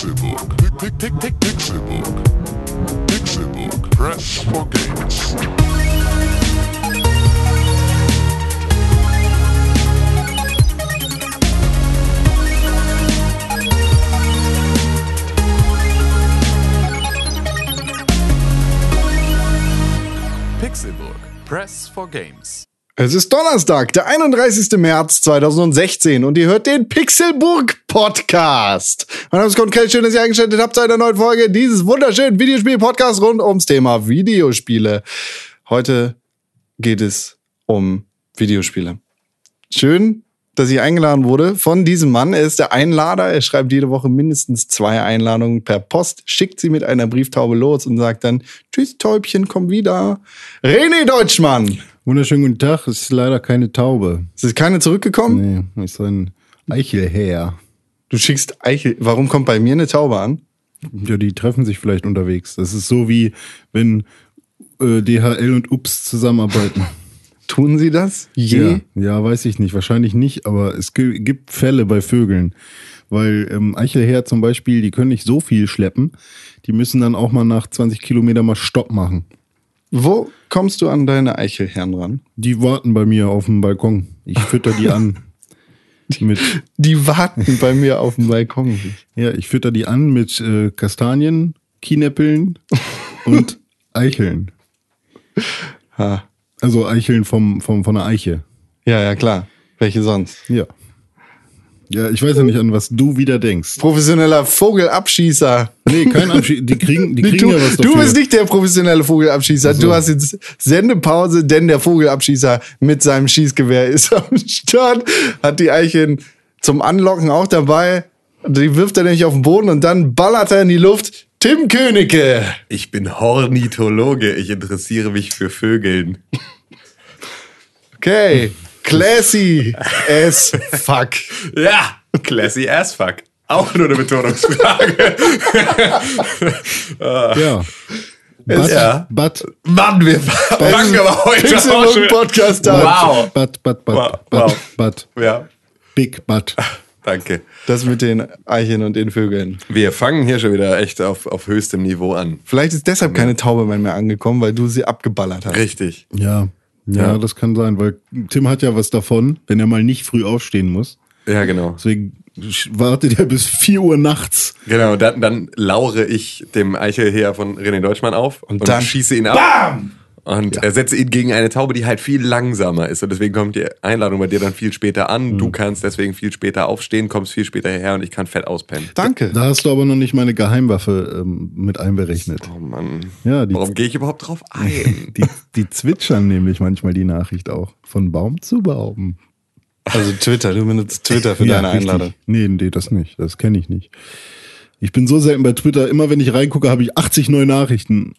Pixelbook. Pick, Pixelbook. Pixelbook. Press for games. Pixelburg. Press for Games. Es ist Donnerstag, der 31. März 2016 und ihr hört den Pixelburg Podcast. Mein Name ist Kell, schön, dass ihr eingeschaltet habt zu einer neuen Folge dieses wunderschönen Videospiel-Podcasts rund ums Thema Videospiele. Heute geht es um Videospiele. Schön, dass ich eingeladen wurde von diesem Mann. Er ist der Einlader. Er schreibt jede Woche mindestens zwei Einladungen per Post, schickt sie mit einer Brieftaube los und sagt dann, tschüss Täubchen, komm wieder. René Deutschmann. Wunderschönen guten Tag. Es ist leider keine Taube. Es ist keine zurückgekommen? Nee, es ist ein Eichelhäher. Du schickst Eichel. Warum kommt bei mir eine Taube an? Ja, die treffen sich vielleicht unterwegs. Das ist so wie wenn äh, DHL und Ups zusammenarbeiten. Tun sie das? Je? Ja, ja, weiß ich nicht. Wahrscheinlich nicht, aber es gi- gibt Fälle bei Vögeln. Weil ähm, Eichelhäher zum Beispiel, die können nicht so viel schleppen. Die müssen dann auch mal nach 20 Kilometer mal Stopp machen. Wo kommst du an deine Eichelherren ran? Die warten bei mir auf dem Balkon. Ich fütter die an. mit, Die warten bei mir auf dem Balkon. ja, ich fütter die an mit äh, Kastanien, Kienäppeln und Eicheln. Ha. Also Eicheln vom, vom, von der Eiche. Ja, ja, klar. Welche sonst? Ja. Ja, ich weiß ja nicht, an was du wieder denkst. Professioneller Vogelabschießer. Nee, kein Abschied. Die kriegen, die Nee, kriegen du, ja was dafür. du bist nicht der professionelle Vogelabschießer. so. Du hast jetzt Sendepause, denn der Vogelabschießer mit seinem Schießgewehr ist am Start, hat die Eicheln zum Anlocken auch dabei. Die wirft er nämlich auf den Boden und dann ballert er in die Luft. Tim Königke. Ich bin Hornithologe. Ich interessiere mich für Vögeln. Okay. Classy as fuck. Ja, classy as fuck. Auch nur eine Betonungsfrage. Ja. But, Ja. but, Mann, wir fangen aber heute auch Pixelbook schon. Podcast an. Wow. but, but, but, Wow, but, wow. but, Ja, big but. danke. Das mit den Eicheln und den Vögeln. Wir fangen hier schon wieder echt auf, auf höchstem Niveau an. Vielleicht ist deshalb keine Taube mir angekommen, weil du sie abgeballert hast. Richtig. Ja. Ja, Ja. das kann sein, weil Tim hat ja was davon, wenn er mal nicht früh aufstehen muss. Ja, genau. Deswegen wartet er bis 4 Uhr nachts. Genau, dann, dann laure ich dem Eichelheer von René Deutschmann auf und, dann- schieße ihn ab. Bam! Und er setze ihn gegen eine Taube, die halt viel langsamer ist. Und deswegen kommt die Einladung bei dir dann viel später an. Mhm. Du kannst deswegen viel später aufstehen, kommst viel später hierher und ich kann fett auspennen. Danke. Da hast du aber noch nicht meine Geheimwaffe ähm, mit einberechnet. Oh Mann. Ja, die, Warum gehe ich überhaupt drauf ein? die, die zwitschern nämlich manchmal die Nachricht auch. Von Baum zu Baum. Also Twitter, du benutzt Twitter für deine richtig. Einladung. Nee, nee, das nicht. Das kenne ich nicht. Ich bin so selten bei Twitter. Immer wenn ich reingucke, habe ich 80 neue Nachrichten.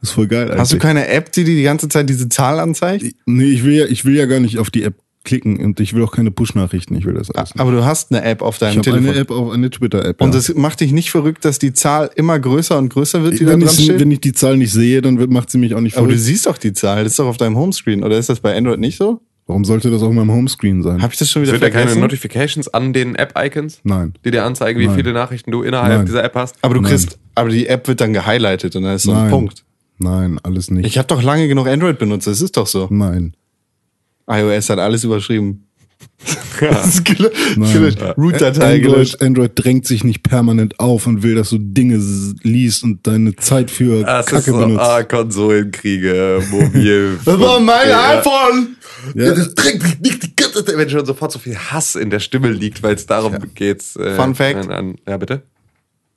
Das ist voll geil. Hast du eigentlich. keine App, die dir die ganze Zeit diese Zahl anzeigt? Nee, ich will ja, ich will ja gar nicht auf die App klicken und ich will auch keine Push-Nachrichten. Ich will das alles nicht. Aber du hast eine App auf Ich deinem habe Telefon. eine App auf eine Twitter-App. Und ja. das macht dich nicht verrückt, dass die Zahl immer größer und größer wird, die da wenn, dran ich, steht? wenn ich die Zahl nicht sehe, dann wird, macht sie mich auch nicht Aber du verrückt. siehst doch die Zahl, das ist doch auf deinem Homescreen, oder ist das bei Android nicht so? Warum sollte das auf meinem Homescreen sein? Habe ich das schon wieder Sind da keine vergessen? Notifications an den App-Icons? Nein. Die dir anzeigen, wie Nein. viele Nachrichten du innerhalb Nein. dieser App hast? aber du Nein. kriegst, aber die App wird dann gehighlightet und dann ist so ein. Punkt. Nein, alles nicht. Ich habe doch lange genug Android benutzt, das ist doch so. Nein. iOS hat alles überschrieben. Ist Nein. gelöscht. Root-Datei gelöscht. Android, Android drängt sich nicht permanent auf und will, dass du Dinge liest und deine Zeit für Das ist Kacke so, benutzt. ah, Konsolenkriege, mobil. Das war mein Ja. iPhone! Ja. Das drängt mich nicht die ganze Zeit, wenn schon sofort so viel Hass in der Stimme liegt, weil es darum geht. Äh, Fun Fact. An, an, ja, bitte?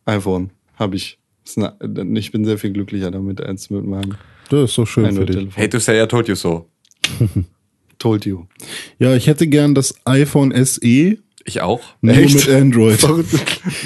iPhone habe ich. Eine- Ich bin sehr viel glücklicher damit als mit meinem Das ist doch schön für dich. Android-Telefon. Hate to say I told you so. Told you. Ja, ich hätte gern das iPhone SE Ich auch. nur Echt? mit Android.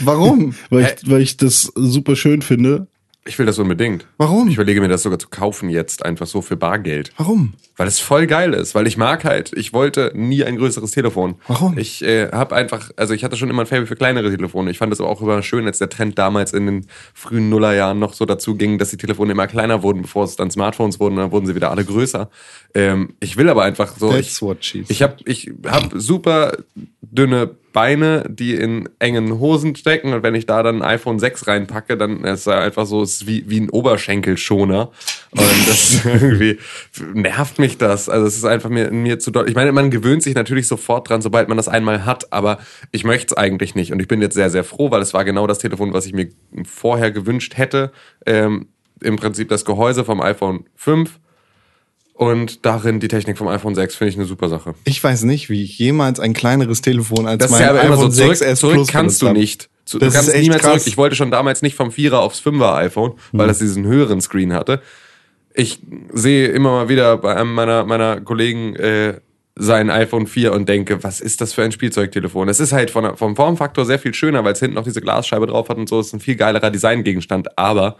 Warum? weil, ich, weil ich das super schön finde. Ich will das unbedingt. Warum? Ich überlege mir das sogar zu kaufen jetzt, einfach so für Bargeld. Warum? Weil es voll geil ist, weil ich mag halt, ich wollte nie ein größeres Telefon. Warum? Ich äh, habe einfach, also ich hatte schon immer ein Faible für kleinere Telefone. Ich fand es aber auch immer schön, als der Trend damals in den frühen Nullerjahren noch so dazu ging, dass die Telefone immer kleiner wurden, bevor es dann Smartphones wurden, dann wurden sie wieder alle größer. Ähm, ich will aber einfach so, That's ich, what she ich habe ich hab super dünne Beine, die in engen Hosen stecken und wenn ich da dann ein iPhone 6 reinpacke, dann ist es einfach so, ist wie, wie ein Oberschenkelschoner. Und das irgendwie nervt mich das. Also es ist einfach mir, mir zu deutlich. Ich meine, man gewöhnt sich natürlich sofort dran, sobald man das einmal hat, aber ich möchte es eigentlich nicht. Und ich bin jetzt sehr, sehr froh, weil es war genau das Telefon, was ich mir vorher gewünscht hätte. Ähm, Im Prinzip das Gehäuse vom iPhone 5 und darin die Technik vom iPhone 6 finde ich eine super Sache. Ich weiß nicht, wie ich jemals ein kleineres Telefon als Das ist mein ja aber immer so, iPhone zurück, 6s zurück Plus kannst du nicht. Zu, Das du kannst ist echt nie mehr krass. zurück. Ich wollte schon damals nicht vom 4er aufs 5er iPhone, weil das diesen höheren Screen hatte. Ich sehe immer mal wieder bei einem meiner, meiner Kollegen äh, sein iPhone 4 und denke, was ist das für ein Spielzeugtelefon? Es ist halt von, vom Formfaktor sehr viel schöner, weil es hinten noch diese Glasscheibe drauf hat und so. Es ist ein viel geilerer Designgegenstand, aber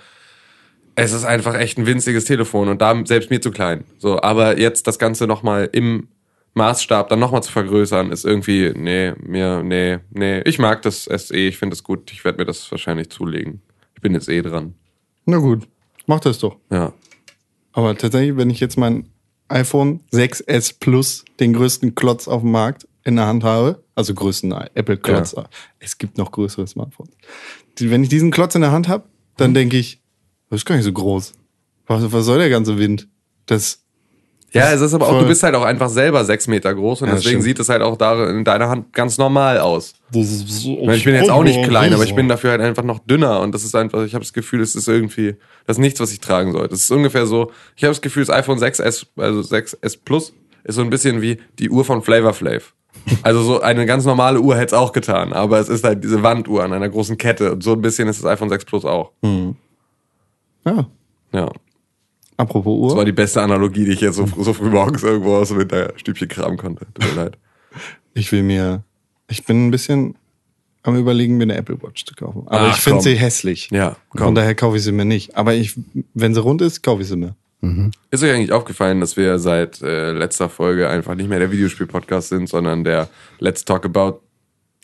es ist einfach echt ein winziges Telefon und da selbst mir zu klein. So, aber jetzt das Ganze nochmal im Maßstab dann nochmal zu vergrößern, ist irgendwie, nee, mir, nee, nee. Ich mag das SE, ich finde es gut. Ich werde mir das wahrscheinlich zulegen. Ich bin jetzt eh dran. Na gut, mach das doch. Ja. Aber tatsächlich, wenn ich jetzt mein iPhone 6S Plus, den größten Klotz auf dem Markt, in der Hand habe, also größten Apple-Klotz, es gibt noch größere Smartphones. Wenn ich diesen Klotz in der Hand habe, dann denke ich, das ist gar nicht so groß. Was, was soll der ganze Wind? Das, Ja, es ist aber auch, du bist halt auch einfach selber sechs Meter groß und Ja, deswegen stimmt. sieht es halt auch da in deiner Hand ganz normal aus. das ist so Ich, bin jetzt auch nicht klein, aber ich bin dafür halt einfach noch dünner und das ist einfach, ich habe das Gefühl, es ist irgendwie, das ist nichts, was ich tragen sollte. Das ist ungefähr so, ich habe das Gefühl, das iPhone 6S, also 6S Plus, ist so ein bisschen wie die Uhr von Flavor Flav. Also so eine ganz normale Uhr hätte es auch getan, aber es ist halt diese Wanduhr an einer großen Kette und so ein bisschen ist das iPhone 6 Plus auch. Ja, Ja. apropos Das war Uhr. die beste Analogie, die ich jetzt so, so früh morgens irgendwo aus dem Winterstübchen kramen konnte. Tut mir leid. Ich will mir, ich bin ein bisschen am überlegen, mir eine Apple Watch zu kaufen. Aber Ach, ich finde sie hässlich. Ja, komm. Von daher kaufe ich sie mir nicht. Aber ich, wenn sie rund ist, kaufe ich sie mir. Ist euch eigentlich aufgefallen, dass wir seit äh, letzter Folge einfach nicht mehr der Videospiel-Podcast sind, sondern der Let's Talk About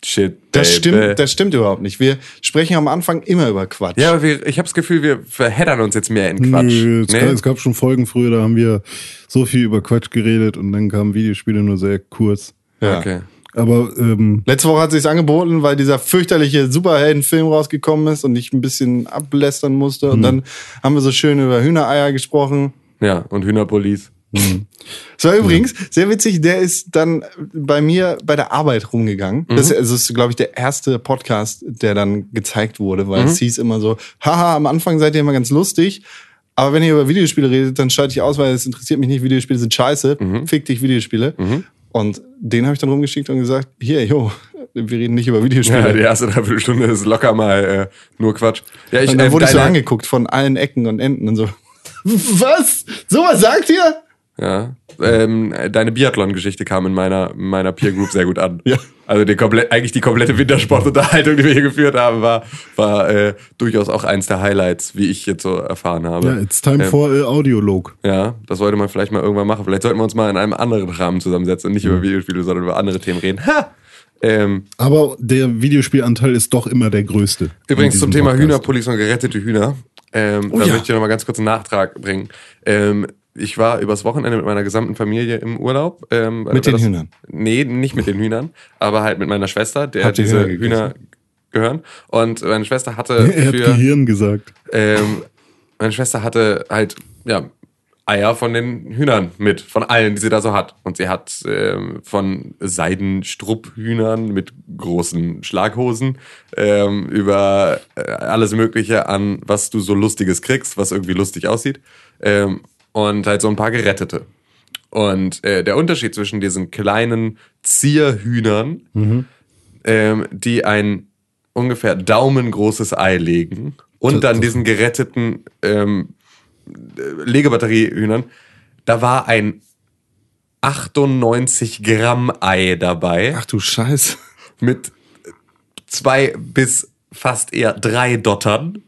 Shit. Das stimmt, das stimmt überhaupt nicht. Wir sprechen am Anfang immer über Quatsch. Ja, aber wir, ich habe das Gefühl, wir verheddern uns jetzt mehr in Quatsch. Nö, es, Nee? gab, es gab schon Folgen früher, da haben wir so viel über Quatsch geredet und dann kamen Videospiele nur sehr kurz. Ja. Okay. Aber ähm, letzte Woche hat sich's angeboten, weil dieser fürchterliche Superheldenfilm rausgekommen ist und ich ein bisschen ablästern musste. Und dann haben wir so schön über Hühnereier gesprochen. Ja, und Hühnerpolice. Es war übrigens sehr witzig, der ist dann bei mir bei der Arbeit rumgegangen. Das ist, also ist, glaube ich, der erste Podcast, der dann gezeigt wurde, weil es hieß immer so, haha, am Anfang seid ihr immer ganz lustig, aber wenn ihr über Videospiele redet, dann schalte ich aus, weil es interessiert mich nicht, Videospiele sind scheiße, fick dich Videospiele. Und den habe ich dann rumgeschickt und gesagt, hier, jo, wir reden nicht über Videospiele. Ja, die erste Dreiviertelstunde ist locker mal äh, nur Quatsch. Ja, ich, und dann ähm, wurde ich so angeguckt von allen Ecken und Enden und so. Was? Sowas sagt ihr? Ja. Ähm, deine Biathlon-Geschichte kam in meiner, in meiner Peer Group sehr gut an. Ja. Also die komplett, eigentlich die komplette Wintersportunterhaltung, die wir hier geführt haben, war, war äh, durchaus auch eins der Highlights, wie ich jetzt so erfahren habe. Ja, it's time Ähm, for a Audiolog. Ja, das sollte man vielleicht mal irgendwann machen. Vielleicht sollten wir uns mal in einem anderen Rahmen zusammensetzen und nicht über Videospiele, sondern über andere Themen reden. Ha! Ähm, Aber der Videospielanteil ist doch immer der größte. übrigens zum Thema Podcast. Hühnerpolice und gerettete Hühner. Ähm, da ja. möchte ich noch mal ganz kurz einen Nachtrag bringen. Ähm, ich war übers Wochenende mit meiner gesamten Familie im Urlaub. Ähm, Mit den Hühnern? Nee, nicht mit den Hühnern, aber halt mit meiner Schwester, der Habt ihr diese Hühner? Hühner gehören. Und meine Schwester hatte Er hat für Gehirn gesagt. ähm, meine Schwester hatte halt, ja, Eier von den Hühnern mit, von allen, die sie da so hat. Und sie hat ähm, von Seidenstrupphühnern mit großen Schlaghosen ähm, über äh, alles Mögliche an, was du so Lustiges kriegst, was irgendwie lustig aussieht. Ähm, und halt so ein paar gerettete. Und äh, der Unterschied zwischen diesen kleinen Zierhühnern, ähm, die ein ungefähr daumengroßes Ei legen und dann diesen geretteten ähm, äh, Legebatteriehühnern, da war ein 98 Gramm Ei dabei Ach du Scheiße. mit zwei bis fast eher drei Dottern.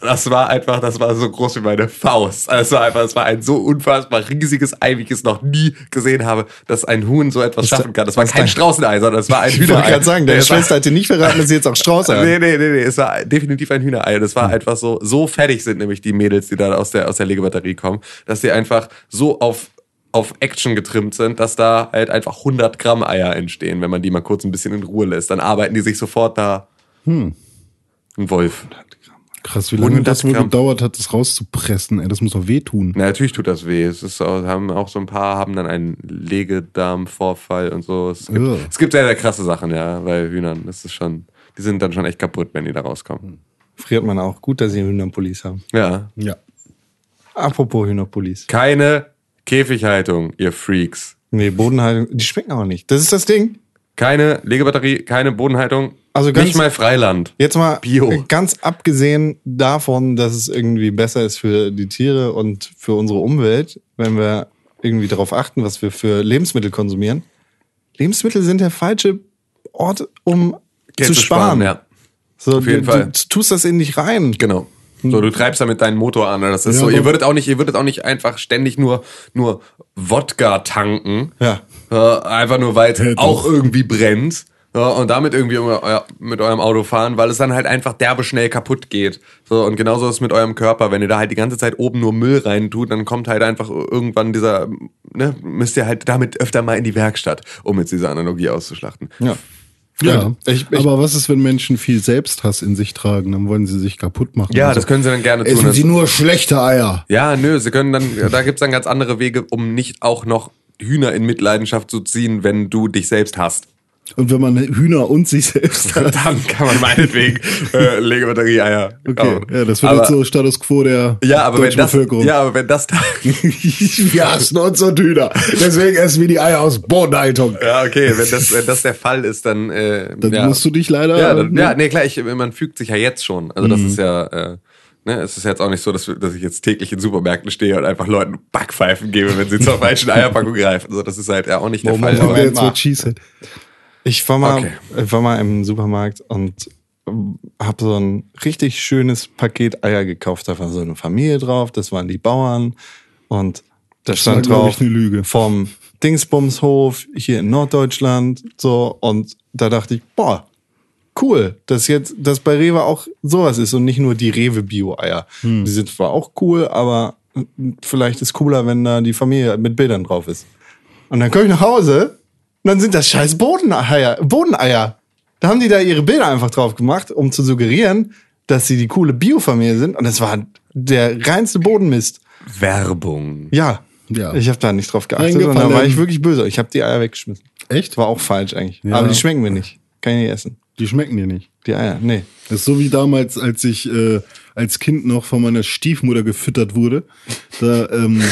Das war einfach, das war so groß wie meine Faust. Also es war einfach, es war ein so unfassbar riesiges Ei, wie ich es noch nie gesehen habe, dass ein Huhn so etwas schaffen kann. Das war kein Straußenei, sondern es war ein Ich wollte Hühnerei. gerade sagen, deine Schwester hat dir nicht verraten, dass sie jetzt auch Strauß hat. Nee, nee, nee, nee, es war definitiv ein Hühnerei. Das war einfach so, so fertig sind nämlich die Mädels, die da aus der, aus der Legebatterie kommen, dass sie einfach so auf auf Action getrimmt sind, dass da halt einfach 100 Gramm Eier entstehen, wenn man die mal kurz ein bisschen in Ruhe lässt. Dann arbeiten die sich sofort da. Hm. Ein Wolf. Krass, wie lange 100 das wohl gedauert hat, das rauszupressen. Ey, das muss doch wehtun. Na, natürlich tut das weh. Es ist auch, haben auch so ein paar haben dann einen Legedarmvorfall und so. Es gibt, Ugh. es gibt sehr, sehr krasse Sachen, ja, bei Hühnern. Das ist schon, die sind dann schon echt kaputt, wenn die da rauskommen. Friert man auch. Gut, dass sie Hühnerpullis haben. Ja. Ja. Apropos Hühnerpullis. Keine Käfighaltung, ihr Freaks. Nee, Bodenhaltung, die schmecken auch nicht. Das ist das Ding. Keine Legebatterie, keine Bodenhaltung. Also ganz- nicht mal Freiland. Jetzt mal Bio. ganz abgesehen davon, dass es irgendwie besser ist für die Tiere und für unsere Umwelt, wenn wir irgendwie darauf achten, was wir für Lebensmittel konsumieren. Lebensmittel sind der falsche Ort, um zu sparen. ja. So, Auf jeden du, Fall. du tust das in dich rein. Genau. So, du treibst damit deinen Motor an. Das ist Ja, so. Ihr würdet auch nicht, ihr würdet auch nicht einfach ständig nur, nur Wodka tanken. Ja. Äh, einfach nur, weil es Ja, auch irgendwie brennt. Ja, und damit irgendwie euer- mit eurem Auto fahren, weil es dann halt einfach derbe schnell kaputt geht. So, und genauso ist es mit eurem Körper. Wenn ihr da halt die ganze Zeit oben nur Müll rein tut, dann kommt halt einfach irgendwann dieser, ne, müsst ihr halt damit öfter mal in die Werkstatt, um jetzt diese Analogie auszuschlachten. Ja. Ja, ich- ich- aber was ist, wenn Menschen viel Selbsthass in sich tragen? Dann wollen sie sich kaputt machen. Ja, Also, das können sie dann gerne tun. Essen sie nur schlechte Eier. Ja, nö, sie können dann, da gibt's dann ganz andere Wege, um nicht auch noch Hühner in Mitleidenschaft zu ziehen, wenn du dich selbst hast. Und wenn man Hühner und sich selbst hat. Dann kann man meinetwegen äh, Legebatterie-Eier. Okay, ja, das wird aber, jetzt so Status quo der ja, aber wenn deutschen das, Bevölkerung. ja, aber wenn das, wir hassen uns und Hühner. Deswegen essen wir die Eier aus Bodenhaltung. ja, okay, wenn das, wenn das der Fall ist, dann, äh, Dann ja. musst du dich leider. ja, dann, ne? ja, nee, klar, ich, man fügt sich ja jetzt schon. Also das ist ja, äh, ne, es ist jetzt auch nicht so, dass, dass ich jetzt täglich in Supermärkten stehe und einfach Leuten Backpfeifen gebe, wenn sie zur falschen Eierpackung greifen. So, das ist halt ja auch nicht der Moment, Fall. Aber Aber, Moment. jetzt wird schießen. Ich war mal, Okay. ich war mal im Supermarkt und habe so ein richtig schönes Paket Eier gekauft. Da war so eine Familie drauf, das waren die Bauern und da war, stand glaub drauf eine Lüge. vom Dingsbumshof hier in Norddeutschland so und da dachte ich, boah, cool, dass jetzt, dass bei Rewe auch sowas ist und nicht nur die Rewe Bio-Eier. Hm. Die sind zwar auch cool, aber vielleicht ist cooler, wenn da die Familie mit Bildern drauf ist. Und dann komme ich nach Hause und dann sind das scheiß Bodeneier. Bodeneier. Da haben die da ihre Bilder einfach drauf gemacht, um zu suggerieren, dass sie die coole Biofamilie sind. Und das war der reinste Bodenmist. Werbung. Ja. Ja. Ich habe da nicht drauf geachtet und da war ich wirklich böse. Ich habe die Eier weggeschmissen. Echt? War auch falsch eigentlich. Ja. Aber die schmecken mir nicht. Kann ich nicht essen. Die schmecken dir nicht. Die Eier, nee. Das ist so wie damals, als ich äh, als Kind noch von meiner Stiefmutter gefüttert wurde. Da, ähm,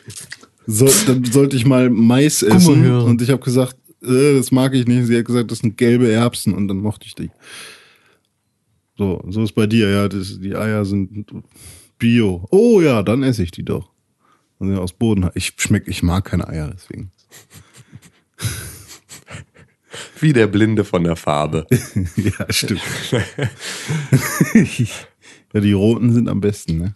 so, dann sollte ich mal Mais essen hören. und ich habe gesagt, äh, das mag ich nicht. Sie hat gesagt, das sind gelbe Erbsen und dann mochte ich die. So, so ist bei dir, ja. Das, die Eier sind Bio. Oh ja, dann esse ich die doch. Und ja, aus Boden. Ich schmeck, ich mag keine Eier, deswegen. Wie der Blinde von der Farbe. ja, stimmt. ja, die roten sind am besten, ne?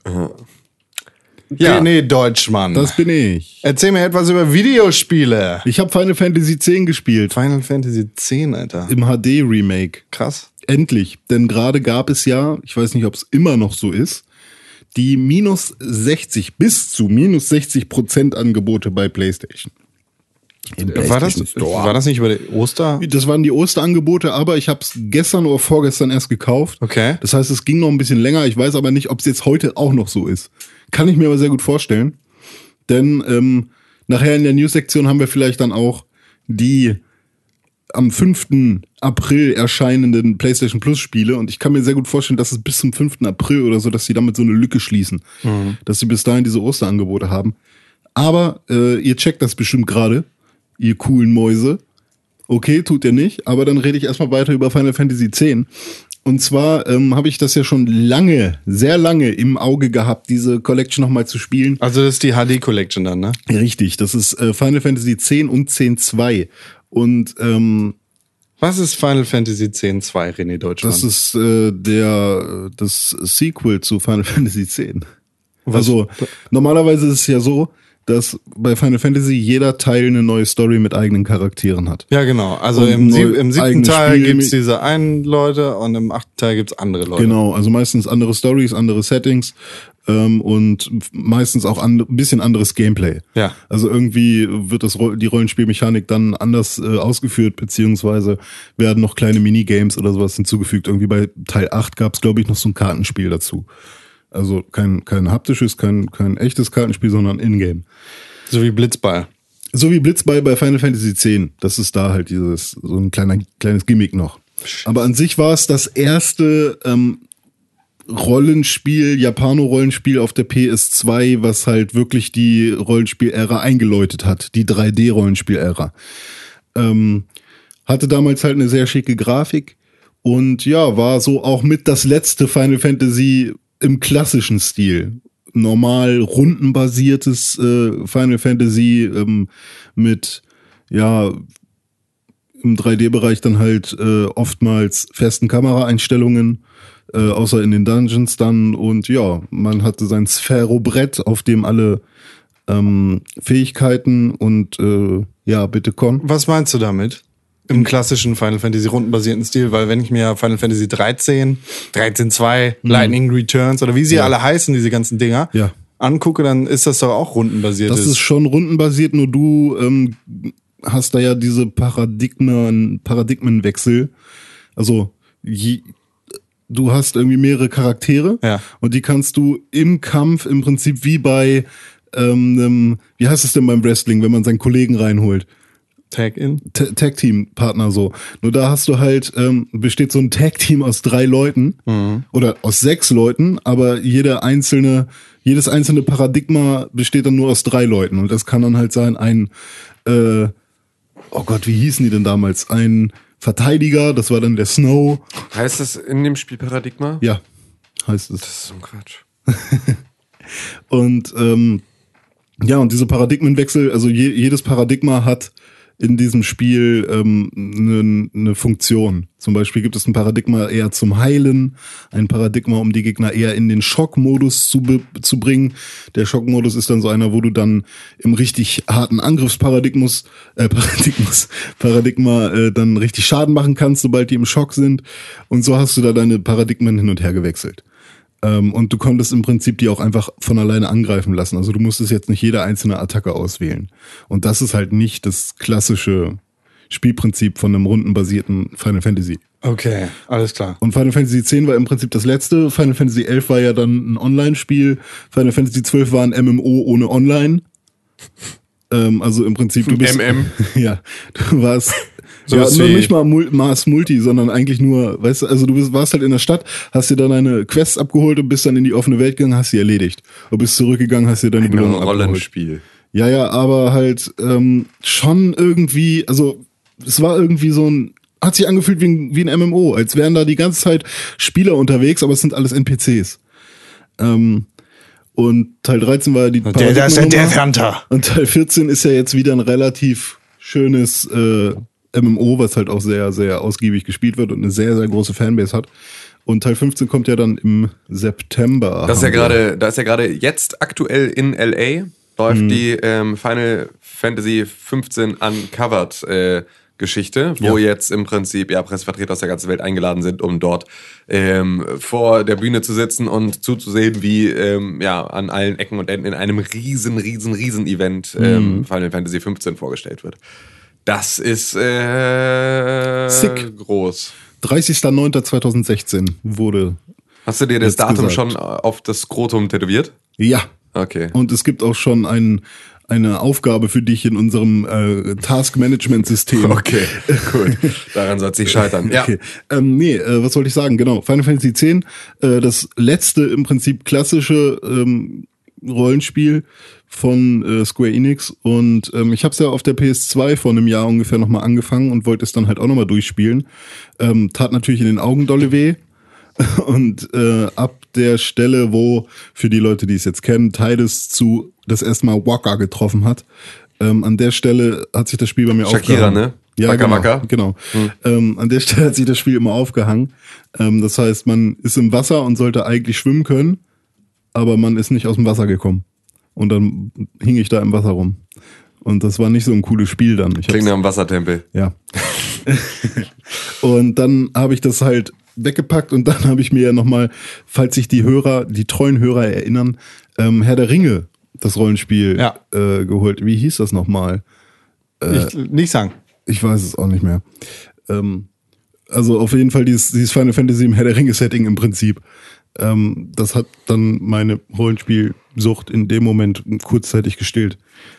Ja. René Deutschmann. Das bin ich. Erzähl mir etwas über Videospiele. Ich habe Final Fantasy X gespielt. Final Fantasy X, Alter. Im HD-Remake. Krass. Endlich. Denn gerade gab es ja, ich weiß nicht, ob es immer noch so ist, die minus 60 bis zu minus 60 Prozent Angebote bei PlayStation. War das, Store. war das nicht über die Oster? Das waren die Osterangebote, aber ich habe es gestern oder vorgestern erst gekauft. Okay. Das heißt, es ging noch ein bisschen länger. Ich weiß aber nicht, ob es jetzt heute auch noch so ist. Kann ich mir aber sehr gut vorstellen. Denn ähm, nachher in der News-Sektion haben wir vielleicht dann auch die am 5. April erscheinenden PlayStation Plus Spiele. Und ich kann mir sehr gut vorstellen, dass es bis zum 5. April oder so, dass sie damit so eine Lücke schließen. Dass sie bis dahin diese Osterangebote haben. Aber äh, ihr checkt das bestimmt gerade, ihr coolen Mäuse. Okay, tut ihr nicht, aber dann rede ich erstmal weiter über Final Fantasy X. Und zwar ähm, habe ich das ja schon lange, sehr lange im Auge gehabt, diese Collection nochmal zu spielen. Also das ist die HD Collection dann, ne? Richtig, das ist äh, Final Fantasy X und 10.2. Und ähm, Was ist Final Fantasy X 2, René Deutschmann? das ist äh, der das Sequel zu Final Fantasy X. Also normalerweise ist es ja so, dass bei Final Fantasy jeder Teil eine neue Story mit eigenen Charakteren hat. Ja, genau. Also im, sieb im siebten Teil gibt's mit- diese einen Leute und im achten Teil gibt's andere Leute. Genau, also meistens andere Stories, andere Settings ähm, und meistens auch and ein bisschen anderes Gameplay. Ja. Also irgendwie wird das die Rollenspielmechanik dann anders äh, ausgeführt, beziehungsweise werden noch kleine Minigames oder sowas hinzugefügt. Irgendwie bei Teil 8 gab es, glaube ich, noch so ein Kartenspiel dazu. Also kein, kein haptisches, kein, kein echtes Kartenspiel, sondern Ingame. So wie Blitzball. So wie Blitzball bei Final Fantasy X. Das ist da halt dieses, so ein kleiner, kleines Gimmick noch. Aber an sich war es das erste ähm, Rollenspiel, Japano-Rollenspiel auf der PS2, was halt wirklich die Rollenspiel-Ära eingeläutet hat, die 3D-Rollenspiel-Ära. Ähm, hatte damals halt eine sehr schicke Grafik und ja, war so auch mit das letzte Final Fantasy im klassischen Stil. Normal rundenbasiertes äh, Final Fantasy ähm, mit ja im 3D-Bereich dann halt äh, oftmals festen Kameraeinstellungen, äh, außer in den Dungeons dann. Und ja, man hatte sein Sphärobrett, auf dem alle ähm, Fähigkeiten und äh, ja, bitte komm. Was meinst du damit? Im klassischen Final Fantasy rundenbasierten Stil, weil wenn ich mir Final Fantasy 13, 13.2, Lightning Returns oder wie sie Mhm. Ja. alle heißen, diese ganzen Dinger, Ja. angucke, dann ist das doch auch rundenbasiert. Das ist schon rundenbasiert, nur du ähm, hast da ja diese Paradigmen, Paradigmenwechsel. Also je, du hast irgendwie mehrere Charaktere Ja. und die kannst du im Kampf im Prinzip wie bei ähm, wie heißt es denn beim Wrestling, wenn man seinen Kollegen reinholt? Tag-In. Ta- Tag-Team-Partner so. Nur da hast du halt, ähm, besteht so ein Tag-Team aus drei Leuten oder aus sechs Leuten, aber jeder einzelne, jedes einzelne Paradigma besteht dann nur aus drei Leuten. Und das kann dann halt sein, ein, äh, oh Gott, wie hießen die denn damals? Ein Verteidiger, das war dann der Snow. Heißt das in dem Spiel Paradigma? Ja, heißt es. Das ist so ein Quatsch. Und ähm, ja, und diese Paradigmenwechsel, also je, jedes Paradigma hat in diesem Spiel ähm, eine ne Funktion. Zum Beispiel gibt es ein Paradigma eher zum Heilen, ein Paradigma, um die Gegner eher in den Schockmodus zu, zu bringen. Der Schockmodus ist dann so einer, wo du dann im richtig harten Angriffsparadigmus, äh, Paradigmus, Paradigma äh, dann richtig Schaden machen kannst, sobald die im Schock sind. Und so hast du da deine Paradigmen hin und her gewechselt. Ähm, und du konntest im Prinzip die auch einfach von alleine angreifen lassen. Also du musstest jetzt nicht jede einzelne Attacke auswählen. Und das ist halt nicht das klassische Spielprinzip von einem rundenbasierten Final Fantasy. Okay, alles klar. Und Final Fantasy X war im Prinzip das letzte. Final Fantasy XI war ja dann ein Online-Spiel. Final Fantasy XII war ein MMO ohne Online. Ähm, also im Prinzip, du bist. MM. Ja, du warst. So ja, nur nicht mal Mul Mars Multi, sondern eigentlich nur, weißt du, also du bist, warst halt in der Stadt, hast dir dann deine Quests abgeholt und bist dann in die offene Welt gegangen, hast sie erledigt. Und bist zurückgegangen, hast dir deine Ein Belohnung abgeholt. Rollenspiel. Ja, ja, aber halt ähm, schon irgendwie, also es war irgendwie so ein, hat sich angefühlt wie ein, wie ein MMO, als wären da die ganze Zeit Spieler unterwegs, aber es sind alles NPCs. Ähm, und Teil 13 war ja die Der, der ist der. Death Hunter. Und Teil 14 ist ja jetzt wieder ein relativ schönes äh, MMO, was halt auch sehr, sehr ausgiebig gespielt wird und eine sehr, sehr große Fanbase hat. Und Teil 15 kommt ja dann im September. Das ist ja gerade, da ist ja gerade jetzt aktuell in LA läuft Mhm. die ähm, Final Fantasy 15 Uncovered äh, Geschichte, wo Ja. jetzt im Prinzip ja Pressevertreter aus der ganzen Welt eingeladen sind, um dort ähm, vor der Bühne zu sitzen und zuzusehen, wie ähm, ja an allen Ecken und Enden in einem riesen, riesen, riesen Event Mhm. ähm, Final Fantasy 15 vorgestellt wird. Das ist äh, Sick. groß. 30.09.2016 wurde. Hast du dir das Datum gesagt. schon auf das Skrotum tätowiert? Ja. Okay. Und es gibt auch schon ein, eine Aufgabe für dich in unserem äh, Task-Management-System. Okay, gut. Daran soll es nicht scheitern. Ja. Okay. Ähm, nee, äh, was wollte ich sagen? Genau, Final Fantasy X, äh, das letzte im Prinzip klassische ähm, Rollenspiel von äh, Square Enix und ähm, ich habe es ja auf der PS2 vor einem Jahr ungefähr nochmal angefangen und wollte es dann halt auch nochmal durchspielen. Ähm, tat natürlich in den Augen dolle weh und äh, ab der Stelle, wo für die Leute, die es jetzt kennen, Tidus zu das erste Mal Waka getroffen hat, ähm, an der Stelle hat sich das Spiel bei mir Shakira, aufgehangen. ne? Ja, Waka genau. Waka. genau. Ähm, an der Stelle hat sich das Spiel immer aufgehangen. Ähm, das heißt, man ist im Wasser und sollte eigentlich schwimmen können, aber man ist nicht aus dem Wasser gekommen. Und dann hing ich da im Wasser rum. Und das war nicht so ein cooles Spiel dann. Ich Klingt nach einem Wassertempel. ja. und dann habe ich das halt weggepackt und dann habe ich mir ja nochmal, falls sich die Hörer, die treuen Hörer erinnern, ähm, Herr der Ringe, das Rollenspiel, Ja. äh, geholt. Wie hieß das nochmal? ich, nicht sagen. Ich weiß es auch nicht mehr. Ähm, also auf jeden Fall dieses, dieses Final Fantasy im Herr der Ringe-Setting im Prinzip. Ähm, das hat dann meine Rollenspielsucht in dem Moment kurzzeitig gestillt.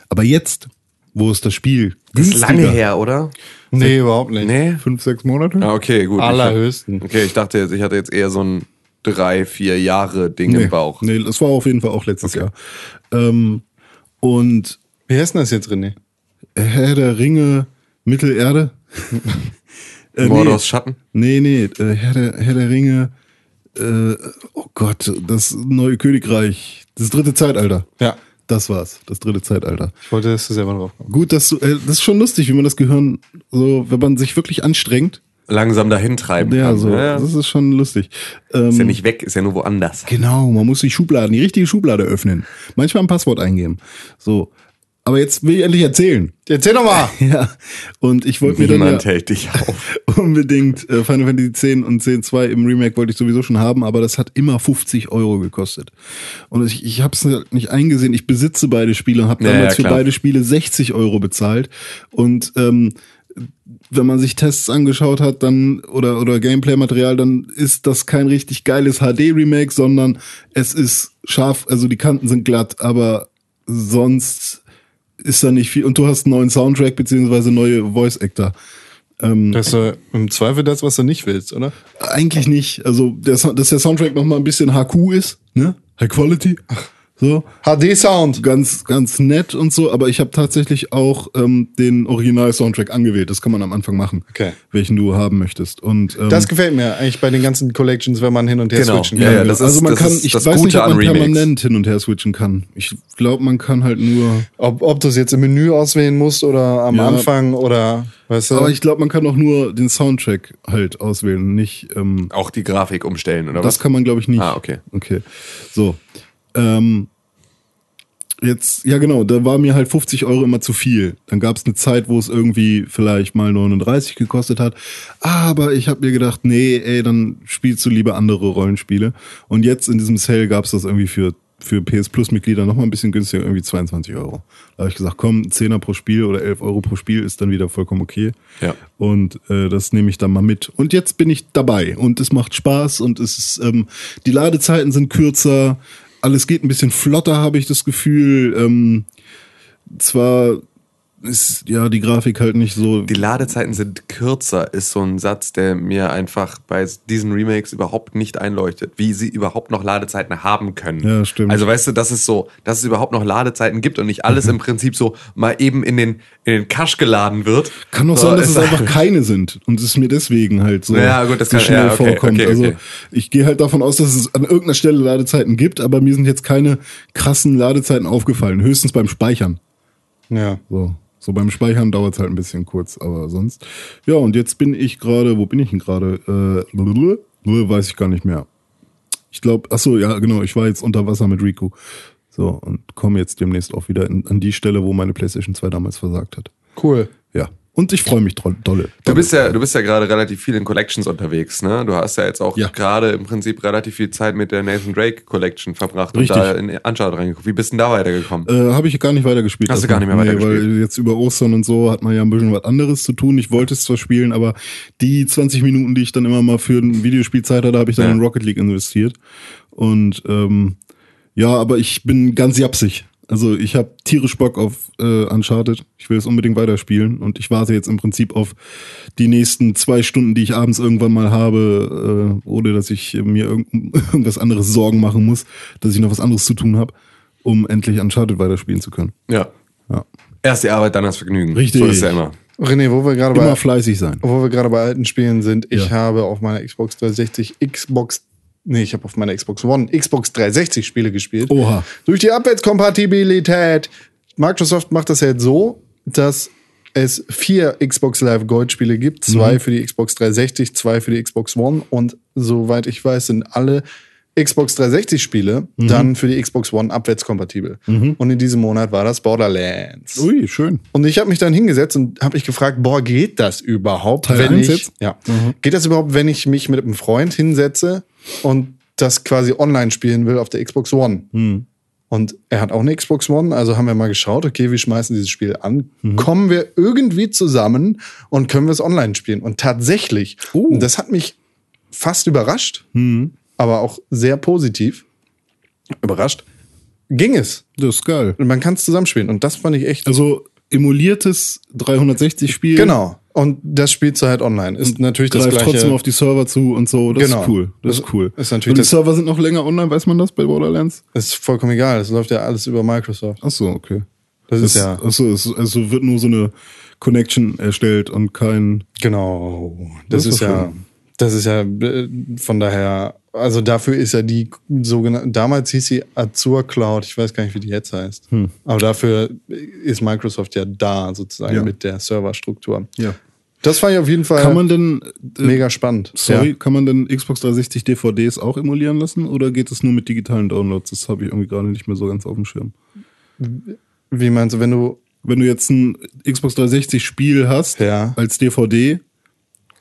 Aber jetzt, wo es das Spiel Das ist lange her, oder? Nee, überhaupt nicht. Nee? Fünf, sechs Monate? Ah, okay, gut. Ich hab- Allerhöchsten. Okay, ich dachte jetzt, ich hatte jetzt eher so ein drei, vier Jahre Ding nee, im Bauch. Nee, das war auf jeden Fall auch letztes Jahr. Ähm, und Wie heißt denn das jetzt, René? Herr der Ringe, Mittelerde? äh, Mordors Schatten? Nee, nee, äh, Herr, der, Herr der Ringe, äh, oh Gott, das neue Königreich, das dritte Zeitalter. Ja. Das war's, das dritte Zeitalter. Ich wollte, dass du selber drauf kommst. Gut, dass du, äh, das ist schon lustig, wie man das Gehirn so, wenn man sich wirklich anstrengt. Langsam dahin treiben Ja, kann. so, Ja, das ist schon lustig. Ähm, Ist ja nicht weg, ist ja nur woanders. Genau, man muss die Schubladen, die richtige Schublade öffnen. Manchmal ein Passwort eingeben. So. Aber jetzt will ich endlich erzählen. Erzähl doch mal. Ja. Und ich wollte mir dann Niemand ja hält dich auf. unbedingt äh, Final Fantasy X und 10.2 im Remake wollte ich sowieso schon haben, aber das hat immer 50 Euro gekostet. Und ich, ich habe es nicht eingesehen. Ich besitze beide Spiele und habe Ja, damals ja, für beide Spiele 60 Euro bezahlt. Und ähm, wenn man sich Tests angeschaut hat, dann oder oder Gameplay-Material, dann ist das kein richtig geiles HD-Remake, sondern es ist scharf, also die Kanten sind glatt, aber sonst ist da nicht viel. Und du hast einen neuen Soundtrack beziehungsweise neue Voice-Actor. Das ist äh, im Zweifel das, was du nicht willst, oder? Eigentlich nicht. Also, der, dass der Soundtrack noch mal ein bisschen HQ ist, ne? High Quality. So. HD-Sound. Ganz, ganz nett und so, aber ich habe tatsächlich auch ähm, den Original-Soundtrack angewählt. Das kann man am Anfang machen, Okay. welchen du haben möchtest. Und ähm, Das gefällt mir eigentlich bei den ganzen Collections, wenn man hin und her Genau. switchen Ja, kann. ja, das also ist- man das kann, ist ich das weiß nicht, Gute ob man permanent hin und her switchen kann. Ich glaube, man kann halt nur. Ob, ob du es jetzt im Menü auswählen musst oder am Ja. Anfang oder, weißt du? Aber ich glaube, man kann auch nur den Soundtrack halt auswählen, nicht. Ähm, Auch die Grafik umstellen, oder Das was? kann man, glaube ich, nicht. Ah, okay. Okay. So. Ähm, jetzt, ja genau, da war mir halt 50 Euro immer zu viel. Dann gab es eine Zeit, wo es irgendwie vielleicht mal 39 gekostet hat. Aber ich habe mir gedacht, nee, ey, dann spielst du lieber andere Rollenspiele. Und jetzt in diesem Sale gab es das irgendwie für für PS Plus Mitglieder noch mal ein bisschen günstiger, irgendwie 22 Euro. Da habe ich gesagt, komm, 10er pro Spiel oder 11 Euro pro Spiel ist dann wieder vollkommen okay. Ja. Und äh, das nehme ich dann mal mit. Und jetzt bin ich dabei und es macht Spaß und es ist, ähm, die Ladezeiten sind kürzer, alles geht ein bisschen flotter, habe ich das Gefühl. Ähm, zwar ist ja die Grafik halt nicht so. Die Ladezeiten sind kürzer, ist so ein Satz, der mir einfach bei diesen Remakes überhaupt nicht einleuchtet, wie sie überhaupt noch Ladezeiten haben können. Ja, stimmt. Also weißt du, dass es so, dass es überhaupt noch Ladezeiten gibt und nicht alles Mhm. im Prinzip so mal eben in den, in den Cache geladen wird. Kann doch So, sein, dass es ist- einfach keine sind und es mir deswegen halt so, Ja, gut, das so kann- schnell ja, okay, vorkommt. okay, Also okay. ich gehe halt davon aus, dass es an irgendeiner Stelle Ladezeiten gibt, aber mir sind jetzt keine krassen Ladezeiten aufgefallen. Höchstens beim Speichern. ja. So, so beim Speichern dauert es halt ein bisschen kurz, aber sonst. Ja, und jetzt bin ich gerade, wo bin ich denn gerade? Äh, weiß ich gar nicht mehr. Ich glaube, ach so, ja, genau, ich war jetzt unter Wasser mit Riku. So, und komme jetzt demnächst auch wieder in, an die Stelle, wo meine PlayStation 2 damals versagt hat. Cool. Ja. Und ich freue mich dro- dolle. Du bist ja, du bist ja gerade relativ viel in Collections unterwegs, ne? Du hast ja jetzt auch Ja. gerade im Prinzip relativ viel Zeit mit der Nathan Drake Collection verbracht Richtig. und da in Uncharted reingeguckt. Wie bist denn da weitergekommen? Äh, habe ich gar nicht weitergespielt. Hast du erstmal. gar nicht mehr weitergespielt? weil jetzt über Ostern und so hat man ja ein bisschen was anderes zu tun. Ich wollte es zwar spielen, aber die 20 Minuten, die ich dann immer mal für ein Videospielzeit hatte, habe ich dann Ja. in Rocket League investiert. Und ähm, ja, aber ich bin ganz japsig. Also ich habe tierisch Bock auf äh, Uncharted. Ich will es unbedingt weiterspielen und ich warte jetzt im Prinzip auf die nächsten zwei Stunden, die ich abends irgendwann mal habe, äh, ohne dass ich mir irgend irgendwas anderes Sorgen machen muss, dass ich noch was anderes zu tun habe, um endlich Uncharted weiterspielen zu können. ja. Ja. Erst die Arbeit, dann das Vergnügen. Richtig. So ist es ja immer. René, wo wir gerade bei, fleißig sein. wo wir gerade bei alten Spielen sind, ich Ja. habe auf meiner Xbox 360 Xbox, nee, ich habe auf meiner Xbox One Xbox 360 Spiele gespielt. Oha. Durch die Abwärtskompatibilität. Microsoft macht das jetzt so, dass es vier Xbox Live Gold Spiele gibt. Zwei für die Xbox 360, zwei für die Xbox One. Und soweit ich weiß, sind alle Xbox 360 Spiele dann für die Xbox One abwärtskompatibel. Und in diesem Monat war das Borderlands. Ui, schön. Und ich habe mich dann hingesetzt und habe mich gefragt, boah, geht das überhaupt, Teil wenn ich jetzt? ja, geht das überhaupt, wenn ich mich mit einem Freund hinsetze und das quasi online spielen will auf der Xbox One? Und er hat auch eine Xbox One, also haben wir mal geschaut, okay, wir schmeißen dieses Spiel an, kommen wir irgendwie zusammen und können wir es online spielen? Und tatsächlich, und das hat mich fast überrascht, aber auch sehr positiv überrascht, ging es. Das ist geil. Und man kann es zusammenspielen. Und das fand ich echt Also emuliertes 360-Spiel. Genau. Und das spielst du halt online. Ist natürlich das gleiche. trotzdem auf die Server zu und so. Das Genau. ist cool. Das ist cool. ist natürlich und die Server sind noch länger online, weiß man das bei Borderlands? ist vollkommen egal. Das läuft ja alles über Microsoft. Ach so, okay. Das ist Das, ja Achso, es, also wird nur so eine Connection erstellt und kein. genau. Das, Das ist ist ja, das ist ja äh, von daher. Also dafür ist ja die sogenannte. Damals hieß sie Azure Cloud. Ich weiß gar nicht, wie die jetzt heißt. Aber dafür ist Microsoft ja da sozusagen Ja. mit der Serverstruktur. Ja. Das fand ich auf jeden Fall Kann man denn, äh, mega spannend. sorry, Ja. kann man denn Xbox 360 DVDs auch emulieren lassen oder geht es nur mit digitalen Downloads? Das habe ich irgendwie gerade nicht mehr so ganz auf dem Schirm. Wie meinst du, wenn du Wenn du jetzt ein Xbox 360 Spiel hast Ja. als DVD,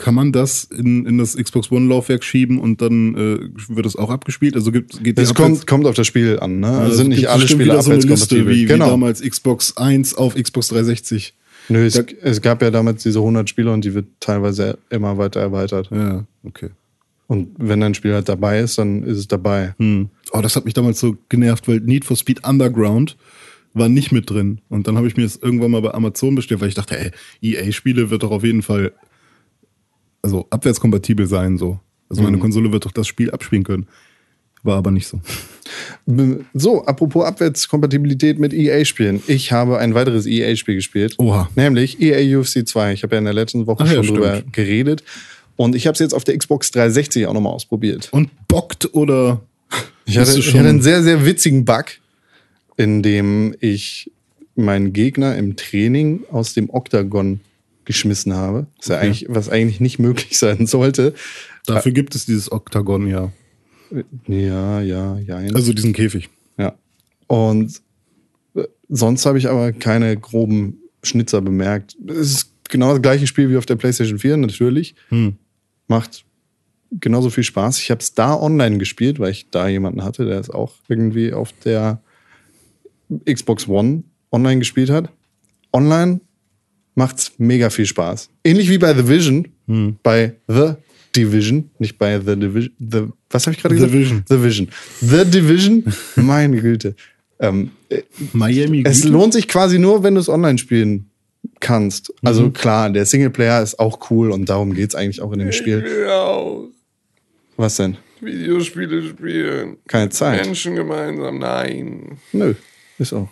kann man das in, in das Xbox One Laufwerk schieben und dann äh, wird es auch abgespielt? Also gibt geht Es kommt, kommt auf das Spiel an, ne? Also Also sind nicht alle Spiele wieder so abwärtskompatibel. wie, genau. wie damals Xbox 1 auf Xbox 360. Nö, es, es gab ja damals diese 100 Spiele und die wird teilweise immer weiter erweitert. Ja, okay. Und wenn ein Spiel halt dabei ist, dann ist es dabei. Hm. Oh, das hat mich damals so genervt, weil Need for Speed Underground war nicht mit drin. Und dann habe ich mir das irgendwann mal bei Amazon bestellt, weil ich dachte, ey, EA-Spiele wird doch auf jeden Fall also abwärtskompatibel sein so. Also meine Konsole wird doch das Spiel abspielen können. War aber nicht so. So, apropos Abwärtskompatibilität mit EA-Spielen. Ich habe ein weiteres EA-Spiel gespielt. Oha. Nämlich EA UFC 2. Ich habe ja in der letzten Woche Ach ja, schon stimmt. drüber geredet. Und ich habe es jetzt auf der Xbox 360 auch nochmal ausprobiert. Und bockt oder Ich hatte, ich schon- hatte einen sehr, sehr witzigen Bug, in dem ich meinen Gegner im Training aus dem Oktagon geschmissen habe. Was, ja eigentlich, was eigentlich nicht möglich sein sollte. dafür gibt es dieses Oktagon ja. Ja, ja, ja. Also diesen Käfig. ja. Und äh, sonst habe ich aber keine groben Schnitzer bemerkt. Es ist genau das gleiche Spiel wie auf der PlayStation 4, natürlich. Hm. Macht genauso viel Spaß. Ich habe es da online gespielt, weil ich da jemanden hatte, der es auch irgendwie auf der Xbox One online gespielt hat. Online macht's mega viel Spaß. Ähnlich wie bei The Vision, Hm. bei The Division, nicht bei The Division. The, was habe ich gerade The gesagt? Vision. The Vision. The Division, meine Güte. Ähm, Miami. es Güte? lohnt sich quasi nur, wenn du es online spielen kannst. Also Mhm. klar, der Singleplayer ist auch cool und darum geht's eigentlich auch in dem Spiel. will auch Was denn? Videospiele spielen. Keine Zeit. Menschen gemeinsam, nein. Nö, ist auch.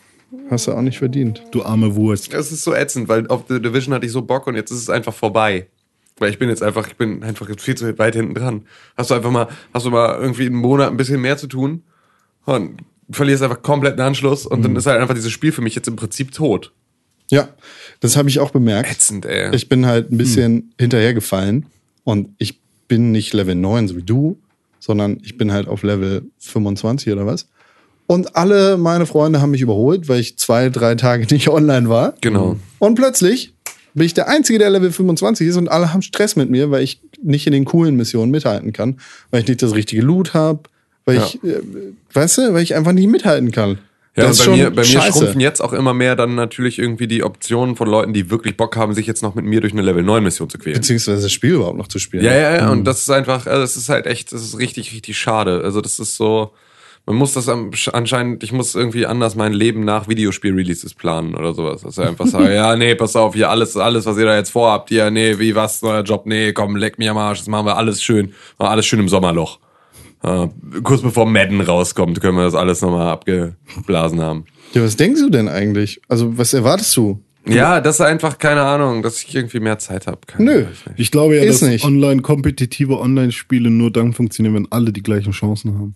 Hast du auch nicht verdient. Du arme Wurst. Das ist so ätzend, weil auf The Division hatte ich so Bock und jetzt ist es einfach vorbei. Weil ich bin jetzt einfach, ich bin einfach jetzt viel zu weit hinten dran. Hast du einfach mal, hast du mal irgendwie einen Monat ein bisschen mehr zu tun und verlierst einfach komplett den Anschluss und dann ist halt einfach dieses Spiel für mich jetzt im Prinzip tot. Ja, das habe ich auch bemerkt. Ätzend, ey. Ich bin halt ein bisschen hinterhergefallen und ich bin nicht Level 9, so wie du, sondern ich bin halt auf Level 25 oder was. Und alle meine Freunde haben mich überholt, weil ich zwei, drei Tage nicht online war. Genau. Und plötzlich bin ich der Einzige, der Level 25 ist und alle haben Stress mit mir, weil ich nicht in den coolen Missionen mithalten kann, weil ich nicht das richtige Loot habe, weil Ja. ich, äh, weißt du, weil ich einfach nicht mithalten kann. Ja, das bei mir, bei mir schrumpfen jetzt auch immer mehr dann natürlich irgendwie die Optionen von Leuten, die wirklich Bock haben, sich jetzt noch mit mir durch eine Level 9 Mission zu quälen. Beziehungsweise das Spiel überhaupt noch zu spielen. Ja, ja, ja, und das ist einfach, also das ist halt echt, das ist richtig, richtig schade. Also das ist so, man muss das am- anscheinend, ich muss irgendwie anders mein Leben nach Videospiel-Releases planen oder sowas. Also einfach sagen, ja, nee, pass auf, hier alles, alles, was ihr da jetzt vorhabt, hier, nee, wie, was, neuer Job, nee, komm, leck mich am Arsch, das machen wir alles schön, machen wir alles schön im Sommerloch. Äh, kurz bevor Madden rauskommt, können wir das alles nochmal abgeblasen haben. Ja, was denkst du denn eigentlich? Also, was erwartest du? Ja, das ist einfach, keine Ahnung, dass ich irgendwie mehr Zeit habe. Nö. Ich glaube ja, Ist dass nicht. online kompetitive Online-Spiele nur dann funktionieren, wenn alle die gleichen Chancen haben.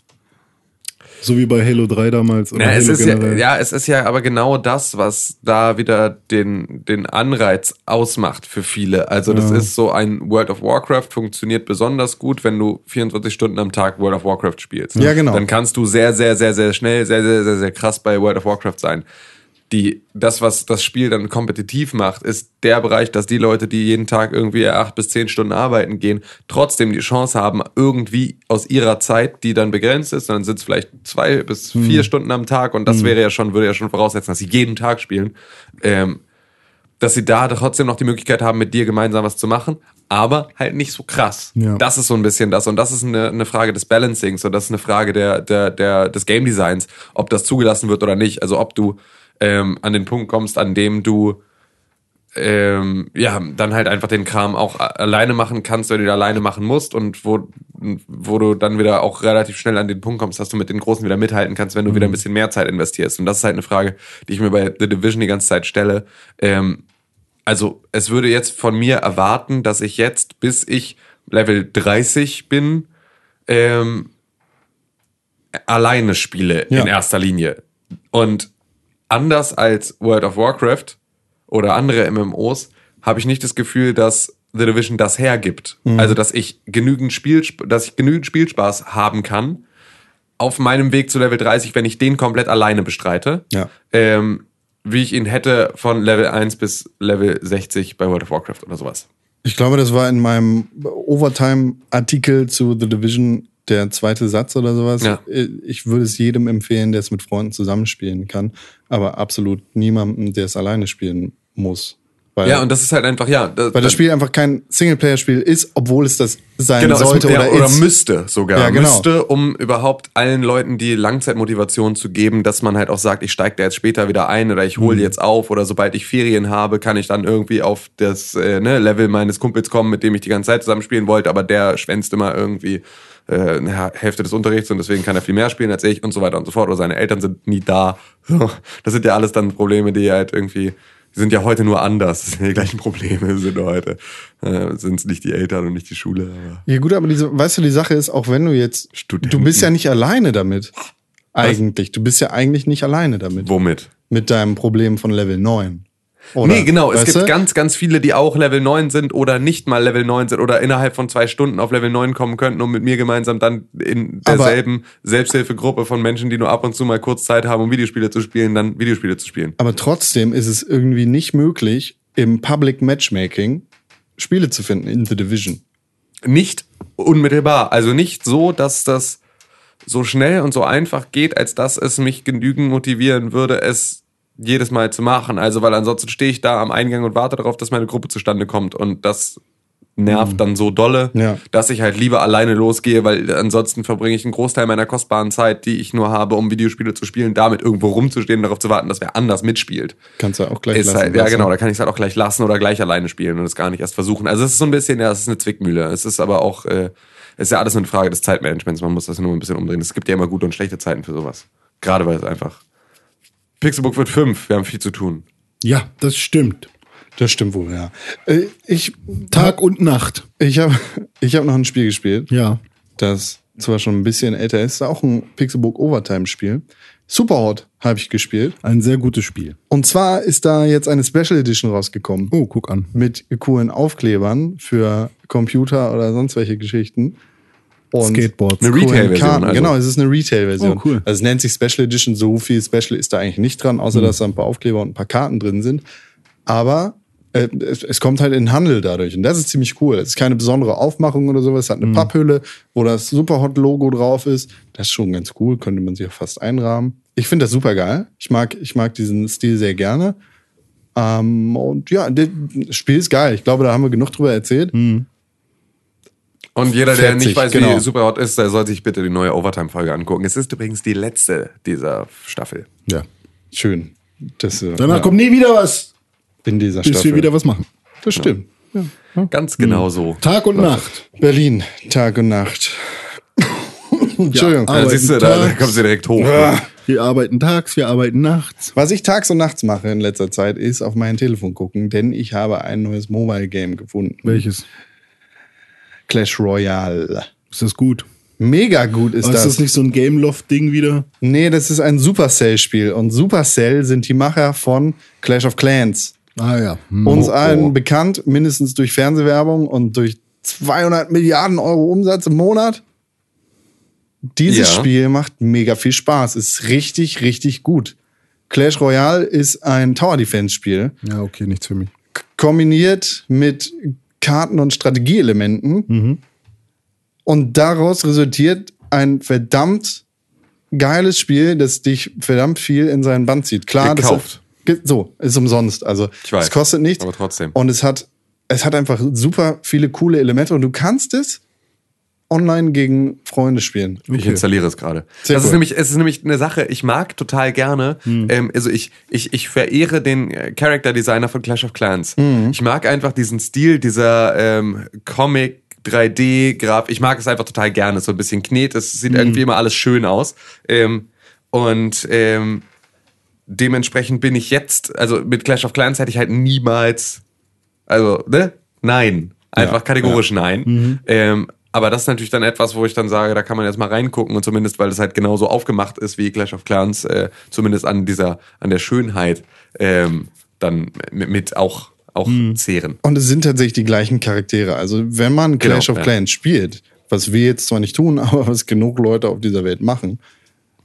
So wie bei Halo 3 damals. Oder Ja, es Halo ist ja, generell. ja, es ist ja aber genau das, was da wieder den, den Anreiz ausmacht für viele. Also das ist so ein World of Warcraft funktioniert besonders gut, wenn du 24 Stunden am Tag World of Warcraft spielst. Ja, genau. Dann kannst du sehr, sehr, sehr, sehr schnell, sehr, sehr, sehr, sehr krass bei World of Warcraft sein. Die, das, was das Spiel dann kompetitiv macht, ist der Bereich, dass die Leute, die jeden Tag irgendwie acht bis zehn Stunden arbeiten gehen, trotzdem die Chance haben, irgendwie aus ihrer Zeit, die dann begrenzt ist, dann sind es vielleicht zwei bis vier Stunden am Tag und das wäre ja schon, würde ja schon voraussetzen, dass sie jeden Tag spielen, ähm, dass sie da trotzdem noch die Möglichkeit haben, mit dir gemeinsam was zu machen, aber halt nicht so krass. Ja. Das ist so ein bisschen das und das ist eine, eine Frage des Balancings und das ist eine Frage der, der, der, des Game Designs, ob das zugelassen wird oder nicht. Also ob du ähm, an den Punkt kommst, an dem du ähm, ja, dann halt einfach den Kram auch alleine machen kannst, wenn du ihn alleine machen musst und wo, wo du dann wieder auch relativ schnell an den Punkt kommst, dass du mit den Großen wieder mithalten kannst, wenn du wieder ein bisschen mehr Zeit investierst. Und das ist halt eine Frage, die ich mir bei The Division die ganze Zeit stelle. Ähm, also es würde jetzt von mir erwarten, dass ich jetzt, bis ich Level 30 bin, ähm, alleine spiele Ja. in erster Linie. Und anders als World of Warcraft oder andere MMOs habe ich nicht das Gefühl, dass The Division das hergibt. Mhm. Also, dass ich genügend Spiel, dass ich genügend Spielspaß haben kann auf meinem Weg zu Level 30, wenn ich den komplett alleine bestreite. Ja. Ähm, wie ich ihn hätte von Level 1 bis Level 60 bei World of Warcraft oder sowas. Ich glaube, das war in meinem Overtime-Artikel zu The Division der zweite Satz oder sowas. Ja. Ich würde es jedem empfehlen, der es mit Freunden zusammenspielen kann, aber absolut niemandem, der es alleine spielen muss. Weil, Ja, und das ist halt einfach, ja. Das, weil das Spiel einfach kein Singleplayer-Spiel ist, obwohl es das sein Genau, sollte es, oder, ja, oder ist. müsste sogar. Ja, genau. Müsste, um überhaupt allen Leuten die Langzeitmotivation zu geben, dass man halt auch sagt, ich steige da jetzt später wieder ein oder ich Mhm. hole jetzt auf oder sobald ich Ferien habe, kann ich dann irgendwie auf das äh, ne, Level meines Kumpels kommen, mit dem ich die ganze Zeit zusammenspielen wollte, aber der schwänzt immer irgendwie äh, eine Hälfte des Unterrichts und deswegen kann er viel mehr spielen als ich und so weiter und so fort. Oder seine Eltern sind nie da. Das sind ja alles dann Probleme, die halt irgendwie die sind ja heute nur anders. Das sind die gleichen Probleme, sind heute. Äh, sind es nicht die Eltern und nicht die Schule. Ja gut, aber diese, weißt du, die Sache ist, auch wenn du jetzt, Studenten. du bist ja nicht alleine damit. Eigentlich. Du bist ja eigentlich nicht alleine damit. womit? Mit deinem Problem von Level 9. Oder, nee, genau. Es gibt du? ganz, ganz viele, die auch Level 9 sind oder nicht mal Level 9 sind oder innerhalb von zwei Stunden auf Level 9 kommen könnten, um mit mir gemeinsam dann in Aber- derselben Selbsthilfegruppe von Menschen, die nur ab und zu mal kurz Zeit haben, um Videospiele zu spielen, dann Videospiele zu spielen. Aber trotzdem ist es irgendwie nicht möglich, im Public Matchmaking Spiele zu finden in The Division. Nicht unmittelbar. Also nicht so, dass das so schnell und so einfach geht, als dass es mich genügend motivieren würde, es jedes Mal zu machen. Also, weil ansonsten stehe ich da am Eingang und warte darauf, dass meine Gruppe zustande kommt. Und das nervt dann so dolle, Ja. dass ich halt lieber alleine losgehe, weil ansonsten verbringe ich einen Großteil meiner kostbaren Zeit, die ich nur habe, um Videospiele zu spielen, damit irgendwo rumzustehen und darauf zu warten, dass wer anders mitspielt. Kannst du auch gleich Ist lassen. halt, ja, genau, da kann ich es halt auch gleich lassen oder gleich alleine spielen und es gar nicht erst versuchen. Also es ist so ein bisschen, ja, es ist eine Zwickmühle. Es ist aber auch, äh, es ist ja alles eine Frage des Zeitmanagements. Man muss das nur ein bisschen umdrehen. Es gibt ja immer gute und schlechte Zeiten für sowas. Gerade weil es einfach. Pixelbook wird fünf. Wir haben viel zu tun. Ja, das stimmt. Das stimmt wohl, ja. Äh, Ich, Tag und Nacht. ich habe ich hab noch ein Spiel gespielt, Ja. das zwar schon ein bisschen älter ist, ist auch ein Pixelbook Overtime-Spiel. Superhot habe ich gespielt. Ein sehr gutes Spiel. Und zwar ist da jetzt eine Special Edition rausgekommen. Oh, guck an. mit coolen Aufklebern für Computer oder sonst welche Geschichten. Und Skateboards. Eine Retail-Version, also. Genau, es ist eine Retail-Version. Oh, cool. Also es nennt sich Special Edition. So viel Special ist da eigentlich nicht dran, Mhm. außer dass da ein paar Aufkleber und ein paar Karten drin sind. Aber äh, es, es kommt halt in den Handel dadurch. Und das ist ziemlich cool. Es ist keine besondere Aufmachung oder sowas. Es hat eine Mhm. Papphülle, wo das Superhot-Logo drauf ist. Das ist schon ganz cool. Könnte man sich auch fast einrahmen. Ich finde das super geil. Ich mag, ich mag diesen Stil sehr gerne. Ähm, und ja, das Spiel ist geil. Ich glaube, da haben wir genug drüber erzählt. Und jeder, der Fetzig, nicht weiß, genau. wie Superhot ist, der soll sich bitte die neue Overtime-Folge angucken. Es ist übrigens die letzte dieser Staffel. Ja. Schön. Das, äh, Danach ja, kommt nie wieder was, in dieser bis Staffel. wir wieder was machen. das stimmt. Ganz genau so. Tag und Nacht. Berlin, Tag und Nacht. Entschuldigung. Ja, siehst du, da, da kommst du direkt hoch. Wir arbeiten tags, wir arbeiten nachts. Was ich tags und nachts mache in letzter Zeit, ist auf mein Telefon gucken, denn ich habe ein neues Mobile Game gefunden. Welches? Clash Royale. Ist das gut? Mega gut ist Aber das. ist das nicht so ein Gameloft-Ding wieder? nee, das ist ein Supercell-Spiel. Und Supercell sind die Macher von Clash of Clans. Ah ja. Hm. Uns Oh, allen oh. bekannt, mindestens durch Fernsehwerbung und durch 200 Milliarden Euro Umsatz im Monat. Dieses Ja. Spiel macht mega viel Spaß, ist richtig, richtig gut. Clash Royale ist ein Tower Defense Spiel, Ja, okay, nichts für mich. kombiniert mit Karten- und Strategieelementen. Und daraus resultiert ein verdammt geiles Spiel, das dich verdammt viel in seinen Band zieht. Klar, Gekauft. das ge- so ist umsonst. Also es kostet nichts, aber trotzdem. Und es hat es hat einfach super viele coole Elemente und du kannst es online gegen Freunde spielen. Ich installiere es gerade. Sehr Das ist cool. nämlich, es ist nämlich eine Sache, ich mag total gerne, ähm, also ich, ich, ich verehre den äh, Character Designer von Clash of Clans. Ich mag einfach diesen Stil, dieser ähm, Comic 3D Graf. Ich mag es einfach total gerne, so ein bisschen knet. Es sieht irgendwie immer alles schön aus. Ähm, und ähm, dementsprechend bin ich jetzt, also mit Clash of Clans hätte ich halt niemals, also, ne? Nein. Einfach kategorisch nein. Ähm, aber das ist natürlich dann etwas, wo ich dann sage, da kann man jetzt mal reingucken und zumindest, weil es halt genauso aufgemacht ist wie Clash of Clans, äh, zumindest an dieser, an der Schönheit, ähm, dann mit, mit auch, auch zehren. Und es sind tatsächlich die gleichen Charaktere. Also wenn man Clash Genau, of ja. Clans spielt, was wir jetzt zwar nicht tun, aber was genug Leute auf dieser Welt machen,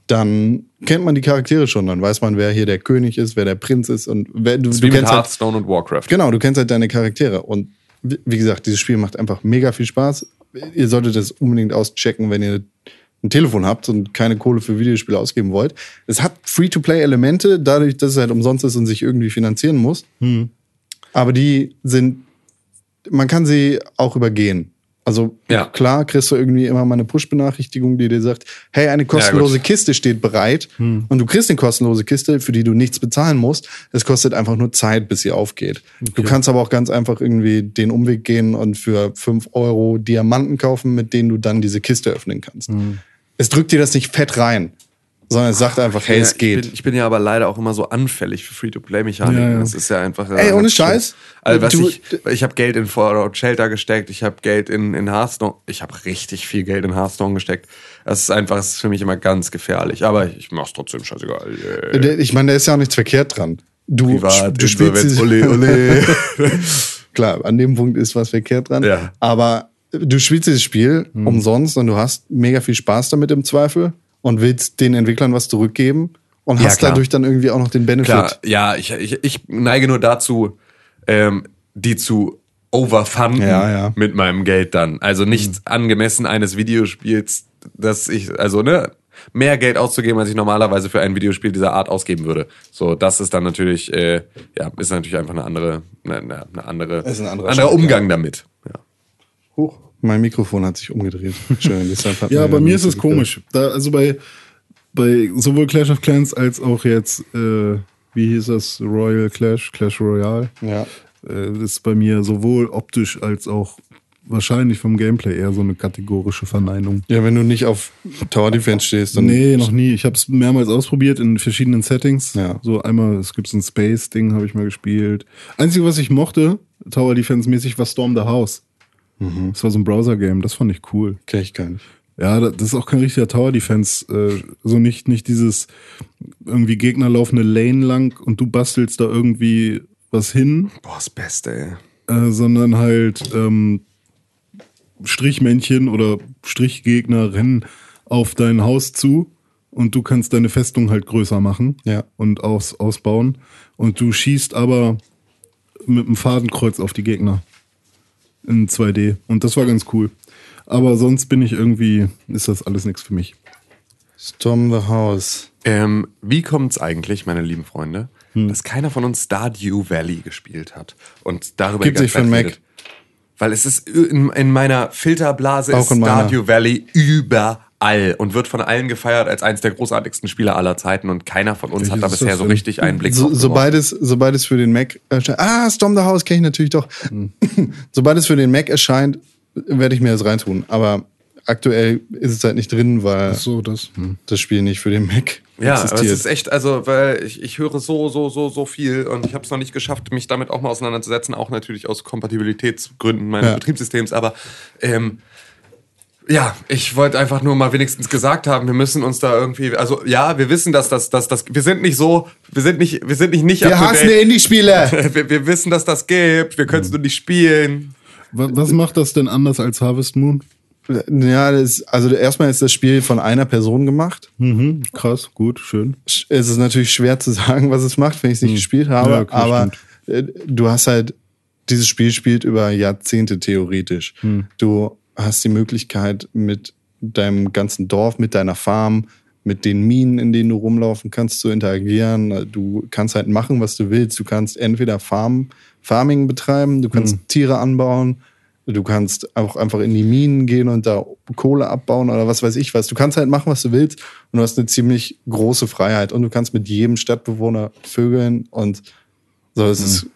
dann kennt man die Charaktere schon. Dann weiß man, wer hier der König ist, wer der Prinz ist und wer du, du kennst halt, Hearthstone und Warcraft. Genau, du kennst halt deine Charaktere. Und wie gesagt, dieses Spiel macht einfach mega viel Spaß. Ihr solltet das unbedingt auschecken, wenn ihr ein Telefon habt und keine Kohle für Videospiele ausgeben wollt. Es hat Free-to-Play-Elemente, dadurch, dass es halt umsonst ist und sich irgendwie finanzieren muss. Aber die sind, man kann sie auch übergehen. Also Ja. klar kriegst du irgendwie immer mal eine Push-Benachrichtigung, die dir sagt, hey, eine kostenlose gut. Kiste steht bereit und du kriegst eine kostenlose Kiste, für die du nichts bezahlen musst. Es kostet einfach nur Zeit, bis sie aufgeht. Du kannst aber auch ganz einfach irgendwie den Umweg gehen und für 5 Euro Diamanten kaufen, mit denen du dann diese Kiste öffnen kannst. Es drückt dir das nicht fett rein, sondern es sagt einfach, hey, Ja, es geht. Ich bin, ich bin ja aber leider auch immer so anfällig für Free-to-Play-Mechaniken. Ja, ja. Das ist ja einfach. Ey, ja, ohne. Scheiß. Also, was Du- ich ich habe Geld in Fallout Shelter gesteckt, ich habe Geld in, in Hearthstone. Ich habe richtig viel Geld in Hearthstone gesteckt. Das ist einfach, das ist für mich immer ganz gefährlich. Aber ich mach's trotzdem scheißegal. Yeah. Ich meine, da ist ja auch nichts verkehrt dran. Du, Privat, du spielst ole, ole. Klar, an dem Punkt ist was verkehrt dran. Ja. Aber du spielst dieses Spiel umsonst und du hast mega viel Spaß damit im Zweifel und willst den Entwicklern was zurückgeben und Ja, hast klar. dadurch dann irgendwie auch noch den Benefit. Klar, ja, ich, ich, ich neige nur dazu, ähm, die zu overfunden Ja, ja. mit meinem Geld dann. Also nicht angemessen eines Videospiels, dass ich, also ne, mehr Geld auszugeben, als ich normalerweise für ein Videospiel dieser Art ausgeben würde. So, das ist dann natürlich, äh, ja, ist natürlich einfach eine andere, eine, eine eine andere, ein anderer anderer Umgang damit. Ja. Huch, mein Mikrofon hat sich umgedreht. Schön, Ja, bei ja mir ist es komisch. Da, also bei, bei sowohl Clash of Clans als auch jetzt, äh, wie hieß das, Royal Clash, Clash Royale, gehört. äh, ist bei mir sowohl optisch als auch wahrscheinlich vom Gameplay eher so eine kategorische Verneinung. Ja. ja, wenn du nicht auf Tower Defense stehst, dann. Nee, noch nie. Ich habe es mehrmals ausprobiert in verschiedenen Settings. Ja. So einmal, es gibt so ein Space-Ding, habe ich mal gespielt. Einzige, was ich mochte, Tower Defense-mäßig, war Storm the House. Das war so ein Browser-Game, das fand ich cool. Kenn ich gar nicht. Ja, da- das ist auch kein richtiger Tower Defense. Äh, so nicht, nicht dieses irgendwie Gegner laufen eine Lane lang und du bastelst da irgendwie was hin, Boah, das Beste, ey. äh, sondern halt ähm, Strichmännchen oder Strichgegner rennen auf dein Haus zu und du kannst deine Festung halt größer machen Ja. und aus, ausbauen. Und du schießt aber mit einem Fadenkreuz auf die Gegner in 2D. Und das war ganz cool. Aber sonst bin ich irgendwie, ist das alles nichts für mich. Storm the House. Ähm, wie kommt's eigentlich, meine lieben Freunde, Hm. dass keiner von uns Stardew Valley gespielt hat und darüber ganze für Zeit Mac. redet? Weil es ist in, in meiner Filterblase Auch ist in meiner. Stardew Valley überall und wird von allen gefeiert als eins der großartigsten Spiele aller Zeiten und keiner von uns hat da bisher so richtig einen Blick So, sobald, es, sobald es für den Mac erscheint. Ah, Storm the House kenne ich natürlich doch. Hm. sobald es für den Mac erscheint, werde ich mir das reintun. Aber aktuell ist es halt nicht drin, weil So, das. Hm. das Spiel nicht für den Mac Ja, aber es existiert. ist echt, also, weil ich, ich höre so, so, so, so viel und ich habe es noch nicht geschafft, mich damit auch mal auseinanderzusetzen, auch natürlich aus Kompatibilitätsgründen meines Ja. Betriebssystems, aber ähm, Ja, ich wollte einfach nur mal wenigstens gesagt haben, wir müssen uns da irgendwie, also ja, wir wissen, dass das, dass das, wir sind nicht so, wir sind nicht, wir sind nicht nicht Wir hassen. Indie-Spiele. wir, wir wissen, dass das gibt, wir können es nur nicht spielen. Was, macht das denn anders als Harvest Moon? ja, das, also erstmal ist das Spiel von einer Person gemacht. Mhm, krass, gut, schön. Sch- Es ist natürlich schwer zu sagen, was es macht, wenn ich es nicht gespielt habe. Ja, okay, aber äh, du hast halt, dieses Spiel spielt über Jahrzehnte theoretisch. Du hast die Möglichkeit mit deinem ganzen Dorf, mit deiner Farm, mit den Minen, in denen du rumlaufen kannst, zu interagieren. Du kannst halt machen, was du willst. Du kannst entweder Farm, Farming betreiben, du kannst Tiere anbauen, du kannst auch einfach in die Minen gehen und da Kohle abbauen oder was weiß ich was. Du kannst halt machen, was du willst und du hast eine ziemlich große Freiheit und du kannst mit jedem Stadtbewohner vögeln und so. Es ist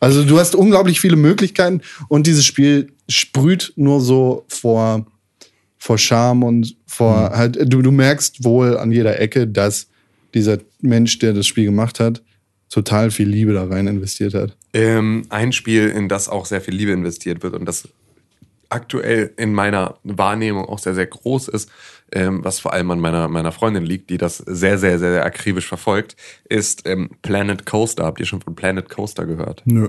also du hast unglaublich viele Möglichkeiten und dieses Spiel sprüht nur so vor, vor Charme und vor halt, du, du merkst wohl an jeder Ecke, dass dieser Mensch, der das Spiel gemacht hat, total viel Liebe da rein investiert hat. Ähm, ein Spiel, in das auch sehr viel Liebe investiert wird und das aktuell in meiner Wahrnehmung auch sehr, sehr groß ist, ähm, was vor allem an meiner, meiner Freundin liegt, die das sehr, sehr, sehr, sehr akribisch verfolgt, ist ähm, Planet Coaster. Habt ihr schon von Planet Coaster gehört? Nö.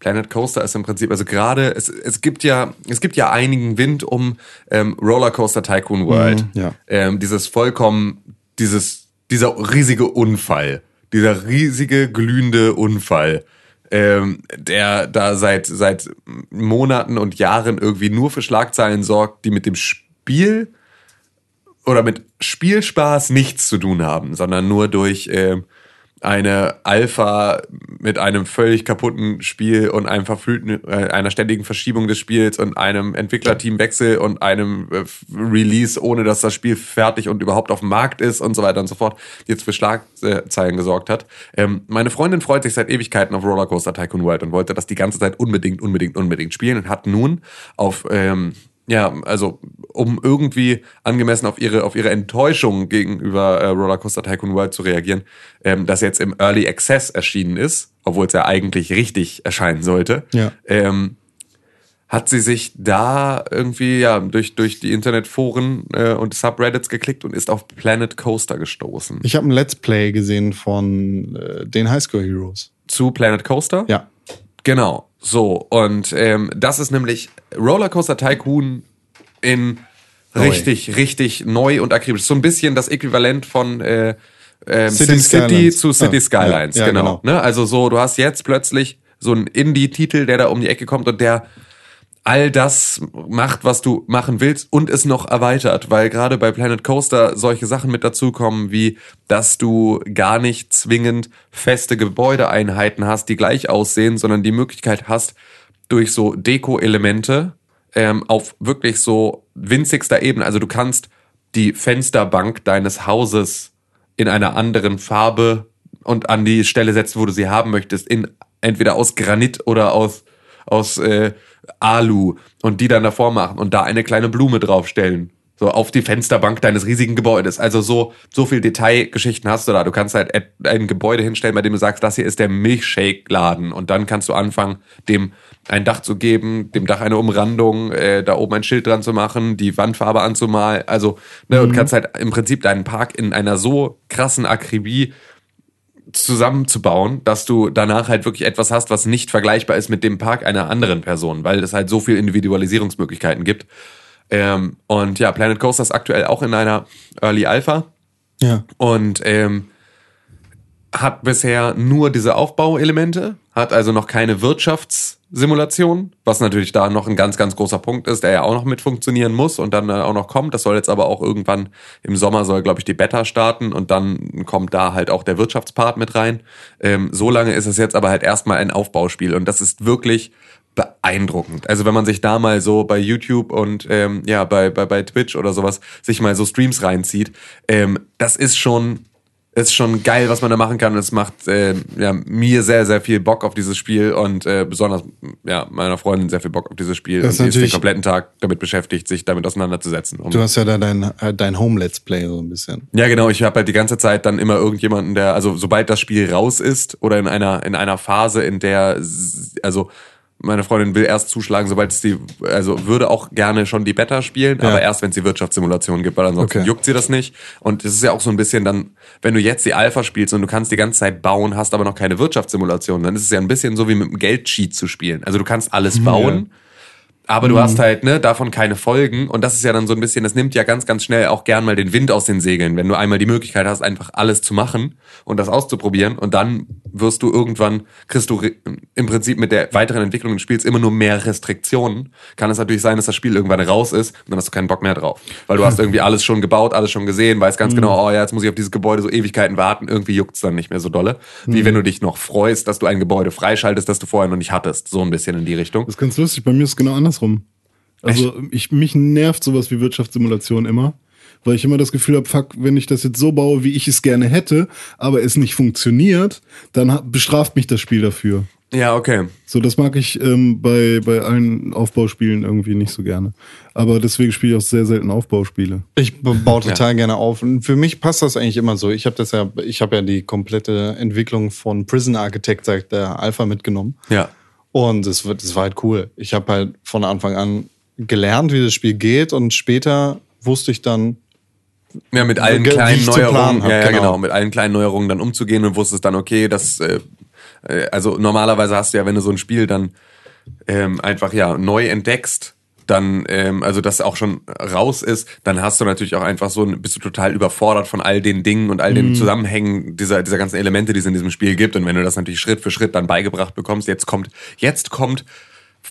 Planet Coaster ist im Prinzip, also gerade, es, es gibt ja, es gibt ja einigen Wind um ähm, Rollercoaster Tycoon World. Mhm, ja. Ähm, dieses vollkommen, dieses, dieser riesige Unfall, dieser riesige glühende Unfall, ähm, der da seit, seit Monaten und Jahren irgendwie nur für Schlagzeilen sorgt, die mit dem Spiel oder mit Spielspaß nichts zu tun haben, sondern nur durch ähm, eine Alpha mit einem völlig kaputten Spiel und einem verfüllten, äh, einer ständigen Verschiebung des Spiels und einem Entwicklerteamwechsel und einem äh, Release, ohne dass das Spiel fertig und überhaupt auf dem Markt ist und so weiter und so fort, jetzt für Schlagzeilen gesorgt hat. Ähm, meine Freundin freut sich seit Ewigkeiten auf Rollercoaster Tycoon World und wollte das die ganze Zeit unbedingt, unbedingt, unbedingt spielen und hat nun auf ähm, ja, also um irgendwie angemessen auf ihre auf ihre Enttäuschung gegenüber äh, Rollercoaster Tycoon World zu reagieren, ähm, das jetzt im Early Access erschienen ist, obwohl es ja eigentlich richtig erscheinen sollte. Ja. Ähm, hat sie sich da irgendwie ja durch durch die Internetforen äh, und Subreddits geklickt und ist auf Planet Coaster gestoßen. Ich habe ein Let's Play gesehen von äh, den Highschool Heroes. Zu Planet Coaster? Ja. Genau, so. Und ähm, das ist nämlich Rollercoaster Tycoon in Neu. richtig, richtig neu und akribisch. So ein bisschen das Äquivalent von äh, ähm, City Skylines. zu City Ja, Skylines. ja, ja, genau. genau. Ne? Also so, du hast jetzt plötzlich so einen Indie-Titel, der da um die Ecke kommt und der all das macht, was du machen willst und es noch erweitert, weil gerade bei Planet Coaster solche Sachen mit dazukommen, wie dass du gar nicht zwingend feste Gebäudeeinheiten hast, die gleich aussehen, sondern die Möglichkeit hast, durch so Deko-Elemente ähm, auf wirklich so winzigster Ebene, also du kannst die Fensterbank deines Hauses in einer anderen Farbe und an die Stelle setzen, wo du sie haben möchtest, in entweder aus Granit oder aus aus äh, Alu und die dann davor machen und da eine kleine Blume draufstellen. So auf die Fensterbank deines riesigen Gebäudes. Also so, so viel Detailgeschichten hast du da. Du kannst halt ein Gebäude hinstellen, bei dem du sagst, das hier ist der Milchshake-Laden. Und dann kannst du anfangen, dem ein Dach zu geben, dem Dach eine Umrandung, äh, da oben ein Schild dran zu machen, die Wandfarbe anzumalen. Also, ne, und kannst halt im Prinzip deinen Park in einer so krassen Akribie zusammenzubauen, dass du danach halt wirklich etwas hast, was nicht vergleichbar ist mit dem Park einer anderen Person, weil es halt so viel Individualisierungsmöglichkeiten gibt. Ähm, und ja, Planet Coaster ist aktuell auch in einer Early Alpha Ja. und ähm, hat bisher nur diese Aufbauelemente, hat also noch keine Wirtschaftssimulation, was natürlich da noch ein ganz, ganz großer Punkt ist, der ja auch noch mit funktionieren muss und dann äh, auch noch kommt. Das soll jetzt aber auch irgendwann im Sommer soll, glaube ich, die Beta starten und dann kommt da halt auch der Wirtschaftspart mit rein. Ähm, so lange ist es jetzt aber halt erstmal ein Aufbauspiel und das ist wirklich beeindruckend. Also wenn man sich da mal so bei YouTube und ähm, ja bei, bei bei Twitch oder sowas sich mal so Streams reinzieht, ähm, das ist schon ist schon geil, was man da machen kann. Es macht äh, ja, mir sehr, sehr viel Bock auf dieses Spiel und äh, besonders ja, meiner Freundin sehr viel Bock auf dieses Spiel. Das ist und die ist den kompletten Tag damit beschäftigt, sich damit auseinanderzusetzen. Um, Du hast ja da dein, äh, dein Home-Let's Play so ein bisschen. ja, genau. Ich habe halt die ganze Zeit dann immer irgendjemanden, der, also sobald das Spiel raus ist oder in einer in einer Phase, in der also meine Freundin will erst zuschlagen, sobald es die, also würde auch gerne schon die Beta spielen, Ja. aber erst wenn es die Wirtschaftssimulation gibt, weil ansonsten Okay. juckt sie das nicht. Und es ist ja auch so ein bisschen dann, wenn du jetzt die Alpha spielst und du kannst die ganze Zeit bauen, hast aber noch keine Wirtschaftssimulation, dann ist es ja ein bisschen so wie mit einem Geldcheat zu spielen. Also du kannst alles bauen, aber du hast halt ne, davon keine Folgen. Und das ist ja dann so ein bisschen, das nimmt ja ganz, ganz schnell auch gern mal den Wind aus den Segeln, wenn du einmal die Möglichkeit hast, einfach alles zu machen und das auszuprobieren. Und dann wirst du irgendwann, kriegst du im Prinzip mit der weiteren Entwicklung des Spiels immer nur mehr Restriktionen, kann es natürlich sein, dass das Spiel irgendwann raus ist und dann hast du keinen Bock mehr drauf, weil du hast irgendwie alles schon gebaut, alles schon gesehen, weißt ganz genau, oh ja, jetzt muss ich auf dieses Gebäude so Ewigkeiten warten, irgendwie juckt's dann nicht mehr so dolle, wie wenn du dich noch freust, dass du ein Gebäude freischaltest, das du vorher noch nicht hattest, so ein bisschen in die Richtung. Das ist ganz lustig, bei mir ist es genau andersrum. Also ich, mich nervt sowas wie Wirtschaftssimulation immer, weil ich immer das Gefühl habe, fuck, wenn ich das jetzt so baue, wie ich es gerne hätte, aber es nicht funktioniert, dann bestraft mich das Spiel dafür. Ja, okay. So, das mag ich ähm, bei, bei allen Aufbauspielen irgendwie nicht so gerne. Aber deswegen spiele ich auch sehr selten Aufbauspiele. Ich baue total gerne auf. Und für mich passt das eigentlich immer so. Ich habe das ja, ich habe ja die komplette Entwicklung von Prison Architect seit der Alpha mitgenommen. Ja. Und es wird, es war halt cool. Ich habe halt von Anfang an gelernt, wie das Spiel geht und später wusste ich dann, Ja, mit allen kleinen Neuerungen, hab, ja, genau. genau. mit allen kleinen Neuerungen dann umzugehen und wusstest dann, okay, das, äh, äh, also normalerweise hast du ja, wenn du so ein Spiel dann ähm, einfach ja neu entdeckst, dann, ähm, also das auch schon raus ist, dann hast du natürlich auch einfach so, bist du total überfordert von all den Dingen und all Mhm. den Zusammenhängen dieser, dieser ganzen Elemente, die es in diesem Spiel gibt. Und wenn du das natürlich Schritt für Schritt dann beigebracht bekommst, jetzt kommt, jetzt kommt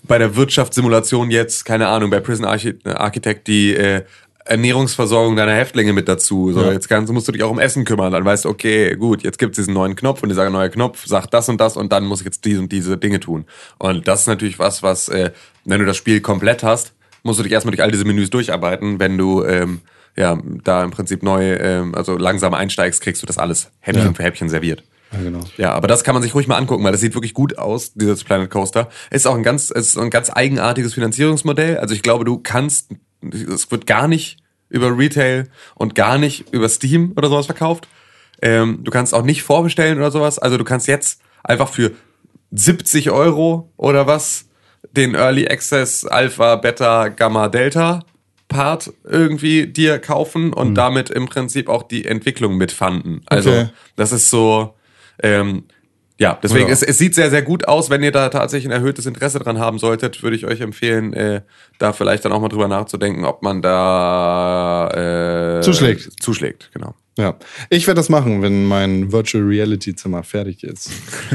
bei der Wirtschaftssimulation jetzt, keine Ahnung, bei Prison Archi Architect die äh, Ernährungsversorgung deiner Häftlinge mit dazu. So, jetzt kannst, musst du dich auch um Essen kümmern. Dann weißt du, okay, gut, jetzt gibt's diesen neuen Knopf und dieser neue Knopf sagt das und das und dann muss ich jetzt diese und diese Dinge tun. Und das ist natürlich was, was, äh, wenn du das Spiel komplett hast, musst du dich erstmal durch all diese Menüs durcharbeiten. Wenn du ähm, ja da im Prinzip neu, ähm, also langsam einsteigst, kriegst du das alles Häppchen Ja. für Häppchen serviert. ja genau. Ja, aber das kann man sich ruhig mal angucken, weil das sieht wirklich gut aus, dieses Planet Coaster. Ist auch ein ganz, ist ein ganz eigenartiges Finanzierungsmodell. Also ich glaube, du kannst, es wird gar nicht über Retail und gar nicht über Steam oder sowas verkauft. Ähm, du kannst auch nicht vorbestellen oder sowas. Also du kannst jetzt einfach für 70 Euro oder was den Early Access Alpha, Beta, Gamma, Delta Part irgendwie dir kaufen und damit im Prinzip auch die Entwicklung mitfanden. Also Okay. das ist so, ähm, ja, deswegen, Ja. Es, es sieht sehr, sehr gut aus. Wenn ihr da tatsächlich ein erhöhtes Interesse dran haben solltet, würde ich euch empfehlen, äh, da vielleicht dann auch mal drüber nachzudenken, ob man da äh, Zuschlägt. Zuschlägt, genau. Ja, ich werde das machen, wenn mein Virtual Reality Zimmer fertig ist.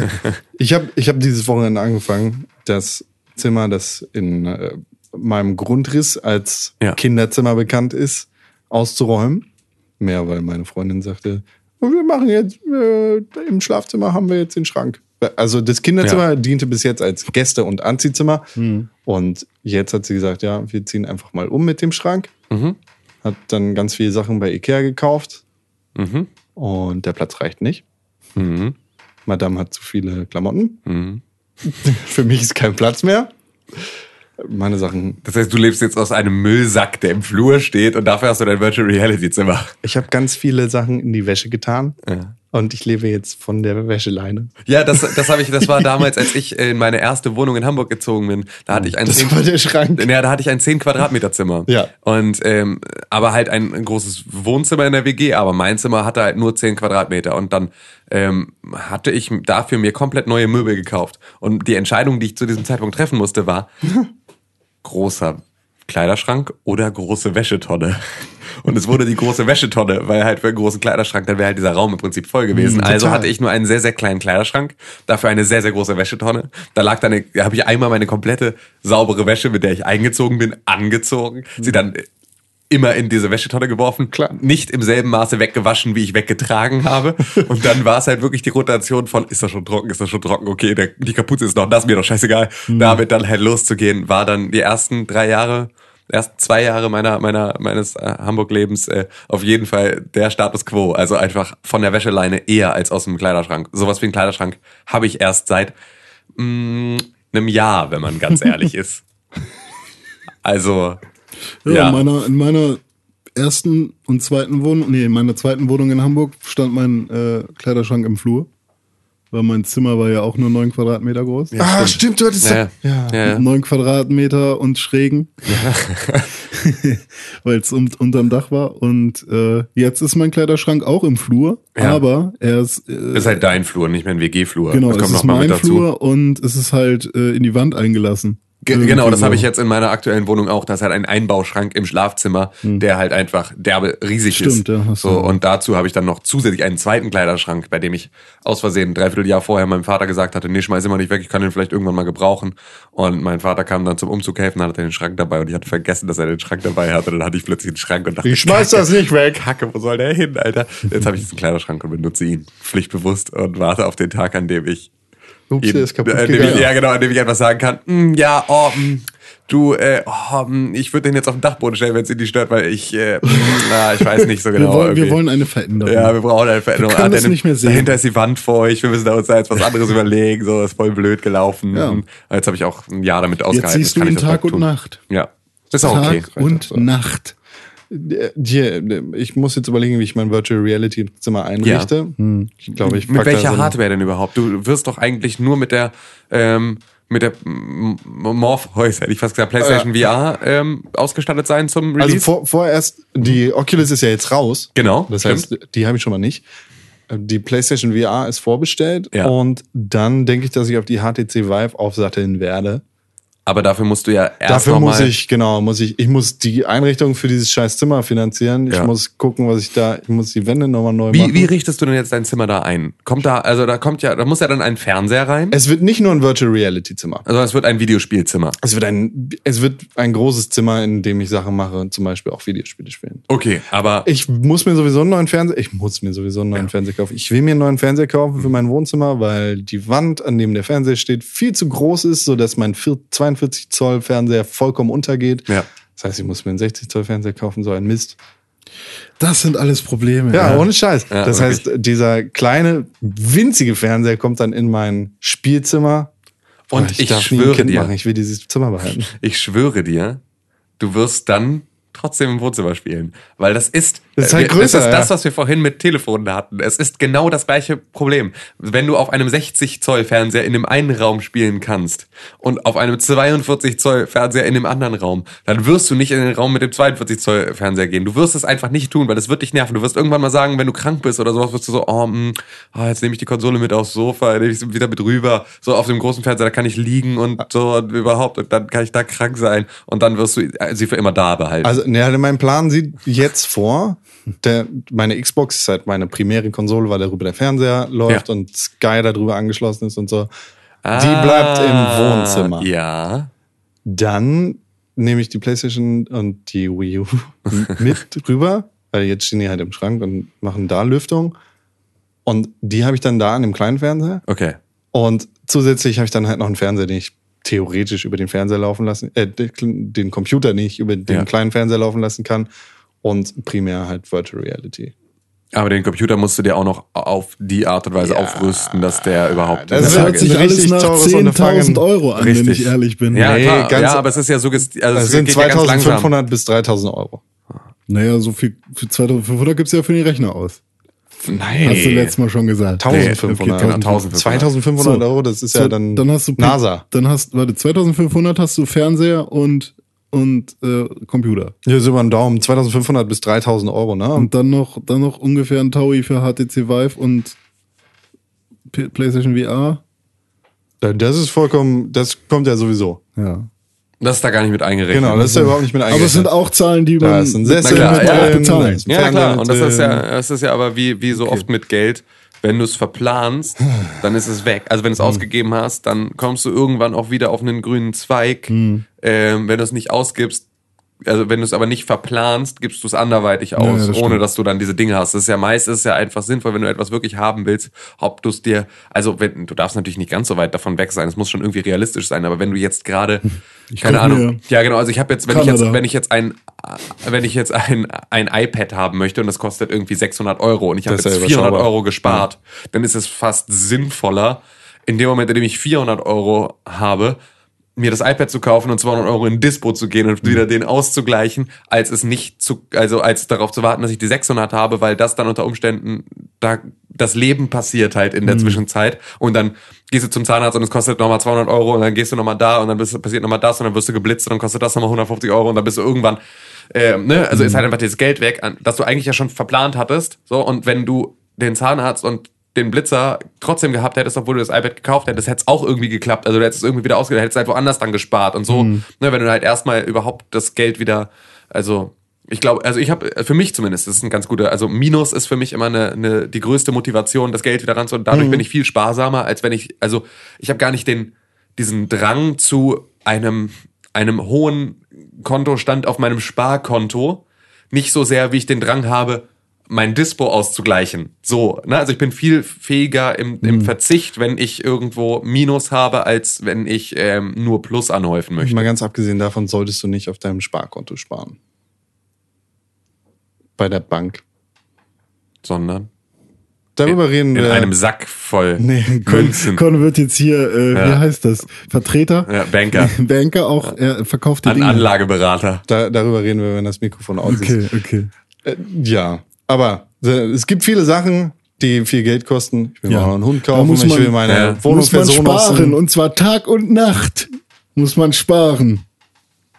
ich habe ich hab dieses Wochenende angefangen, das Zimmer, das in äh, meinem Grundriss als Ja. Kinderzimmer bekannt ist, auszuräumen. Mehr, weil meine Freundin sagte, "Oh, wir machen jetzt, äh, im Schlafzimmer haben wir jetzt den Schrank. Also das Kinderzimmer Ja. diente bis jetzt als Gäste- und Anziehzimmer. Und jetzt hat sie gesagt, ja, wir ziehen einfach mal um mit dem Schrank. Mhm. Hat dann ganz viele Sachen bei Ikea gekauft. Mhm. Und der Platz reicht nicht. Mhm. Madame hat zu viele Klamotten. Mhm. Für mich ist kein Platz mehr. Meine Sachen. Das heißt, du lebst jetzt aus einem Müllsack, der im Flur steht und dafür hast du dein Virtual Reality Zimmer. Ich habe ganz viele Sachen in die Wäsche getan. Ja. Und ich lebe jetzt von der Wäscheleine. Ja, das, das habe ich, das war damals, als ich in meine erste Wohnung in Hamburg gezogen bin. Da hatte ich ein Das 10 war der Schrank. Ja, da hatte ich ein 10 Quadratmeter Zimmer. Ja. Und ähm, aber halt ein, ein großes Wohnzimmer in der WG, aber mein Zimmer hatte halt nur 10 Quadratmeter. Und dann ähm, hatte ich dafür mir komplett neue Möbel gekauft. Und die Entscheidung, die ich zu diesem Zeitpunkt treffen musste, war großer Kleiderschrank oder große Wäschetonne. Und es wurde die große Wäschetonne, weil halt für einen großen Kleiderschrank, dann wäre halt dieser Raum im Prinzip voll gewesen. also total. hatte ich nur einen sehr, sehr kleinen Kleiderschrank, dafür eine sehr, sehr große Wäschetonne. Da lag dann, da habe ich einmal meine komplette saubere Wäsche, mit der ich eingezogen bin, angezogen, sie dann immer in diese Wäschetonne geworfen, Klar. nicht im selben Maße weggewaschen, wie ich weggetragen habe. Und dann war es halt wirklich die Rotation von, ist das schon trocken, ist das schon trocken, okay, der, die Kapuze ist noch, das ist mir doch scheißegal. Damit dann halt loszugehen, war dann die ersten drei Jahre, ersten zwei Jahre meiner, meiner, meines äh, Hamburg-Lebens äh, auf jeden Fall der Status quo. Also einfach von der Wäscheleine eher als aus dem Kleiderschrank. Sowas wie ein Kleiderschrank habe ich erst seit mh, einem Jahr, wenn man ganz ehrlich ist. Also, Ja, Ja. In, meiner, in meiner ersten und zweiten Wohnung, nee, in meiner zweiten Wohnung in Hamburg stand mein äh, Kleiderschrank im Flur. weil mein Zimmer war ja auch nur neun Quadratmeter groß. ah, stimmt, du hattest Ja, ja. ja. ja. Neun Quadratmeter und schrägen, weil es un unterm Dach war. Und äh, jetzt ist mein Kleiderschrank auch im Flur, Ja. aber er ist äh, ist halt dein Flur, nicht mehr ein WG-Flur. genau, das es kommt ist noch mal mein mit dazu. Flur und es ist halt äh, in die Wand eingelassen. Ge genau, das habe ich jetzt in meiner aktuellen Wohnung auch. Da ist halt ein Einbauschrank im Schlafzimmer, der halt einfach derbe riesig Hm. Stimmt, ist. ja, so, du. und dazu habe ich dann noch zusätzlich einen zweiten Kleiderschrank, bei dem ich aus Versehen ein Dreivierteljahr vorher meinem Vater gesagt hatte, nee, schmeiß immer nicht weg, ich kann den vielleicht irgendwann mal gebrauchen. Und mein Vater kam dann zum Umzug helfen, dann hatte er den Schrank dabei und ich hatte vergessen, dass er den Schrank dabei hatte. Dann hatte ich plötzlich den Schrank und dachte, Ich schmeiß das nicht weg. Kacke, wo soll der hin, Alter? Jetzt habe ich diesen Kleiderschrank und benutze ihn pflichtbewusst und warte auf den Tag, an dem ich Ups, der ist kaputt äh, dem ich, gegangen. ja, genau, an dem ich einfach sagen kann, "Mm, ja, oh, mm, du, äh, oh, mm, ich würde den jetzt auf den Dachboden stellen, wenn es ihn nicht stört, weil ich, äh, mm, na, ich weiß nicht so genau. wir, wollen, wir wollen eine Veränderung. ja, wir brauchen eine Veränderung. Wir können Ah, das nicht mehr sehen. Dahinter ist die Wand feucht, wir müssen da uns da jetzt was anderes überlegen, so, ist voll blöd gelaufen. Ja. Jetzt habe ich auch ein Jahr damit Jetzt ausgehalten. siehst du ihn Tag bald und tun. Nacht. Ja, ist auch Tag okay. und Nacht. Äh, Hier, ich muss jetzt überlegen, wie ich mein Virtual Reality Zimmer einrichte. Ich glaube, ich Mit welcher Hardware denn überhaupt? Du wirst doch eigentlich nur mit der ähm, mit der Morpheus, hätte ich fast gesagt, PlayStation VR ähm, ausgestattet sein zum Release. Also vor, vorerst, die Oculus ist ja jetzt raus. Genau, Das stimmt. heißt, die habe ich schon mal nicht. Die PlayStation VR ist vorbestellt Ja. und dann denke ich, dass ich auf die HTC Vive aufsatteln werde. Aber dafür musst du ja erst Dafür muss ich, genau, muss ich, ich muss die Einrichtung für dieses scheiß Zimmer finanzieren. Ich Ja. muss gucken, was ich da, ich muss die Wände nochmal neu Wie, machen. wie richtest du denn jetzt dein Zimmer da ein? Kommt da, also da kommt ja, da muss ja dann ein Fernseher rein. es wird nicht nur ein Virtual Reality Zimmer. Also es wird ein Videospielzimmer. Es wird ein, es wird ein großes Zimmer, in dem ich Sachen mache, zum Beispiel auch Videospiele spielen. Okay, aber Ich muss mir sowieso einen neuen Fernseher, ich muss mir sowieso einen neuen Fernseher kaufen. Ich will mir einen neuen Fernseher kaufen für mein Wohnzimmer, weil die Wand, an dem der Fernseher steht, viel zu groß ist, sodass mein 4 42 Zoll Fernseher vollkommen untergeht. Ja. Das heißt, ich muss mir einen 60 Zoll Fernseher kaufen, so ein Mist. Das sind alles Probleme. Ja, ohne Scheiß. Ja, das wirklich. heißt, dieser kleine, winzige Fernseher kommt dann in mein Spielzimmer. Und Oh, ich darf nie ein schwöre kind dir. Machen. Ich will dieses Zimmer behalten. ich schwöre dir, du wirst dann trotzdem im Wohnzimmer spielen. Weil das ist, Das ist halt äh, größer, das ist ja. das, was wir vorhin mit Telefonen hatten. Es ist genau das gleiche Problem. Wenn du auf einem 60 Zoll Fernseher in dem einen Raum spielen kannst und auf einem 42 Zoll Fernseher in dem anderen Raum, dann wirst du nicht in den Raum mit dem 42 Zoll Fernseher gehen. Du wirst es einfach nicht tun, weil das wird dich nerven. Du wirst irgendwann mal sagen, wenn du krank bist oder sowas, wirst du so, oh, mh, ah, jetzt nehme ich die Konsole mit aufs Sofa, nehme ich sie wieder mit rüber. So auf dem großen Fernseher, da kann ich liegen und so und überhaupt und dann kann ich da krank sein und dann wirst du sie für immer da behalten. Also, ne, mein Plan sieht jetzt vor, der, meine Xbox ist halt meine primäre Konsole, weil darüber der Fernseher läuft Ja. und Sky darüber angeschlossen ist und so. Ah, Die bleibt im Wohnzimmer. Ja. Dann nehme ich die PlayStation und die Wii U mit rüber, weil jetzt stehen die halt im Schrank und machen da Lüftung. Und die habe ich dann da an dem kleinen Fernseher. Okay. Und zusätzlich habe ich dann halt noch einen Fernseher, den ich theoretisch über den Fernseher laufen lassen, äh, den Computer nicht über den Ja. kleinen Fernseher laufen lassen kann. Und primär halt Virtual Reality. Aber den Computer musst du dir auch noch auf die Art und Weise Ja, aufrüsten, dass der überhaupt das in Das der ist Lage hört sich alles richtig nach teures 10.000 Unterfangen. Euro an, wenn ich ehrlich bin. Ja, Nee, klar, ganz- ja, aber es ist ja suggest also Das es sind geht ja ganz langsam. 2500 bis 3000 Euro. Naja, so viel für 2500 gibt's ja für den Rechner aus. Nein. Hast du letztes Mal schon gesagt. 1500. okay, genau, 1500. 2500 So. Euro, das ist So, ja dann, dann hast du NASA. Dann hast, warte, 2500 hast du Fernseher und, und äh, Computer. Hier ist über den Daumen 2500 bis 3000 Euro, ne? Und dann noch, dann noch ungefähr ein Taui für HTC Vive und P PlayStation VR. Das ist vollkommen, das kommt ja sowieso. Ja. Das ist da gar nicht mit eingerechnet. Genau, das ist ja überhaupt nicht mit Aber es sind auch Zahlen, die Da man ist ein klar, ja, drin, bezahlen. da ist ein Ja, Fernseher klar. mit Und das ist ja, drin. das ist ja aber wie, wie so oft mit Geld. Wenn du es verplanst, dann ist es weg. Also wenn du es ausgegeben hast, dann kommst du irgendwann auch wieder auf einen grünen Zweig. Ähm, wenn du es nicht ausgibst, also wenn du es aber nicht verplanst, gibst du es anderweitig aus, ja, das ohne dass du dann diese Dinge hast. Das ist ja meist ist es ja einfach sinnvoll, wenn du etwas wirklich haben willst, ob du es dir, also wenn, du darfst natürlich nicht ganz so weit davon weg sein, es muss schon irgendwie realistisch sein, aber wenn du jetzt gerade, keine guck Ahnung, ja genau, also ich habe jetzt, wenn ich jetzt, Kanada. wenn ich jetzt ein, wenn ich jetzt ein, ein iPad haben möchte und das kostet irgendwie 600 Euro und ich habe jetzt ja 400 überschaubar. Euro gespart, dann ist es fast sinnvoller, in dem Moment, in dem ich 400 Euro habe, mir das iPad zu kaufen und 200 Euro in Dispo zu gehen und wieder den auszugleichen, als es nicht zu, also als darauf zu warten, dass ich die 600 habe, weil das dann unter Umständen, da das Leben passiert halt in der Zwischenzeit. Und dann gehst du zum Zahnarzt und es kostet nochmal 200 Euro und dann gehst du nochmal da und dann bist, passiert nochmal das und dann wirst du geblitzt und dann kostet das nochmal 150 Euro und dann bist du irgendwann, ähm, ne, also ist halt einfach das Geld weg, das du eigentlich ja schon verplant hattest, so und wenn du den Zahnarzt und den Blitzer trotzdem gehabt hättest, obwohl du das iPad gekauft hättest, hätte es auch irgendwie geklappt. Also du hättest es irgendwie wieder ausgegeben, hättest halt woanders dann gespart und so. Ne, wenn du halt erstmal überhaupt das Geld wieder, also ich glaube, also ich habe, für mich zumindest, das ist ein ganz guter, also Minus ist für mich immer eine, eine die größte Motivation, das Geld wieder ranzuholen. Dadurch bin ich viel sparsamer, als wenn ich, also ich habe gar nicht den, diesen Drang zu einem, einem hohen Kontostand auf meinem Sparkonto. Nicht so sehr, wie ich den Drang habe, mein Dispo auszugleichen. So, ne? Also ich bin viel fähiger im, im Verzicht, wenn ich irgendwo Minus habe, als wenn ich ähm, nur Plus anhäufen möchte. Mal ganz abgesehen davon solltest du nicht auf deinem Sparkonto sparen. Bei der Bank. Sondern Darüber reden in wir. einem Sack voll Nee, Münzen. Con wird jetzt hier, äh, wie Ja. heißt das? Vertreter? Ja, Banker. Banker auch, er verkauft die An Dinge. Anlageberater. da, darüber reden wir, wenn das Mikrofon aus Okay, ist. okay. Äh, ja, aber äh, es gibt viele Sachen, die viel Geld kosten. Ich will Ja. mal noch einen Hund kaufen, muss ich man- will meine Ja. Wohnung muss man sparen und zwar Tag und Nacht muss man sparen.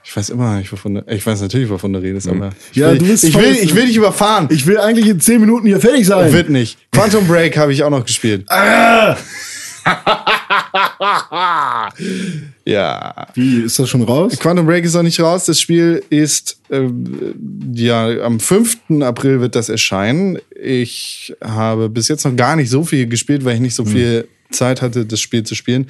Ich weiß immer nicht, wovon du, ich weiß natürlich, wovon du redest, aber ich, Ja, will, du bist ich, will, ich will dich überfahren. Ich will eigentlich in 10 Minuten hier fertig sein. Wird nicht. Quantum Break habe ich auch noch gespielt. ja. Wie, ist das schon raus? Quantum Break ist noch nicht raus. Das Spiel ist, ähm, ja, am 5. April wird das erscheinen. Ich habe bis jetzt noch gar nicht so viel gespielt, weil ich nicht so viel Zeit hatte, das Spiel zu spielen.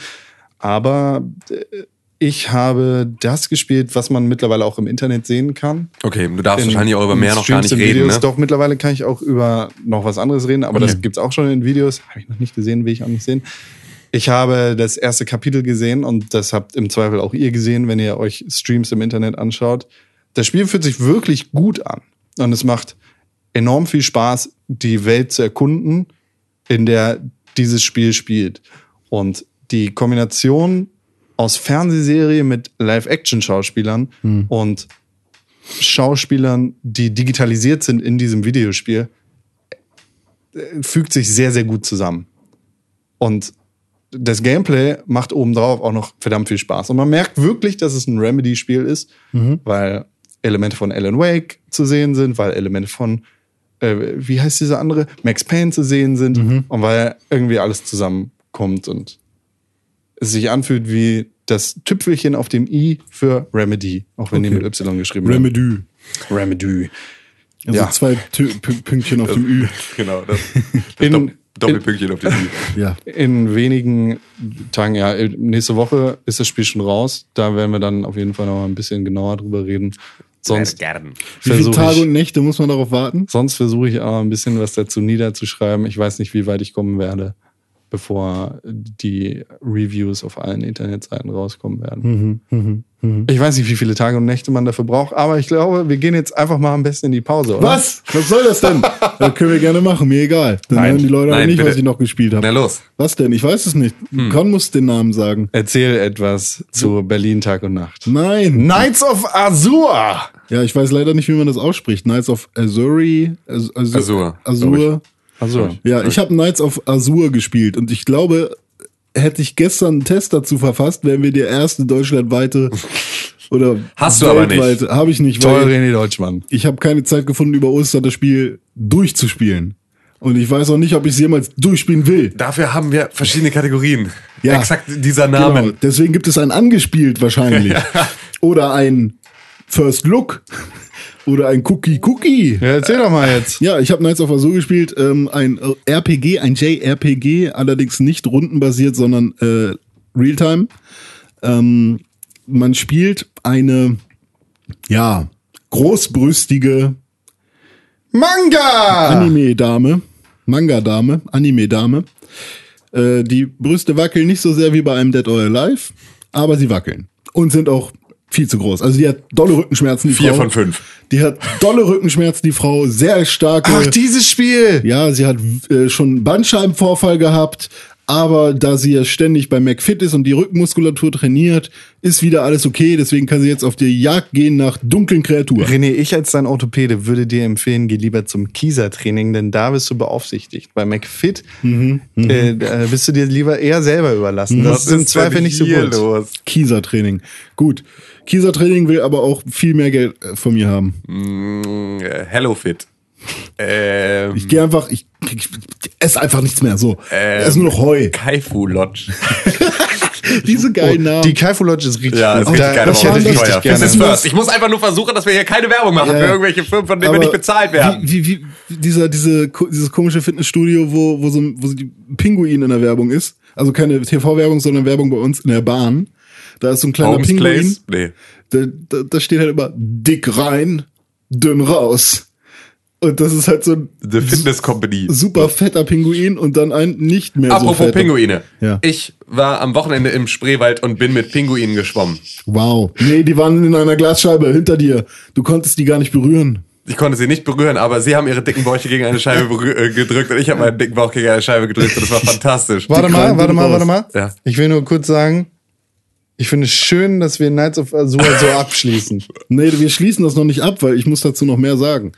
Aber äh, ich habe das gespielt, was man mittlerweile auch im Internet sehen kann. Okay, du darfst In- wahrscheinlich auch über mehr noch gar nicht reden, Videos. ne? Doch, mittlerweile kann ich auch über noch was anderes reden, aber das gibt's auch schon in Videos. Habe ich noch nicht gesehen, will ich auch nicht sehen. Ich habe das erste Kapitel gesehen und das habt im Zweifel auch ihr gesehen, wenn ihr euch Streams im Internet anschaut. Das Spiel fühlt sich wirklich gut an und es macht enorm viel Spaß, die Welt zu erkunden, in der dieses Spiel spielt. Und die Kombination aus Fernsehserie mit Live-Action-Schauspielern und Schauspielern, die digitalisiert sind in diesem Videospiel, äh, fügt sich sehr, sehr gut zusammen. Und das Gameplay macht obendrauf auch noch verdammt viel Spaß. Und man merkt wirklich, dass es ein Remedy-Spiel ist, weil Elemente von Alan Wake zu sehen sind, weil Elemente von, äh, wie heißt dieser andere, Max Payne zu sehen sind und weil irgendwie alles zusammenkommt und es sich anfühlt wie das Tüpfelchen auf dem i für Remedy, auch wenn die Okay. mit Y geschrieben werden. Remedy. Remedy. Also Ja. zwei Tü Pü- Pünktchen auf dem Ü. Genau, das, In- Dopp Doppelpünktchen auf dem Ü. Ja. In wenigen Tagen, ja, nächste Woche ist das Spiel schon raus. Da werden wir dann auf jeden Fall noch mal ein bisschen genauer drüber reden. Sonst Gern. Wie viele Tage und Nächte muss man darauf warten? sonst versuche ich auch ein bisschen was dazu niederzuschreiben. Ich weiß nicht, wie weit ich kommen werde, bevor die Reviews auf allen Internetseiten rauskommen werden. Ich weiß nicht, wie viele Tage und Nächte man dafür braucht, aber ich glaube, wir gehen jetzt einfach mal am besten in die Pause, oder? Was? Was soll das denn? das können wir gerne machen, mir egal. Dann Nein. hören die Leute Nein, nicht, bitte. was ich noch gespielt Na habe. los. Was denn? Ich weiß es nicht. Con muss den Namen sagen. Erzähl etwas zu Berlin Tag und Nacht. Nein. Knights of Azur! Ja, ich weiß leider nicht, wie man das ausspricht. Knights of Azuri. Az Azur. Azur, Azur. Azur. Ja, ich habe Knights of Azur gespielt und ich glaube, hätte ich gestern einen Test dazu verfasst, wären wir der erste deutschlandweite oder Hast du aber nicht. Habe ich nicht, Toll, René Deutschmann. ich habe keine Zeit gefunden, über Ostern das Spiel durchzuspielen. Und ich weiß auch nicht, ob ich es jemals durchspielen will. Dafür haben wir verschiedene Kategorien. Ja. Exakt dieser Namen. Genau. Deswegen gibt es ein angespielt wahrscheinlich. Oder ein First Look. Oder ein Cookie Cookie. Ja, erzähl doch mal jetzt. Ja, ich habe Knights of Azur gespielt, ähm, ein äh, RPG, ein JRPG, allerdings nicht rundenbasiert, sondern äh, Realtime. Ähm, man spielt eine, ja, großbrüstige Manga! Anime-Dame, Manga-Dame, Anime-Dame. Äh, die Brüste wackeln nicht so sehr wie bei einem Dead or Alive, aber sie wackeln. Und sind auch viel zu groß. Also die hat dolle Rückenschmerzen, die Vier Frau. von fünf. Die hat dolle Rückenschmerzen, die Frau. Sehr starke... Ach, dieses Spiel! Ja, sie hat äh, schon einen Bandscheibenvorfall gehabt, Aber da sie ja ständig bei McFit ist und die Rückenmuskulatur trainiert, ist wieder alles okay. Deswegen kann sie jetzt auf die Jagd gehen nach dunklen Kreaturen. René, ich als dein Orthopäde würde dir empfehlen, geh lieber zum Kieser-Training, denn da bist du beaufsichtigt. Bei McFit äh, da bist du dir lieber eher selber überlassen. Das ist im Zweifel nicht so gut. los? Kieser-Training. Gut. Kieser-Training will aber auch viel mehr Geld äh, von mir haben. Mm, äh, Hello Fit. Ähm, Ich gehe einfach, ich, ich, esse einfach nichts mehr. So. es ist nur noch Heu. Kaifu Lodge. Diese geilen Namen. Die Kaifu Lodge ist richtig Ja, ist richtig geil, das ich richtig teuer. gerne. First. Ich muss einfach nur versuchen, dass wir hier keine Werbung machen Ja, für irgendwelche Firmen, von denen wir nicht bezahlt werden. Wie, wie, wie dieser, diese, dieses komische Fitnessstudio, wo, wo so, wo so die Pinguin in der Werbung ist. Also keine TV-Werbung, sondern Werbung bei uns in der Bahn. Da ist so ein kleiner Homes Pinguin. Place? Nee. Da, da, da steht halt immer dick rein, dünn raus. Und das ist halt so ein The Fitness Company. super fetter Pinguin und dann ein nicht mehr so Apropos fetter. Pinguine. Ja. Ich war am Wochenende im Spreewald und bin mit Pinguinen geschwommen. Wow. Nee, die waren in einer Glasscheibe hinter dir. Du konntest die gar nicht berühren. Ich konnte sie nicht berühren, aber sie haben ihre dicken Bäuche gegen eine Scheibe äh, gedrückt und ich habe meinen dicken Bauch gegen eine Scheibe gedrückt und das war fantastisch. Warte mal, warte mal, warte mal. Ja. Ich will nur kurz sagen, ich finde es schön, dass wir Knights of Azure so abschließen. Nee, wir schließen das noch nicht ab, weil ich muss dazu noch mehr sagen.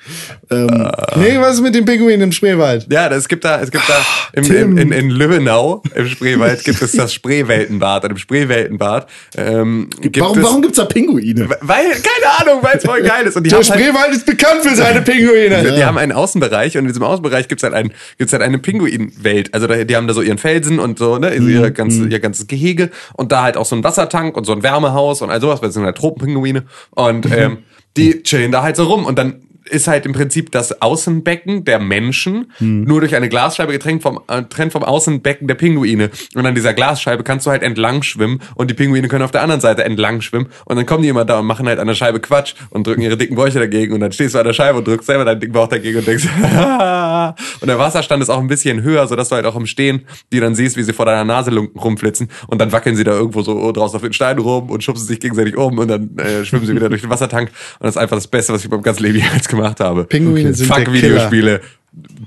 Ähm, Nee, was ist mit dem Pinguin im Spreewald? Ja, es gibt da, es gibt da im, Tim. im, in, in Lübbenau im Spreewald gibt es das Spreeweltenbad. Und im Spreeweltenbad ähm, gibt warum, es, warum gibt's da Pinguine? Weil, keine Ahnung, weil es voll geil ist. Und die Der haben halt, Spreewald ist bekannt für seine Pinguine. Die haben einen Außenbereich und in diesem Außenbereich gibt's halt, ein, gibt's halt eine Pinguinwelt. Also da, die haben da so ihren Felsen und so, ne, also ihr, ganze, ihr ganzes Gehege und da halt auch so ein Wassertank und so ein Wärmehaus und all sowas, weil das sind halt Tropenpinguine. Und ähm, die chillen da halt so rum und dann ist halt im Prinzip das Außenbecken der Menschen nur durch eine Glasscheibe getrennt vom, äh, getrennt vom Außenbecken der Pinguine. Und an dieser Glasscheibe kannst du halt entlang schwimmen und die Pinguine können auf der anderen Seite entlang schwimmen. Und dann kommen die immer da und machen halt an der Scheibe Quatsch und drücken ihre dicken Bäuche dagegen. Und dann stehst du an der Scheibe und drückst selber deinen dicken Bauch dagegen und denkst, und der Wasserstand ist auch ein bisschen höher, sodass du halt auch im Stehen die dann siehst, wie sie vor deiner Nase rumflitzen. Und dann wackeln sie da irgendwo so draußen auf den Steinen rum und schubsen sich gegenseitig um und dann äh, schwimmen sie wieder durch den Wassertank. Und das ist einfach das Beste, was ich beim ganzen Leben jemals gemacht habe. Pinguine sind Fuck der Videospiele.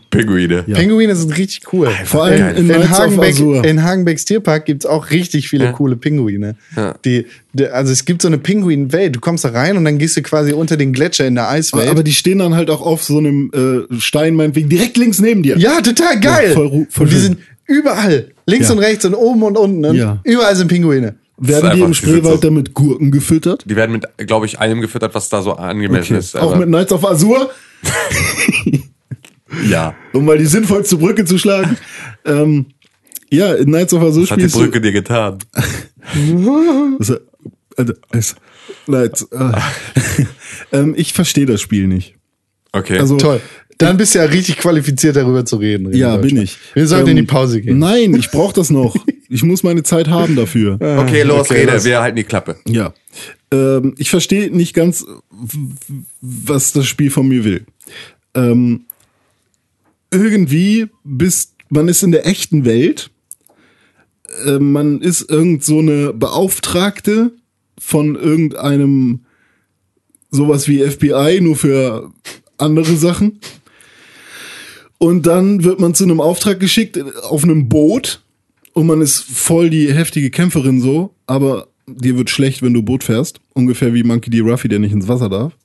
Pinguine. Pinguine sind richtig cool. Vor allem Geil. in In, Hagenbeck, in Hagenbecks Tierpark gibt's auch richtig viele Ja. coole Pinguine. Ja. Die, die, also es gibt so eine Pinguinwelt. Du kommst da rein und dann gehst du quasi unter den Gletscher in der Eiswelt. Aber die stehen dann halt auch auf so einem äh, Stein, meinetwegen, direkt links neben dir. ja, total geil. Ja, voll voll und die sind überall. Links Ja. und rechts und oben und unten. Und Ja. Überall sind Pinguine. Werden die im Spreewald so- dann mit Gurken gefüttert? Die werden mit, glaube ich, allem gefüttert, was da so angemessen ist. Auch aber- mit Knights of Azure, ja. um mal die sinnvollste Brücke zu schlagen. ähm, ja, in Knights of Azure Was hat die spielst du... Brücke dir getan? Also, es, Knights, äh, ähm, ich verstehe das Spiel nicht. Okay. Also, Toll. Dann bist du ja richtig qualifiziert, darüber zu reden. Ja, bin ich. Wir sollten Ähm, in die Pause gehen. Nein, ich brauche das noch. Ich muss meine Zeit haben dafür. okay, los, okay, rede. los. Wir halten die Klappe. Ja. Ähm, ich verstehe nicht ganz, was das Spiel von mir will. Ähm, irgendwie bist, man ist in der echten Welt. Äh, man ist irgend so eine Beauftragte von irgendeinem sowas wie FBI, nur für andere Sachen. Und dann wird man zu einem Auftrag geschickt auf einem Boot und man ist voll die heftige Kämpferin so, aber dir wird schlecht, wenn du Boot fährst. Ungefähr wie Monkey D. Ruffy, der nicht ins Wasser darf.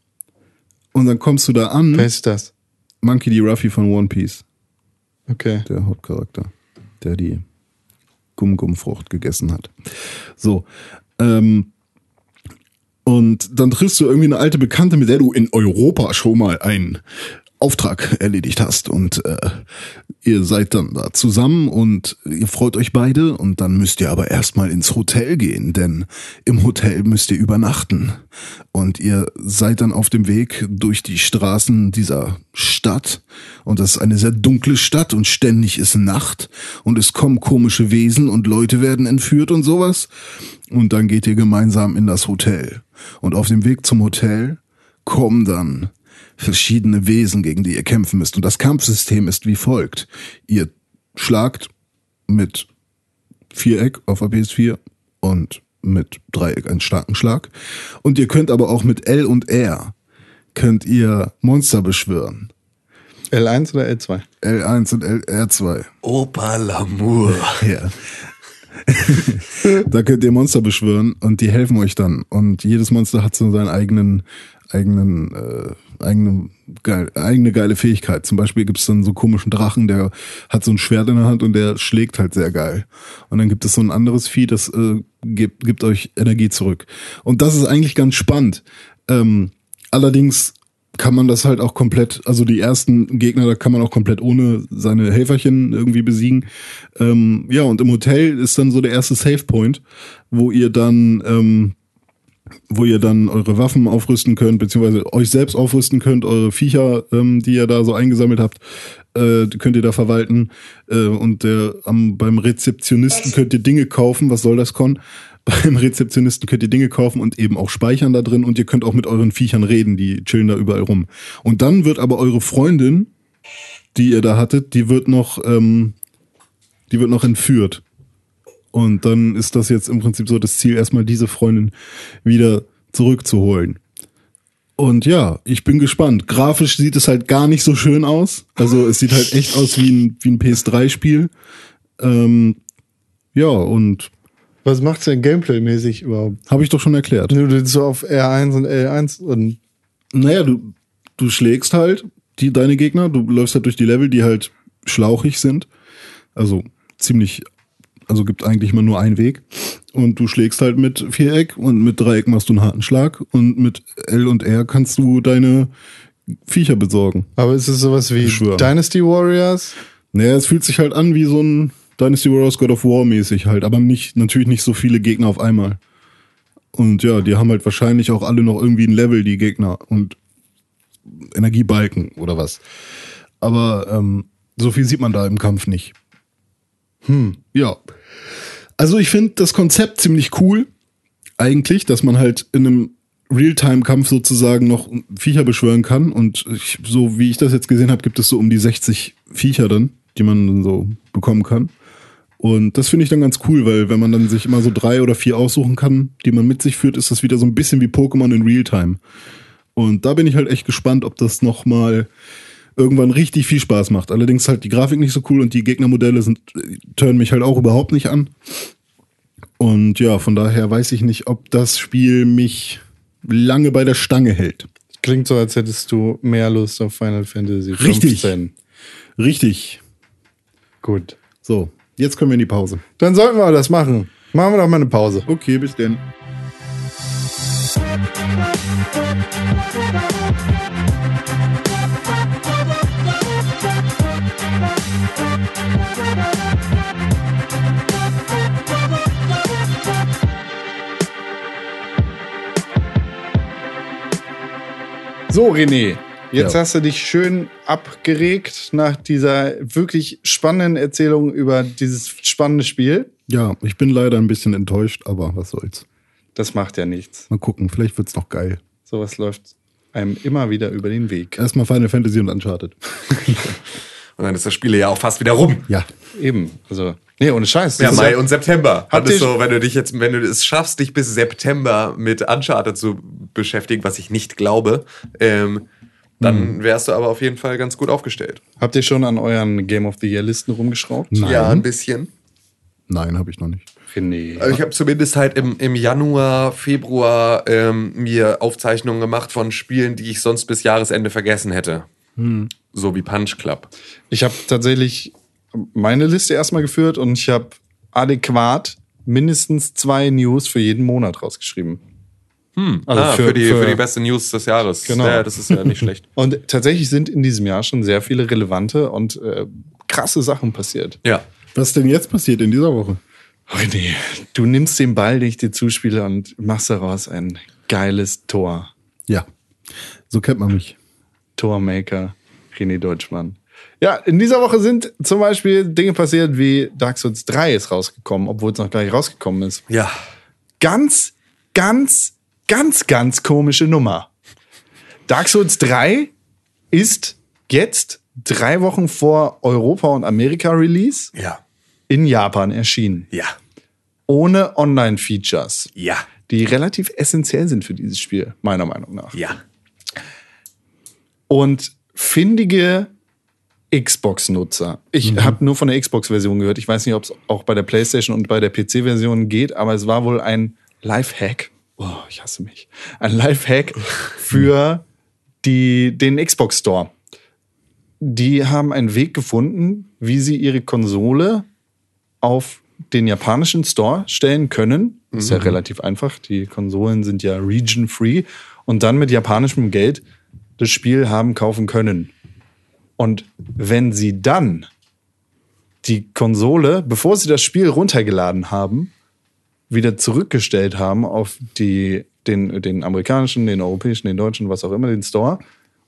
Und dann kommst du da an. Wer ist das? Monkey D. Ruffy von One Piece, Okay. der Hauptcharakter, der die Gum-Gum-Frucht gegessen hat. So. Ähm, und dann triffst du irgendwie eine alte Bekannte, mit der du in Europa schon mal einen Auftrag erledigt hast. Und äh, ihr seid dann da zusammen und ihr freut euch beide. Und dann müsst ihr aber erstmal ins Hotel gehen, denn im Hotel müsst ihr übernachten. Und ihr seid dann auf dem Weg durch die Straßen dieser Stadt. Und das ist eine sehr dunkle Stadt und ständig ist Nacht. Und es kommen komische Wesen und Leute werden entführt und sowas. Und dann geht ihr gemeinsam in das Hotel. Und auf dem Weg zum Hotel kommen dann verschiedene Wesen, gegen die ihr kämpfen müsst. Und das Kampfsystem ist wie folgt. Ihr schlagt mit Viereck auf der PS4 und mit Dreieck einen starken Schlag. Und ihr könnt aber auch mit L und R könnt ihr Monster beschwören. L1 oder L2? L1 und LR2. Opa Lamour. Ja. da könnt ihr Monster beschwören und die helfen euch dann. Und jedes Monster hat so seinen eigenen, eigenen, äh, eigene, geil, eigene geile Fähigkeit. Zum Beispiel gibt es dann so komischen Drachen, der hat so ein Schwert in der Hand und der schlägt halt sehr geil. Und dann gibt es so ein anderes Vieh, das äh, gibt, gibt euch Energie zurück. Und das ist eigentlich ganz spannend. Ähm, allerdings kann man das halt auch komplett, also die ersten Gegner, da kann man auch komplett ohne seine Helferchen irgendwie besiegen. Ähm, ja, und im Hotel ist dann so der erste Save Point, wo ihr dann, ähm, wo ihr dann eure Waffen aufrüsten könnt, beziehungsweise euch selbst aufrüsten könnt, eure Viecher, ähm, die ihr da so eingesammelt habt, äh, könnt ihr da verwalten. Äh, und der, am, beim Rezeptionisten könnt ihr Dinge kaufen. Was soll das, Con? Beim Rezeptionisten könnt ihr Dinge kaufen und eben auch speichern da drin und ihr könnt auch mit euren Viechern reden, die chillen da überall rum. Und dann wird aber eure Freundin, die ihr da hattet, die wird noch, ähm, die wird noch entführt. Und dann ist das jetzt im Prinzip so das Ziel, erstmal diese Freundin wieder zurückzuholen. Und ja, ich bin gespannt. Grafisch sieht es halt gar nicht so schön aus. Also es sieht halt echt aus wie ein, wie ein PS3-Spiel. Ähm, ja, und Was macht's denn Gameplay-mäßig überhaupt? habe ich doch schon erklärt. Du so auf R1 und L1 und Naja, du, du schlägst halt die, deine Gegner, du läufst halt durch die Level, die halt schlauchig sind. Also ziemlich, also gibt eigentlich immer nur einen Weg. Und du schlägst halt mit Viereck und mit Dreieck machst du einen harten Schlag und mit L und R kannst du deine Viecher besorgen. aber ist es sowas wie. Dynasty Warriors? Naja, es fühlt sich halt an wie so ein Dynasty Warriors God of War mäßig halt, aber nicht, natürlich nicht so viele Gegner auf einmal. Und ja, die haben halt wahrscheinlich auch alle noch irgendwie ein Level, die Gegner und Energiebalken oder was. Aber ähm, so viel sieht man da im Kampf nicht. Hm, ja. Also ich finde das Konzept ziemlich cool, eigentlich, dass man halt in einem Realtime-Kampf sozusagen noch Viecher beschwören kann. Und ich, so wie ich das jetzt gesehen habe, gibt es so um die 60 Viecher dann, die man dann so bekommen kann. Und das finde ich dann ganz cool, weil wenn man dann sich immer so drei oder vier aussuchen kann, die man mit sich führt, ist das wieder so ein bisschen wie Pokémon in Realtime. Und da bin ich halt echt gespannt, ob das noch mal irgendwann richtig viel Spaß macht. Allerdings halt die Grafik nicht so cool und die Gegnermodelle sind turnen mich halt auch überhaupt nicht an. Und ja, von daher weiß ich nicht, ob das Spiel mich lange bei der Stange hält. Klingt so, als hättest du mehr Lust auf Final Fantasy Richtig. 15. Richtig. Gut. So, jetzt können wir in die Pause. Dann sollten wir das machen. Machen wir doch mal eine Pause. Okay, bis denn. So, René, jetzt Ja. hast du dich schön abgeregt nach dieser wirklich spannenden Erzählung über dieses spannende Spiel. Ja, ich bin leider ein bisschen enttäuscht, aber was soll's. Das macht ja nichts. Mal gucken, vielleicht wird's noch geil. Sowas läuft einem immer wieder über den Weg. Erstmal Final Fantasy und Uncharted. Und dann ist das Spiel ja auch fast wieder rum. Ja. Eben. Also, nee, ohne Scheiß. Ja, Mai und September. Ist ihr- so, wenn du dich jetzt, wenn du es schaffst, dich bis September mit Uncharted zu beschäftigen, was ich nicht glaube, ähm, dann wärst du aber auf jeden Fall ganz gut aufgestellt. Habt ihr schon an euren Game of the Year Listen rumgeschraubt? Nein. Ja, ein bisschen. Nein, habe ich noch nicht. René. Also ich habe zumindest halt im, im Januar, Februar ähm, mir Aufzeichnungen gemacht von Spielen, die ich sonst bis Jahresende vergessen hätte. So wie Punch Club. Ich habe tatsächlich meine Liste erstmal geführt und ich habe adäquat mindestens zwei News für jeden Monat rausgeschrieben. Also ah, für- für, die, für- für, die beste News des Jahres. Genau. Ja, das ist ja nicht schlecht. Und tatsächlich sind in diesem Jahr schon sehr viele relevante und äh, krasse Sachen passiert. Ja. Was denn jetzt passiert in dieser Woche? René, du nimmst den Ball, den ich dir zuspiele und machst daraus ein geiles Tor. Ja. So kennt man mich. Tormaker René Deutschmann. Ja, in dieser Woche sind zum Beispiel Dinge passiert wie Dark Souls 3 ist rausgekommen, obwohl es noch gar nicht rausgekommen ist. Ja. Ganz, ganz, ganz, ganz komische Nummer. Dark Souls 3 ist jetzt drei Wochen vor Europa und Amerika Release Ja. in Japan erschienen. Ja. Ohne Online-Features, Ja. die relativ essentiell sind für dieses Spiel, meiner Meinung nach. Ja. Und findige Xbox-Nutzer. Ich habe nur von der Xbox-Version gehört. Ich weiß nicht, ob es auch bei der PlayStation und bei der PC-Version geht, aber es war wohl ein Lifehack. Oh, ich hasse mich. Ein Lifehack für die, den Xbox Store. Die haben einen Weg gefunden, wie sie ihre Konsole auf den japanischen Store stellen können. Ist ja relativ einfach. Die Konsolen sind ja region-free und dann mit japanischem Geld das Spiel haben kaufen können. Und wenn sie dann die Konsole, bevor sie das Spiel runtergeladen haben, wieder zurückgestellt haben auf die, den, den amerikanischen, den europäischen, den deutschen, was auch immer, den Store,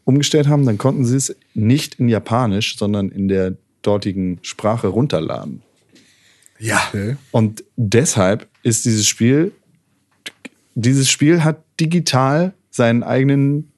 umgestellt haben, dann konnten sie es nicht in Japanisch, sondern in der dortigen Sprache runterladen. Ja. Okay. Und deshalb ist dieses Spiel, dieses Spiel hat digital seinen eigenen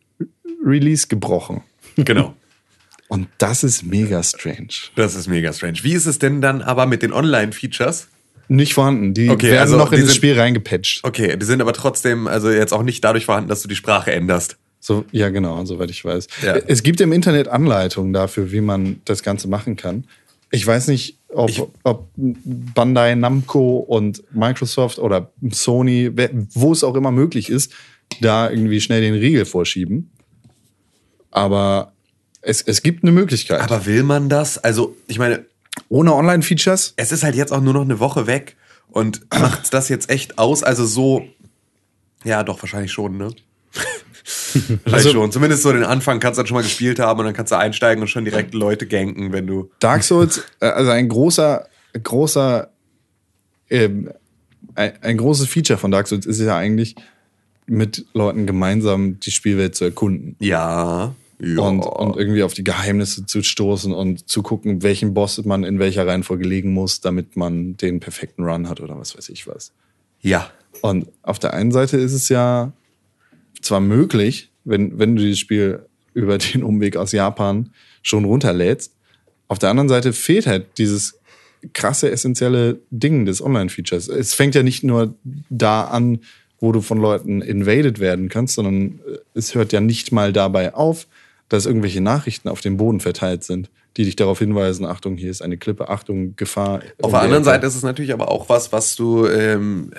Release gebrochen. Genau. Und das ist mega strange. Das ist mega strange. Wie ist es denn dann aber mit den Online-Features? Nicht vorhanden. Die Okay, werden also noch in das sind- Spiel reingepatcht. Okay, die sind aber trotzdem, also jetzt auch nicht dadurch vorhanden, dass du die Sprache änderst. So, ja, genau, soweit ich weiß. Ja. Es gibt im Internet Anleitungen dafür, wie man das Ganze machen kann. Ich weiß nicht, ob, Ich- ob Bandai Namco und Microsoft oder Sony, wo es auch immer möglich ist, da irgendwie schnell den Riegel vorschieben. Aber es, es gibt eine Möglichkeit. Aber will man das? Also, ich meine, Ohne Online-Features? es ist halt jetzt auch nur noch eine Woche weg und macht das jetzt echt aus? Also so, ja, doch, wahrscheinlich schon, ne? wahrscheinlich Also- schon. Zumindest so den Anfang kannst du dann schon mal gespielt haben und dann kannst du einsteigen und schon direkt Leute ganken, wenn du. Dark Souls, äh, also ein großer, großer, ähm, ein, ein großes Feature von Dark Souls ist ja eigentlich, mit Leuten gemeinsam die Spielwelt zu erkunden. Ja. Ja. Und, und irgendwie auf die Geheimnisse zu stoßen und zu gucken, welchen Boss man in welcher Reihenfolge legen muss, damit man den perfekten Run hat oder was weiß ich was. ja. Und auf der einen Seite ist es ja zwar möglich, wenn, wenn du dieses Spiel über den Umweg aus Japan schon runterlädst, auf der anderen Seite fehlt halt dieses krasse, essentielle Ding des Online-Features. Es fängt ja nicht nur da an, wo du von Leuten invaded werden kannst, sondern es hört ja nicht mal dabei auf, dass irgendwelche Nachrichten auf dem Boden verteilt sind, die dich darauf hinweisen, Achtung, hier ist eine Klippe, Achtung, Gefahr. Auf der anderen Seite ist es natürlich aber auch was, was du, ähm,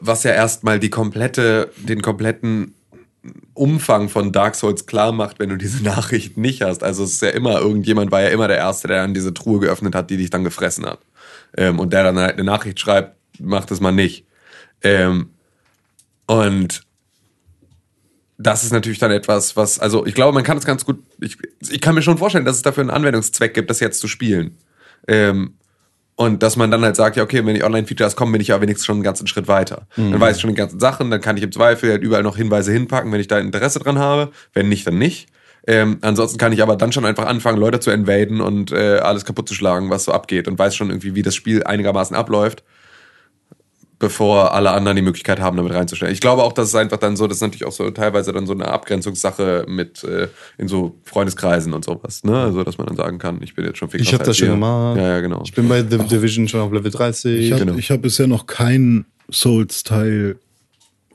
was ja erstmal die komplette, den kompletten Umfang von Dark Souls klar macht, wenn du diese Nachrichten nicht hast. Also es ist ja immer, irgendjemand war ja immer der Erste, der dann diese Truhe geöffnet hat, die dich dann gefressen hat. Ähm, und der dann halt eine Nachricht schreibt, macht es mal nicht. Ähm, und das ist natürlich dann etwas, was, also ich glaube, man kann es ganz gut, ich, ich kann mir schon vorstellen, dass es dafür einen Anwendungszweck gibt, das jetzt zu spielen. Ähm, und dass man dann halt sagt, ja, okay, wenn die Online-Features kommen, bin ich ja wenigstens schon einen ganzen Schritt weiter. Dann weiß ich schon die ganzen Sachen, dann kann ich im Zweifel halt überall noch Hinweise hinpacken, wenn ich da Interesse dran habe. Wenn nicht, dann nicht. Ähm, ansonsten kann ich aber dann schon einfach anfangen, Leute zu invaden und äh, alles kaputt zu schlagen, was so abgeht und weiß schon irgendwie, wie das Spiel einigermaßen abläuft, bevor alle anderen die Möglichkeit haben, damit reinzustellen. Ich glaube auch, dass es einfach dann so, das ist natürlich auch so teilweise dann so eine Abgrenzungssache mit äh, in so Freundeskreisen und sowas, ne? Also dass man dann sagen kann, ich bin jetzt schon viel Ich habe das schon gemacht. Ja, ja, genau. Ich bin bei The Division schon auf Level 30. Ich habe Genau. hab bisher noch keinen Souls-Teil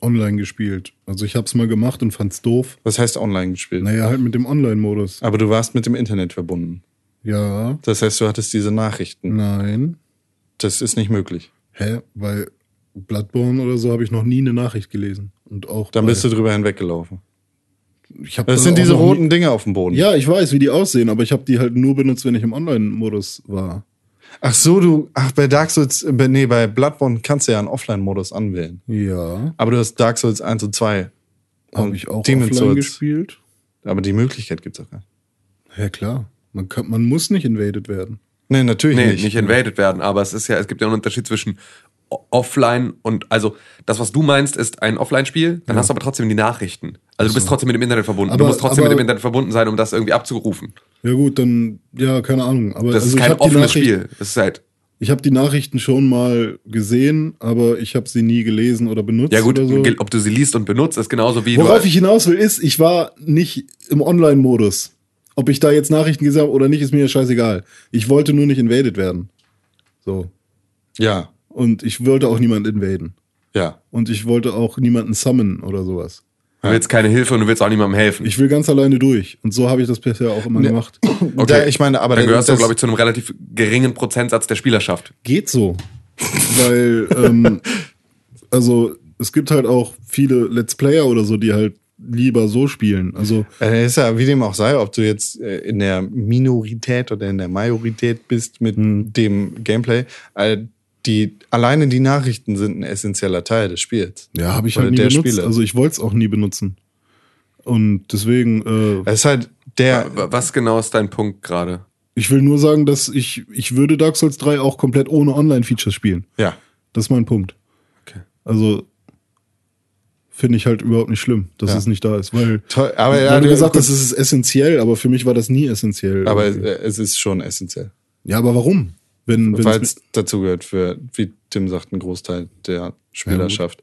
online gespielt. Also ich habe es mal gemacht und fand's doof. Was heißt online gespielt? Naja, halt mit dem Online-Modus. Aber du warst mit dem Internet verbunden. Ja, Das heißt, du hattest diese Nachrichten. nein. Das ist nicht möglich. Hä? Weil Bloodborne oder so habe ich noch nie eine Nachricht gelesen. Und auch Dann bist du drüber hinweggelaufen. Ich hab Das sind diese roten Nie, Dinge auf dem Boden. ja, ich weiß, wie die aussehen, aber ich habe die halt nur benutzt, wenn ich im Online-Modus war. Ach so, du, ach, bei Dark Souls, nee, bei Bloodborne kannst du ja einen Offline-Modus anwählen. Ja, Aber du hast Dark Souls 1 und 2. habe ich auch Demon's offline Souls. gespielt. Aber die Möglichkeit gibt's auch gar nicht. Ja klar, man, kann, man muss nicht invaded werden. Nee, natürlich Nee, nicht. nicht, invaded werden, aber es ist ja, es gibt ja einen Unterschied zwischen offline und, also, das, was du meinst, ist ein Offline-Spiel, dann hast du aber trotzdem die Nachrichten. Also du bist trotzdem mit dem Internet verbunden. du Aber- musst trotzdem aber- mit dem Internet verbunden sein, um das irgendwie abzurufen. Ja gut, dann, ja, keine Ahnung. Aber Das also ist kein offenes Spiel. Das ist halt, Ich habe die Nachrichten schon mal gesehen, aber ich habe sie nie gelesen oder benutzt. ja gut, oder so. ob du sie liest und benutzt, ist genauso wie Worauf du. ich hinaus will, ist, ich war nicht im Online-Modus. Ob ich da jetzt Nachrichten gesehen habe oder nicht, ist mir ja scheißegal. Ich wollte nur nicht invaded werden. So. Ja, Und ich wollte auch niemanden invaden. ja. Und ich wollte auch niemanden summonen oder sowas. Du willst keine Hilfe und du willst auch niemandem helfen. Ich will ganz alleine durch. Und so habe ich das bisher auch immer gemacht. Da, ich meine, aber Dann gehörst du, glaube ich, zu einem relativ geringen Prozentsatz der Spielerschaft. Geht so. Weil, ähm, also, es gibt halt auch viele Let's Player oder so, die halt lieber so spielen. Also, Äh, ist ja, wie dem auch sei, ob du jetzt äh, in der Minorität oder in der Majorität bist mit dem Gameplay. Äh, die, alleine die Nachrichten sind ein essentieller Teil des Spiels. ja, habe ich halt nie der benutzt. Spiele. Also, ich wollte es auch nie benutzen. Und deswegen, äh, Es ist halt der, Wa- Was genau ist dein Punkt gerade? ich will nur sagen, dass ich, ich würde Dark Souls 3 auch komplett ohne Online-Features spielen. ja. Das ist mein Punkt. Okay. Also, finde ich halt überhaupt nicht schlimm, dass Ja. es nicht da ist. Weil, Toll, aber ja, du gesagt hast, es ist essentiell, aber für mich war das nie essentiell. aber äh, es ist schon essentiell. ja, aber warum? Wenn, Weil es- dazu gehört für, wie Tim sagt, einen Großteil der Spielerschaft.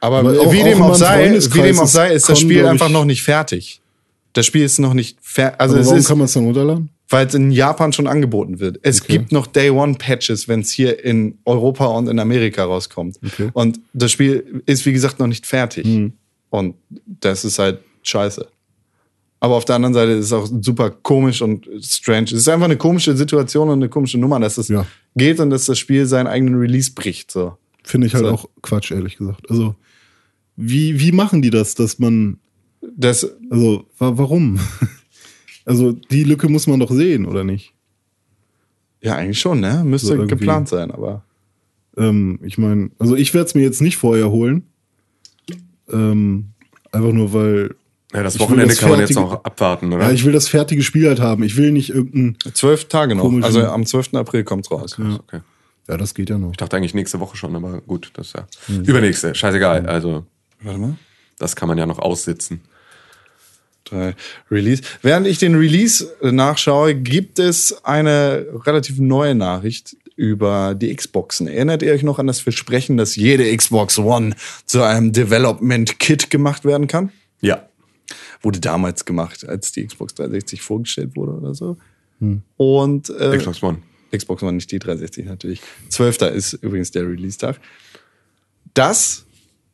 Aber, Aber auch- wie dem auch sei, wie dem auch ist sei, ist das Spiel einfach noch nicht fertig. Das Spiel ist noch nicht fertig. Also warum ist, kann man es dann runterladen? weil es in Japan schon angeboten wird. Es Okay. gibt noch Day One Patches, wenn es hier in Europa und in Amerika rauskommt. Okay. Und das Spiel ist, wie gesagt, noch nicht fertig. Hm. Und das ist halt scheiße. Aber auf der anderen Seite ist es auch super komisch und strange. Es ist einfach eine komische Situation und eine komische Nummer, dass es Ja. geht und dass das Spiel seinen eigenen Release bricht. So. Finde ich halt So. auch Quatsch, ehrlich gesagt. Also, wie, wie machen die das, dass man, Das, also, wa warum? Also, die Lücke muss man doch sehen, oder nicht? ja, eigentlich schon, ne? Müsste So geplant sein, aber. Ähm, ich meine, also ich werde es mir jetzt nicht vorher holen. Ähm, einfach nur, weil Ja, das Ich Wochenende das kann man jetzt auch abwarten, oder? ja, ich will das fertige Spiel halt haben. Ich will nicht irgendein. Zwölf Tage noch. Komischen- Also am 12. April kommt's raus. Ja, okay. ja das geht ja noch. Ich dachte eigentlich nächste Woche schon, aber gut, das ist ja. Hm. Übernächste, scheißegal. Also, Warte mal. das kann man ja noch aussitzen. Drei. Release. Während ich den Release äh, nachschaue, gibt es eine relativ neue Nachricht über die Xboxen. Erinnert ihr euch noch an das Versprechen, dass jede Xbox One zu einem Development Kit gemacht werden kann? Ja. Wurde damals gemacht, als die Xbox 360 vorgestellt wurde oder so. Und äh, Xbox One. Xbox One, nicht die 360 natürlich. 12. ist übrigens der Release-Tag. Das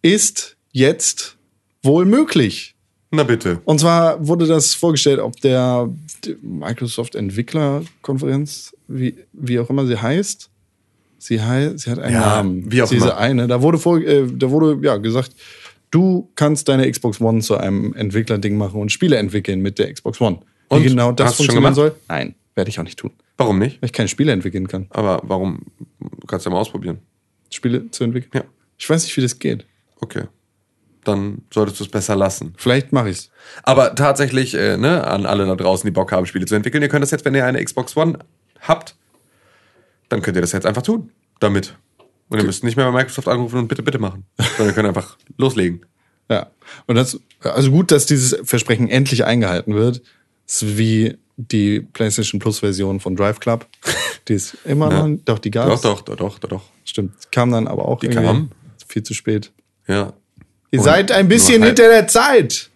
ist jetzt wohl möglich. Na bitte. Und zwar wurde das vorgestellt auf der Microsoft Entwicklerkonferenz, wie, wie auch immer sie heißt. Sie, hei sie hat einen Ja, Namen. wie auch Diese immer. eine. Da wurde, vor, äh, da wurde ja gesagt, du kannst deine Xbox One zu einem Entwicklerding machen und Spiele entwickeln mit der Xbox One. Und? Wie genau das funktionieren soll? Nein, werde ich auch nicht tun. Warum nicht? Weil ich keine Spiele entwickeln kann. Aber warum? Du kannst ja mal ausprobieren. Spiele zu entwickeln? Ja. Ich weiß nicht, wie das geht. Okay. Dann solltest du es besser lassen. Vielleicht mache ich's. Aber tatsächlich, äh, ne, an alle da draußen, die Bock haben, Spiele zu entwickeln, ihr könnt das jetzt, wenn ihr eine Xbox One habt, dann könnt ihr das jetzt einfach tun. Damit. Und ihr müsst nicht mehr bei Microsoft anrufen und bitte, bitte machen. Sondern ihr könnt einfach loslegen. Ja. Und das, also gut, dass dieses Versprechen endlich eingehalten wird. Das ist wie die PlayStation Plus Version von Drive Club. Die ist immer Ja. noch, doch, die gab's. doch, doch, doch, doch, doch. Stimmt. Kam dann aber auch Die kam? viel zu spät. Ja. Ihr Und seid ein bisschen hinter der Zeit.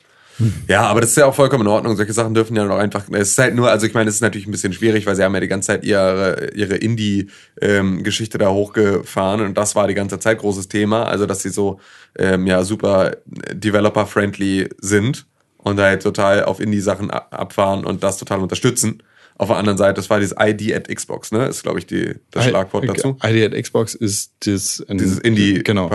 Ja, aber das ist ja auch vollkommen in Ordnung. Solche Sachen dürfen ja noch einfach. Es ist halt nur, also ich meine, es ist natürlich ein bisschen schwierig, weil sie haben ja die ganze Zeit ihre, ihre Indie-Geschichte da hochgefahren und das war die ganze Zeit großes Thema. Also, dass sie so ähm, ja super developer-friendly sind und halt total auf Indie-Sachen abfahren und das total unterstützen. Auf der anderen Seite, das war dieses ID at Xbox, ne? Ist, glaube ich, die, das Schlagwort dazu. ID at Xbox ist das Dieses Indie genau.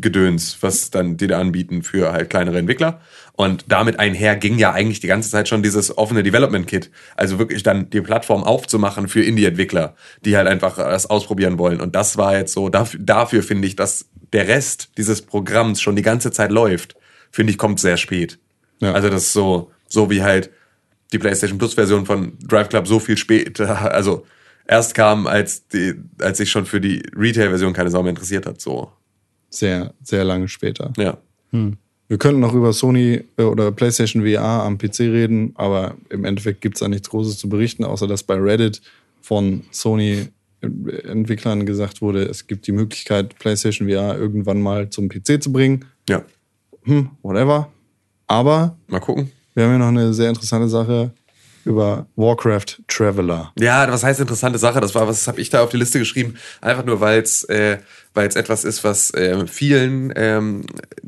Gedöns, was dann die da anbieten für halt kleinere Entwickler. Und damit einher ging ja eigentlich die ganze Zeit schon dieses offene Development Kit. Also wirklich dann die Plattform aufzumachen für Indie-Entwickler, die halt einfach das ausprobieren wollen. Und das war jetzt so, dafür, dafür finde ich, dass der Rest dieses Programms schon die ganze Zeit läuft, finde ich, kommt sehr spät. Ja. Also das ist so, so wie halt die PlayStation Plus Version von Drive Club so viel später, also erst kam, als die, als sich schon für die Retail-Version keine Sau mehr interessiert hat, so. Sehr, sehr lange später. Ja. Wir könnten noch über Sony äh, oder PlayStation VR am PC reden, aber im Endeffekt gibt's da nichts Großes zu berichten, außer dass bei Reddit von Sony-Entwicklern gesagt wurde, es gibt die Möglichkeit, PlayStation VR irgendwann mal zum PC zu bringen. Ja. Hm, whatever. Aber Mal gucken. wir haben hier noch eine sehr interessante Sache. Über Warcraft Traveler. Ja, was heißt interessante Sache? Das war, was habe ich da auf die Liste geschrieben? Einfach nur, weil es äh, weil es etwas ist, was äh, vielen, ähm,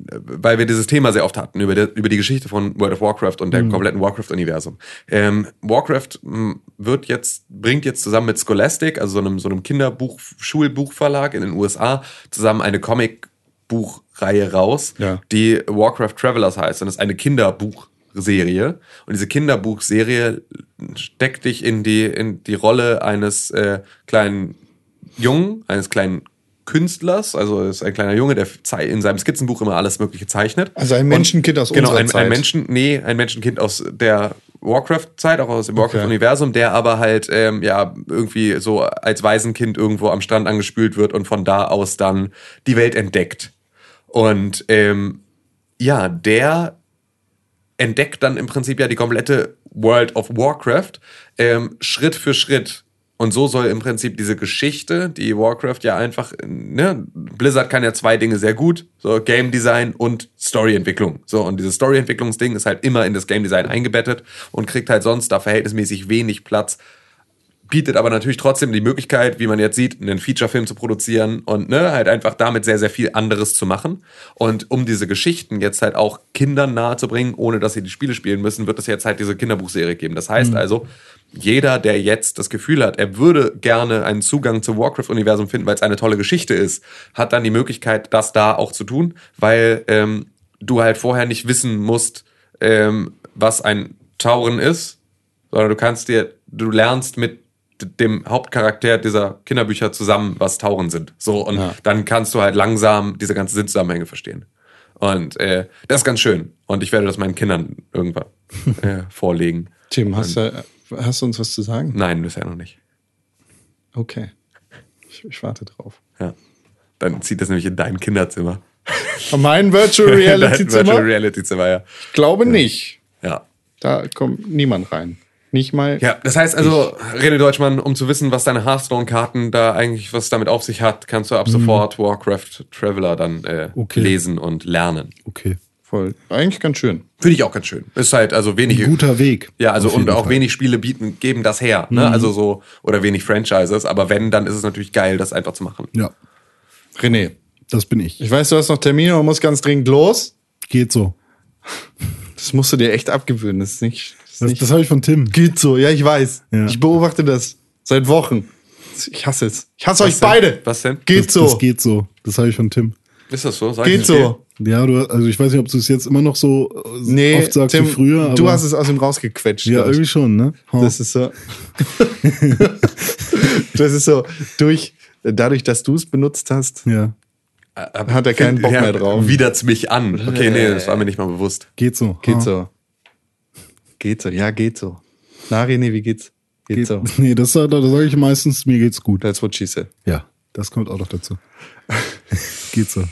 weil wir dieses Thema sehr oft hatten über, der, über die Geschichte von World of Warcraft und der kompletten Warcraft-Universum. Ähm, Warcraft mh, wird jetzt bringt jetzt zusammen mit Scholastic, also so einem so einem Kinderbuch Schulbuchverlag in den USA, zusammen eine Comicbuchreihe raus, Ja. die Warcraft Travelers heißt und das ist eine Kinderbuchserie und diese Kinderbuchserie steckt dich in die in die Rolle eines äh, kleinen Jungen, eines kleinen Künstlers, also ist ein kleiner Junge, der in seinem Skizzenbuch immer alles Mögliche zeichnet. Also ein Menschenkind aus genau, unserer ein, Zeit. ein Menschen, nee, ein Menschenkind aus der Warcraft-Zeit, auch aus dem Warcraft-Universum, der aber halt ähm, ja irgendwie so als Waisenkind irgendwo am Strand angespült wird und von da aus dann die Welt entdeckt. Und ähm, ja, der entdeckt dann im Prinzip ja die komplette World of Warcraft ähm, Schritt für Schritt. Und so soll im Prinzip diese Geschichte, die Warcraft ja einfach, ne, Blizzard kann ja zwei Dinge sehr gut, so Game Design und Storyentwicklung. So, und dieses Storyentwicklungsding ist halt immer in das Game Design eingebettet und kriegt halt sonst da verhältnismäßig wenig Platz bietet aber natürlich trotzdem die Möglichkeit, wie man jetzt sieht, einen Featurefilm zu produzieren und ne, halt einfach damit sehr, sehr viel anderes zu machen. Und um diese Geschichten jetzt halt auch Kindern nahe zu bringen, ohne dass sie die Spiele spielen müssen, wird es jetzt halt diese Kinderbuchserie geben. Das heißt also, jeder, der jetzt das Gefühl hat, er würde gerne einen Zugang zum Warcraft-Universum finden, weil es eine tolle Geschichte ist, hat dann die Möglichkeit, das da auch zu tun, weil ähm, du halt vorher nicht wissen musst, ähm, was ein Tauren ist, sondern du kannst dir, du lernst mit dem Hauptcharakter dieser Kinderbücher zusammen, was Tauren sind. So, und dann kannst du halt langsam diese ganzen Sinnzusammenhänge verstehen. Und äh, das ist ganz schön. Und ich werde das meinen Kindern irgendwann äh, vorlegen. Tim, hast du, hast du uns was zu sagen? Nein, bisher noch nicht. Okay. Ich, ich warte drauf. Ja. Dann zieht das nämlich in dein Kinderzimmer. Mein Virtual Reality Dein Virtual Zimmer? Reality Zimmer, ja. Ich glaube nicht. Ja. Da kommt niemand rein. Nicht mal. Ja, das heißt also, René Deutschmann, um zu wissen, was deine Hearthstone-Karten da eigentlich, was damit auf sich hat, kannst du ab sofort Warcraft Traveler dann äh, Okay. lesen und lernen. Okay. Voll. Eigentlich ganz schön. Finde ich auch ganz schön. Ist halt also wenig. Ein guter Weg. Ja, also und auch Fall. wenig Spiele bieten, geben das her. Ne? Also so, oder wenig Franchises, aber wenn, dann ist es natürlich geil, das einfach zu machen. Ja, René, das bin ich. ich weiß, du hast noch Termine und musst ganz dringend los. Geht so. Das musst du dir echt abgewöhnen. Das ist nicht. Das Das, habe ich von Tim. geht so. Ja, ich weiß. Ja. Ich beobachte das seit Wochen. Ich hasse es. Ich hasse euch denn? beide. Was denn? Geht das, so. Das geht so. Das habe ich von Tim. Ist das so? Sag geht so. Ja, du, also ich weiß nicht, ob du es jetzt immer noch so äh, Nee, oft sagst Tim, wie früher. Aber du hast es aus ihm rausgequetscht. Ja, irgendwie schon, ne? Ha. Das ist so. das ist so durch dadurch, dass du es benutzt hast, ja, hat er keinen Bock mehr drauf. Widert's mich an. Okay, nee, das war mir nicht mal bewusst. geht so. Geht Ha. so. Geht so. Ja, geht so. Na, René, wie geht's? Geht, Geht, so. Nee, das, da, da sage ich meistens, mir geht's gut. That's what she said. Ja, das kommt auch noch dazu. geht so.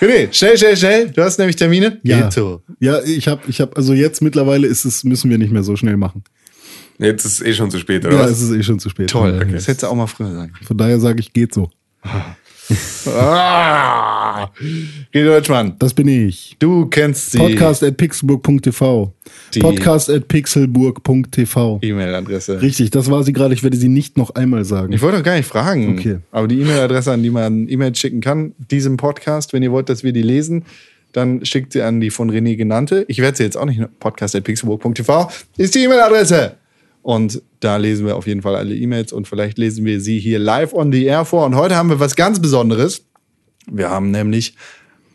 René, schnell, schnell, schnell. Du hast nämlich Termine. Ja, Geht so. ja ich habe, ich hab, also jetzt mittlerweile ist es, müssen wir nicht mehr so schnell machen. Jetzt ist es eh schon zu spät, oder Ja, was? es ist eh schon zu spät. Toll. Okay. Das hättest du auch mal früher sagen. Von daher sage ich, geht so. Ah! René Deutschmann, Das bin ich. du kennst die Podcast at pixelburg.tv. Podcast at pixelburg.tv. E-Mail-Adresse. Richtig, das war sie gerade. Ich werde sie nicht noch einmal sagen. Ich wollte doch gar nicht fragen. Okay. Aber die E-Mail-Adresse, an die man E-Mails schicken kann, diesem Podcast, wenn ihr wollt, dass wir die lesen, dann schickt sie an die von René genannte. Ich werde sie jetzt auch nicht podcast.pixelburg.tv ist die E-Mail-Adresse. Und da lesen wir auf jeden Fall alle E-Mails und vielleicht lesen wir sie hier live on the air vor. Und heute haben wir was ganz Besonderes. Wir haben nämlich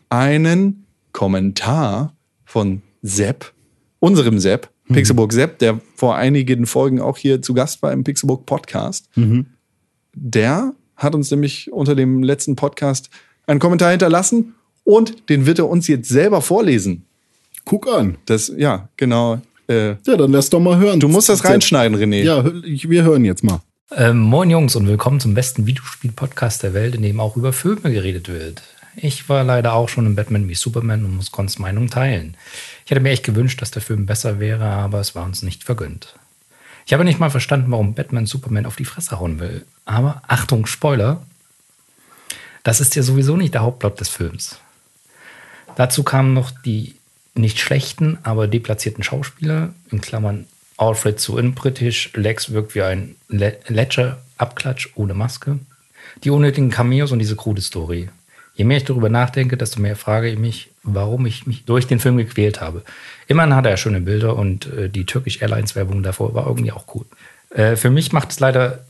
einen Kommentar von Sepp, unserem Sepp, Pixelburg Sepp, der vor einigen Folgen auch hier zu Gast war im Pixelburg Podcast. Der hat uns nämlich unter dem letzten Podcast einen Kommentar hinterlassen und den wird er uns jetzt selber vorlesen. Guck an. Das, ja, genau. Äh, Ja, dann lass doch mal hören. du musst das reinschneiden, René. Ja, wir hören jetzt mal. Ähm, moin Jungs und willkommen zum besten Videospiel-Podcast der Welt, in dem auch über Filme geredet wird. Ich war leider auch schon in Batman wie Superman und muss Cons Meinung teilen. Ich hätte mir echt gewünscht, dass der Film besser wäre, aber es war uns nicht vergönnt. Ich habe nicht mal verstanden, warum Batman Superman auf die Fresse hauen will. Aber Achtung, Spoiler. Das ist ja sowieso nicht der Hauptplot des Films. Dazu kamen noch die nicht schlechten, aber deplatzierten Schauspieler, in Klammern Alfred zu unbritisch, Lex wirkt wie ein Le Ledger-Abklatsch ohne Maske. Die unnötigen Cameos und diese krude Story. Je mehr ich darüber nachdenke, desto mehr frage ich mich, warum ich mich durch den Film gequält habe. Immerhin hat er schöne Bilder und äh, die Turkish Airlines Werbung davor war irgendwie auch cool. Äh, für mich macht es leider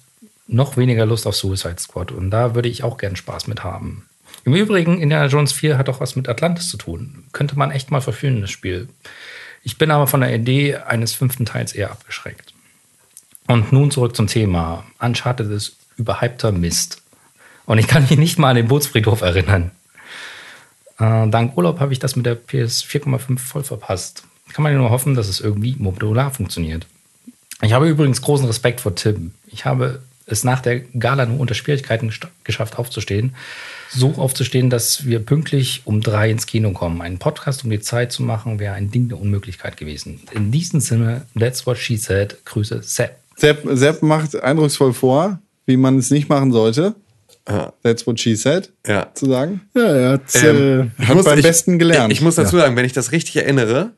noch weniger Lust auf Suicide Squad und da würde ich auch gern Spaß mit haben. Im Übrigen, Indiana Jones 4 hat auch was mit Atlantis zu tun. Könnte man echt mal verfühlen, das Spiel. Ich bin aber von der Idee eines fünften Teils eher abgeschreckt. Und nun zurück zum Thema. Uncharted ist überhypter Mist. Und ich kann mich nicht mal an den Bootsfriedhof erinnern. Äh, dank Urlaub habe ich das mit der PS 4,5 voll verpasst. Kann man ja nur hoffen, dass es irgendwie modular funktioniert. Ich habe übrigens großen Respekt vor Tim. Ich habe es nach der Gala nur unter Schwierigkeiten geschafft, aufzustehen. So aufzustehen, dass wir pünktlich um drei ins Kino kommen. Einen Podcast um die Zeit zu machen, wäre ein Ding der Unmöglichkeit gewesen. In diesem Sinne, that's what she said. Grüße, Sepp. Sepp, Sepp macht eindrucksvoll vor, wie man es nicht machen sollte. That's what she said, Ja. zu sagen. Ja, er hat Ähm, äh, Ich habe beim Besten gelernt. Ich, ich muss dazu sagen, wenn ich das richtig erinnere,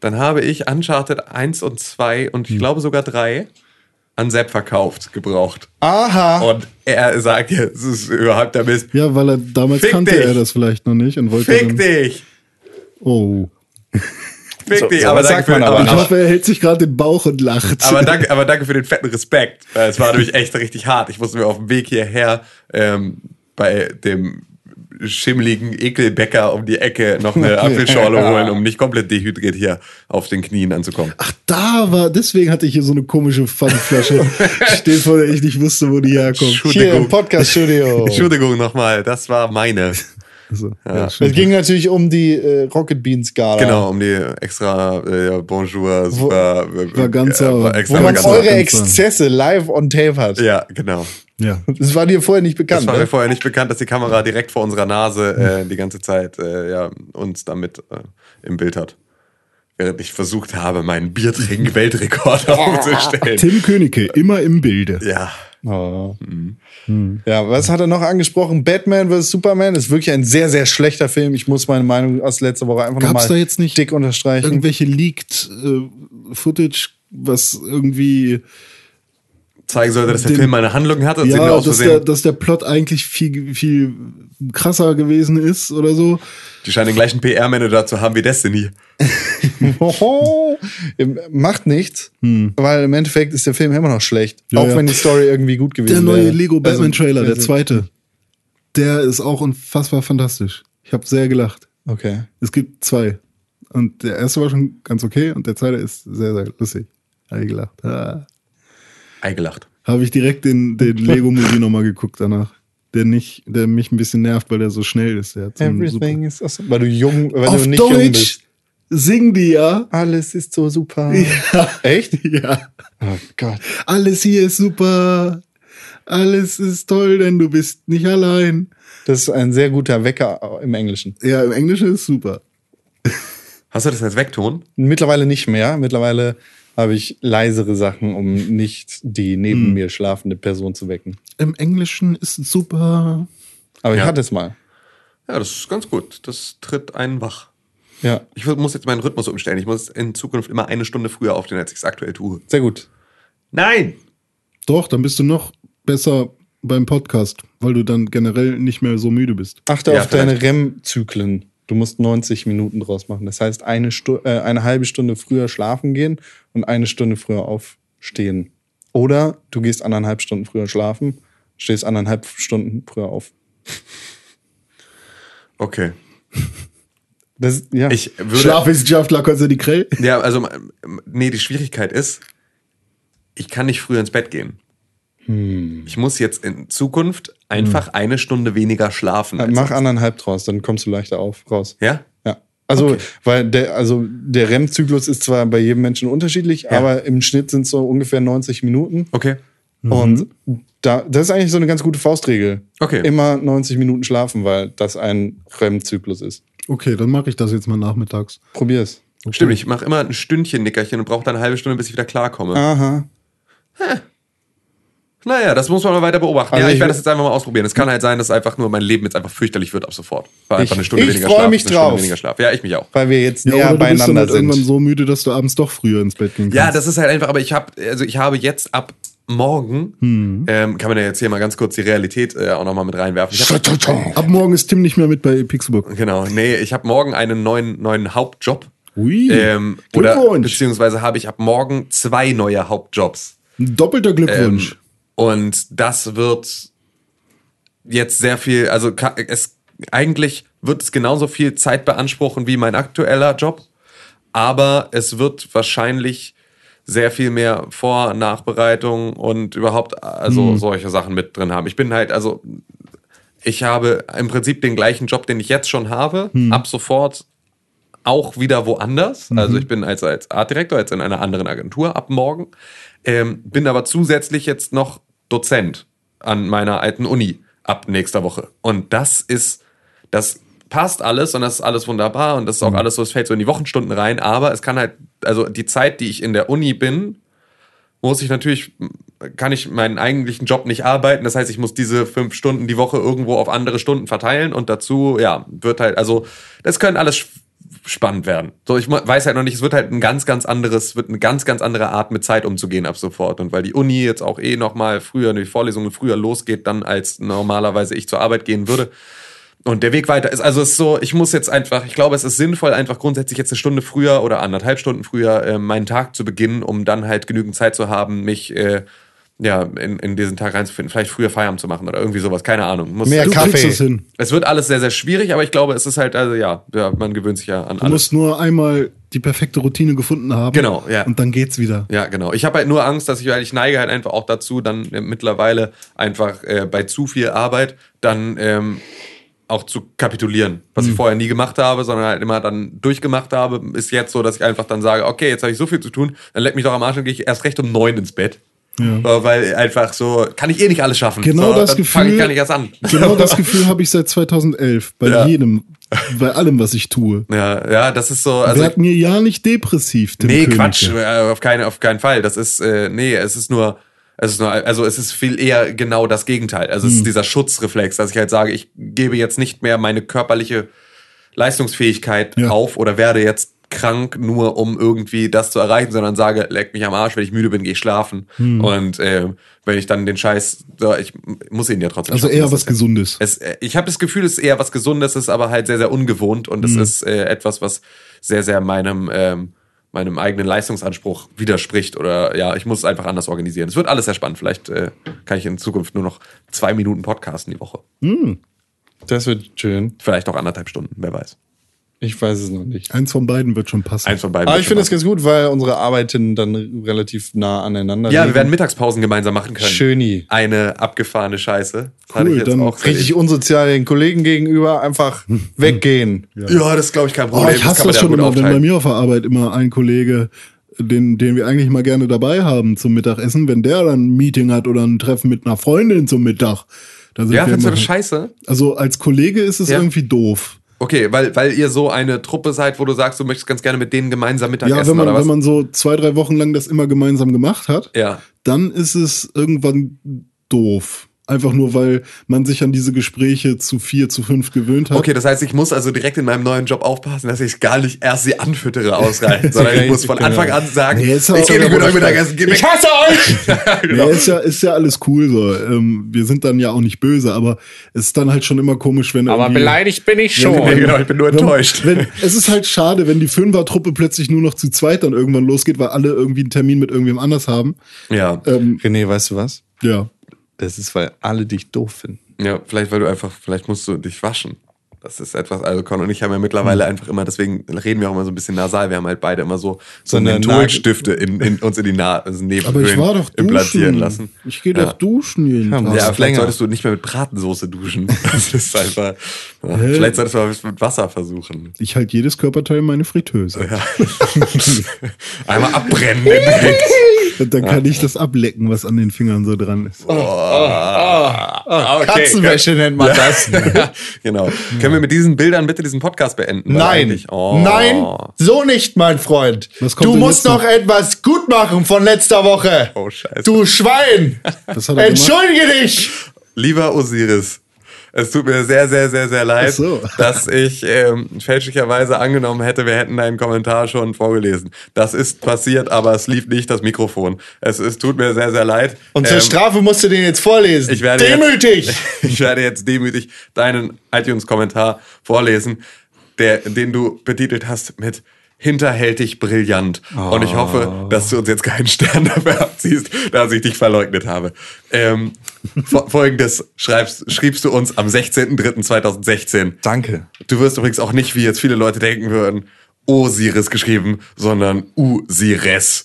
dann habe ich Uncharted 1 und 2 und ich Hm. glaube sogar 3 an Sepp verkauft, gebraucht. Aha. Und er sagt jetzt, es ist überhaupt der Mist. ja, weil er damals Fick kannte dich. er das vielleicht noch nicht und wollte Fick dann, dich! Oh. Fick So- dich! so aber, danke sagt für, man aber, Ich hoffe, er hält sich gerade den Bauch und lacht. aber, danke, aber danke für den fetten Respekt. Es war nämlich echt richtig hart. Ich musste mir auf dem Weg hierher ähm, bei dem schimmligen Ekelbäcker um die Ecke noch eine Apfelschorle holen, um nicht komplett dehydriert hier auf den Knien anzukommen. Ach, da war, deswegen hatte ich hier so eine komische Pfandflasche stehen, von der ich nicht wusste, wo die herkommt. Hier im. Podcast-Studio. Entschuldigung nochmal, das war meine. Also, ja. Es ging natürlich um die äh, Rocket Beans Gala. Genau, um die extra äh, Bonjour, super äh, Vaganza. äh, Wo man eure. Exzesse live on tape hat. Ja, genau. ja. Das war dir vorher nicht Das bekannt. war mir ne? vorher nicht bekannt, dass die Kamera direkt vor unserer Nase äh, die ganze Zeit äh, ja, uns damit äh, im Bild hat. Während ich versucht habe, meinen Biertrink-Weltrekord aufzustellen. Tim Königke, immer im Bilde. Ja. Oh. Ja, was hat er noch angesprochen? Batman vs. Superman ist wirklich ein sehr, sehr schlechter Film. Ich muss meine Meinung aus letzter Woche einfach Gab's nochmal da jetzt nicht dick unterstreichen. Irgendwelche leaked äh, Footage, was irgendwie, Zeigen sollte, dass der Den- Film eine Handlung hat und sie nur ja, aus dass der, dass der Plot eigentlich viel, viel krasser gewesen ist oder so. Die scheinen den gleichen PR-Manager zu haben wie Destiny. Macht nichts, weil im Endeffekt ist der Film immer noch schlecht. Hm. Ja, auch ja. wenn die Story irgendwie gut gewesen Der neue wäre. Lego Batman Also, Trailer, der also- zweite, der ist auch unfassbar fantastisch. Ich habe sehr gelacht. Okay. Es gibt zwei. Und der erste war schon ganz okay und der zweite ist sehr, sehr lustig. Habe ich gelacht. Ah. Eingelacht. Habe ich direkt den, den Lego-Movie nochmal geguckt danach. Der nicht, der mich ein bisschen nervt, weil der so schnell ist. Der Everything is awesome. Weil du jung, weil Auf du nicht jung Deutsch bist. singen die ja. Alles ist so super. Ja. Echt? Ja. Oh Gott. Alles hier ist super. Alles ist toll, denn du bist nicht allein. Das ist ein sehr guter Wecker im Englischen. Ja, im Englischen ist super. Hast du das als Vekton? Mittlerweile nicht mehr. Mittlerweile habe ich leisere Sachen, um nicht die neben Hm. mir schlafende Person zu wecken. Im Englischen ist super. Aber ich Ja. hatte es mal. Ja, das ist ganz gut. Das tritt einen wach. Ja, Ich muss jetzt meinen Rhythmus umstellen. Ich muss in Zukunft immer eine Stunde früher aufstehen, als ich es aktuell tue. sehr gut. Nein! Doch, dann bist du noch besser beim Podcast, weil du dann generell nicht mehr so müde bist. Achte Ja, auf deine vielleicht. REM-Zyklen. Du musst 90 Minuten draus machen. Das heißt, eine, Stu äh, eine halbe Stunde früher schlafen gehen und eine Stunde früher aufstehen. Oder du gehst anderthalb Stunden früher schlafen, stehst anderthalb Stunden früher auf. Okay. Das, ja. Ich würde. Schlafwissenschaftler Konstantin Krell. Ja, also, nee, die Schwierigkeit ist, ich kann nicht früher ins Bett gehen. Hm. Ich muss jetzt in Zukunft einfach eine Stunde weniger schlafen. als Mach sonst. anderthalb draus, dann kommst du leichter auf, raus. Ja? Ja. Also, Okay. weil der, also der REM-Zyklus ist zwar bei jedem Menschen unterschiedlich, Ja. aber im Schnitt sind es so ungefähr 90 Minuten. Okay. Und da, das ist eigentlich so eine ganz gute Faustregel. Okay. Immer 90 Minuten schlafen, weil das ein REM-Zyklus ist. Okay, dann mache ich das jetzt mal nachmittags. Probier's. Stimmt, ich mache immer ein Stündchen Nickerchen und brauche dann eine halbe Stunde, bis ich wieder klarkomme. Aha. Naja, das muss man mal weiter beobachten. Also ja, ich, ich- werde das jetzt einfach mal ausprobieren. Es kann halt sein, dass einfach nur mein Leben jetzt einfach fürchterlich wird ab sofort. Weil einfach Ich- eine Stunde ich weniger freu Schlaf. mich eine Stunde drauf. weniger Schlaf. Ja, ich mich auch. Weil wir jetzt Ja, näher bist dann beieinander halt sind. irgendwann so müde, dass du abends doch früher ins Bett gehen kannst. Ja, das ist halt einfach, aber ich habe, also ich habe jetzt ab morgen, Hm. ähm, kann man ja jetzt hier mal ganz kurz die Realität äh, auch nochmal mit reinwerfen. Ich hab, Ab morgen ist Tim nicht mehr mit bei Pixelbook. genau, nee, ich habe morgen einen neuen, neuen Hauptjob. Ui, Ähm, oder Glückwunsch. beziehungsweise habe ich ab morgen zwei neue Hauptjobs. Ein doppelter Glückwunsch. Ähm, und das wird jetzt sehr viel, also es eigentlich wird es genauso viel Zeit beanspruchen wie mein aktueller Job, aber es wird wahrscheinlich sehr viel mehr Vor- Nachbereitung und überhaupt also solche Sachen mit drin haben. Ich bin halt also ich habe im Prinzip den gleichen Job, den ich jetzt schon habe, ab sofort auch wieder woanders. Also ich bin als, als Artdirektor jetzt in einer anderen Agentur ab morgen, ähm, bin aber zusätzlich jetzt noch Dozent an meiner alten Uni ab nächster Woche. Und das ist, das passt alles und das ist alles wunderbar und das ist auch alles so, es fällt so in die Wochenstunden rein, aber es kann halt, also die Zeit, die ich in der Uni bin, muss ich natürlich, kann ich meinen eigentlichen Job nicht arbeiten. Das heißt, ich muss diese fünf Stunden die Woche irgendwo auf andere Stunden verteilen und dazu, ja, wird halt, also, das können alles spannend werden. So, ich weiß halt noch nicht, es wird halt ein ganz, ganz anderes, wird eine ganz, ganz andere Art mit Zeit umzugehen ab sofort. Und weil die Uni jetzt auch eh noch mal früher, die Vorlesungen früher losgeht, dann als normalerweise ich zur Arbeit gehen würde, und der Weg weiter ist, also es ist so, ich muss jetzt einfach, ich glaube, es ist sinnvoll, einfach grundsätzlich jetzt eine Stunde früher oder anderthalb Stunden früher äh, meinen Tag zu beginnen, um dann halt genügend Zeit zu haben, mich äh, ja, in, in diesen Tag reinzufinden. Vielleicht früher Feierabend zu machen oder irgendwie sowas, keine Ahnung. Muss, Mehr du Kaffee. es hin. es wird alles sehr, sehr schwierig, aber ich glaube, es ist halt, also ja, ja man gewöhnt sich ja an Du alles. musst nur einmal die perfekte Routine gefunden haben. Genau, ja. Und dann geht's wieder. Ja, genau. Ich habe halt nur Angst, dass ich, weil ich neige halt einfach auch dazu, dann äh, mittlerweile einfach äh, bei zu viel Arbeit dann ähm, auch zu kapitulieren. Was ich vorher nie gemacht habe, sondern halt immer dann durchgemacht habe, ist jetzt so, dass ich einfach dann sage, okay, jetzt habe ich so viel zu tun, dann leck mich doch am Arsch und gehe ich erst recht um neun ins Bett. So, weil einfach so, kann ich eh nicht alles schaffen. Genau so, das fange ich Gefühl- gar nicht erst an. Genau das Gefühl habe ich seit 2011. Bei Ja. jedem, bei allem, was ich tue. Ja, ja, das ist so. Also Werd mir ja nicht depressiv, Tim Nee, Königke. Quatsch, äh, auf, keinen, auf keinen Fall. Das ist, äh, nee, es ist nur, es ist nur, also es ist viel eher genau das Gegenteil. Also es Hm. ist dieser Schutzreflex, dass ich halt sage, ich gebe jetzt nicht mehr meine körperliche Leistungsfähigkeit Ja. auf oder werde jetzt krank, nur um irgendwie das zu erreichen, sondern sage, leck mich am Arsch, wenn ich müde bin, gehe ich schlafen. Hm. Und äh, wenn ich dann den Scheiß, so, ich muss ihn ja trotzdem Also schaffen. eher was ist- Gesundes. es, äh, ich habe das Gefühl, es ist eher was Gesundes, es ist aber halt sehr, sehr ungewohnt und es ist äh, etwas, was sehr, sehr meinem, ähm, meinem eigenen Leistungsanspruch widerspricht oder ja, ich muss es einfach anders organisieren. Es wird alles sehr spannend. Vielleicht äh, kann ich in Zukunft nur noch zwei Minuten podcasten die Woche. Das wird schön. Vielleicht noch anderthalb Stunden, wer weiß. Ich weiß es noch nicht. Eins von beiden wird schon passen. Eins von beiden. Aber ich finde es ganz gut, weil unsere Arbeiten dann relativ nah aneinander. Ja, wir werden Mittagspausen gemeinsam machen können. Schöni. Eine abgefahrene Scheiße. Das Cool, ich jetzt dann auch Richtig unsozial den Kollegen gegenüber einfach weggehen. Ja, das ist, glaube ich, kein Oh, Problem. ich hasse das ja schon immer, wenn bei mir auf der Arbeit immer ein Kollege, den, den wir eigentlich mal gerne dabei haben zum Mittagessen, wenn der dann ein Meeting hat oder ein Treffen mit einer Freundin zum Mittag. Ja, findest du das scheiße? Also als Kollege ist es Ja. irgendwie doof. Okay, weil, weil ihr so eine Truppe seid, wo du sagst, du möchtest ganz gerne mit denen gemeinsam Mittag Ja, essen, wenn man, oder was? wenn man so zwei, drei Wochen lang das immer gemeinsam gemacht hat, ja. dann ist es irgendwann doof. Einfach nur, weil man sich an diese Gespräche zu vier, zu fünf gewöhnt hat. Okay, das heißt, ich muss also direkt in meinem neuen Job aufpassen, dass ich gar nicht erst sie anfüttere ausreichend, sondern ich muss von Anfang an sagen, Nee, ist ja ich auch gehe mit euch Mittagessen, geh weg. hasse euch! Nee, ist ja, ist ja alles cool so. Ähm, wir sind dann ja auch nicht böse, aber es ist dann halt schon immer komisch, wenn Aber beleidigt bin ich schon. Ja, genau, ich bin nur enttäuscht. Wenn, es ist halt schade, wenn die Fünfer-Truppe plötzlich nur noch zu zweit dann irgendwann losgeht, weil alle irgendwie einen Termin mit irgendwem anders haben. Ja. Ähm, René, weißt du was? ja. Das ist, weil alle dich doof finden. ja, vielleicht weil du einfach, vielleicht musst du dich waschen. Das ist etwas, also Con und ich haben ja mittlerweile Hm. einfach immer, deswegen reden wir auch immer so ein bisschen nasal. Wir haben halt beide immer so, so, So eine Mentholstifte in, in, uns in die Na also Aber ich war doch implantieren duschen. lassen. Ich gehe Ja. doch duschen jeden Ja, Tag. Ja, Das aber ist vielleicht länger. solltest du nicht mehr mit Bratensoße duschen. Das ist einfach. Ja, vielleicht solltest du mal mit Wasser versuchen. Ich halte jedes Körperteil in meine Fritteuse. Ja. Einmal abbrennen. dann kann ich das ablecken, was an den Fingern so dran ist. Ah, okay. Katzenwäsche nennt man das. genau. Können wir mit diesen Bildern bitte diesen Podcast beenden? Nein, Oh. nein, so nicht, mein Freund. Was kommt Du musst noch etwas gut machen von letzter Woche. Oh, scheiße. Du Schwein! Gemacht? Entschuldige dich! Lieber Osiris, es tut mir sehr, sehr, sehr, sehr leid, so. dass ich ähm, fälschlicherweise angenommen hätte, wir hätten deinen Kommentar schon vorgelesen. Das ist passiert, aber es lief nicht das Mikrofon. Es, es tut mir sehr, sehr leid. Und zur Ähm, Strafe musst du den jetzt vorlesen. ich werde Demütig! Jetzt, ich werde jetzt demütig deinen iTunes-Kommentar vorlesen, der, den du betitelt hast mit hinterhältig brillant. Und ich hoffe, dass du uns jetzt keinen Stern dafür abziehst, dass ich dich verleugnet habe. Ähm, fo- Folgendes schreibst, schriebst du uns am 16.03.2016. Danke. Du wirst übrigens auch nicht, wie jetzt viele Leute denken würden, Osiris geschrieben, sondern Usires.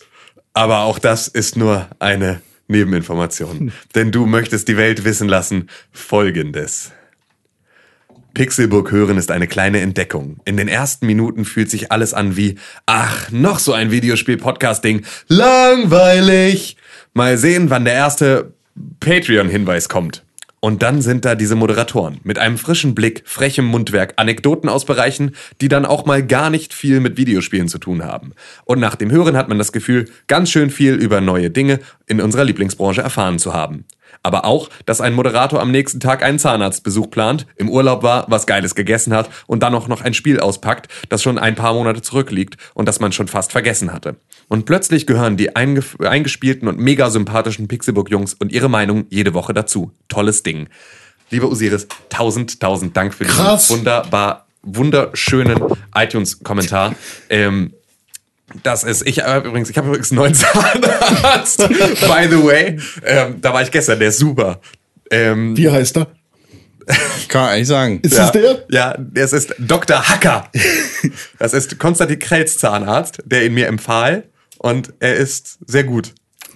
Aber auch das ist nur eine Nebeninformation. Denn du möchtest die Welt wissen lassen Folgendes. Pixelburg hören ist eine kleine Entdeckung. In den ersten Minuten fühlt sich alles an wie, ach, noch so ein Videospiel-Podcasting. Langweilig. Mal sehen, wann der erste Patreon-Hinweis kommt. Und dann sind da diese Moderatoren mit einem frischen Blick, frechem Mundwerk, Anekdoten aus Bereichen, die dann auch mal gar nicht viel mit Videospielen zu tun haben. Und nach dem Hören hat man das Gefühl, ganz schön viel über neue Dinge in unserer Lieblingsbranche erfahren zu haben. Aber auch, dass ein Moderator am nächsten Tag einen Zahnarztbesuch plant, im Urlaub war, was Geiles gegessen hat und dann auch noch ein Spiel auspackt, das schon ein paar Monate zurückliegt und das man schon fast vergessen hatte. Und plötzlich gehören die eingespielten und mega sympathischen Pixelbook-Jungs und ihre Meinung jede Woche dazu. Tolles Ding. Lieber Osiris, tausend, tausend Dank für Krass. diesen wunderbar, wunderschönen iTunes-Kommentar. Ähm, das ist, ich äh, übrigens, ich habe übrigens einen neuen Zahnarzt, by the way. Ähm, da war ich gestern, der ist super. Ähm, Wie heißt er? Kann eigentlich sagen. Ist ja, es der? Ja, das ist Dr. Hacker. Das ist Konstantin Krelz Zahnarzt, der ihn mir empfahl und er ist sehr gut.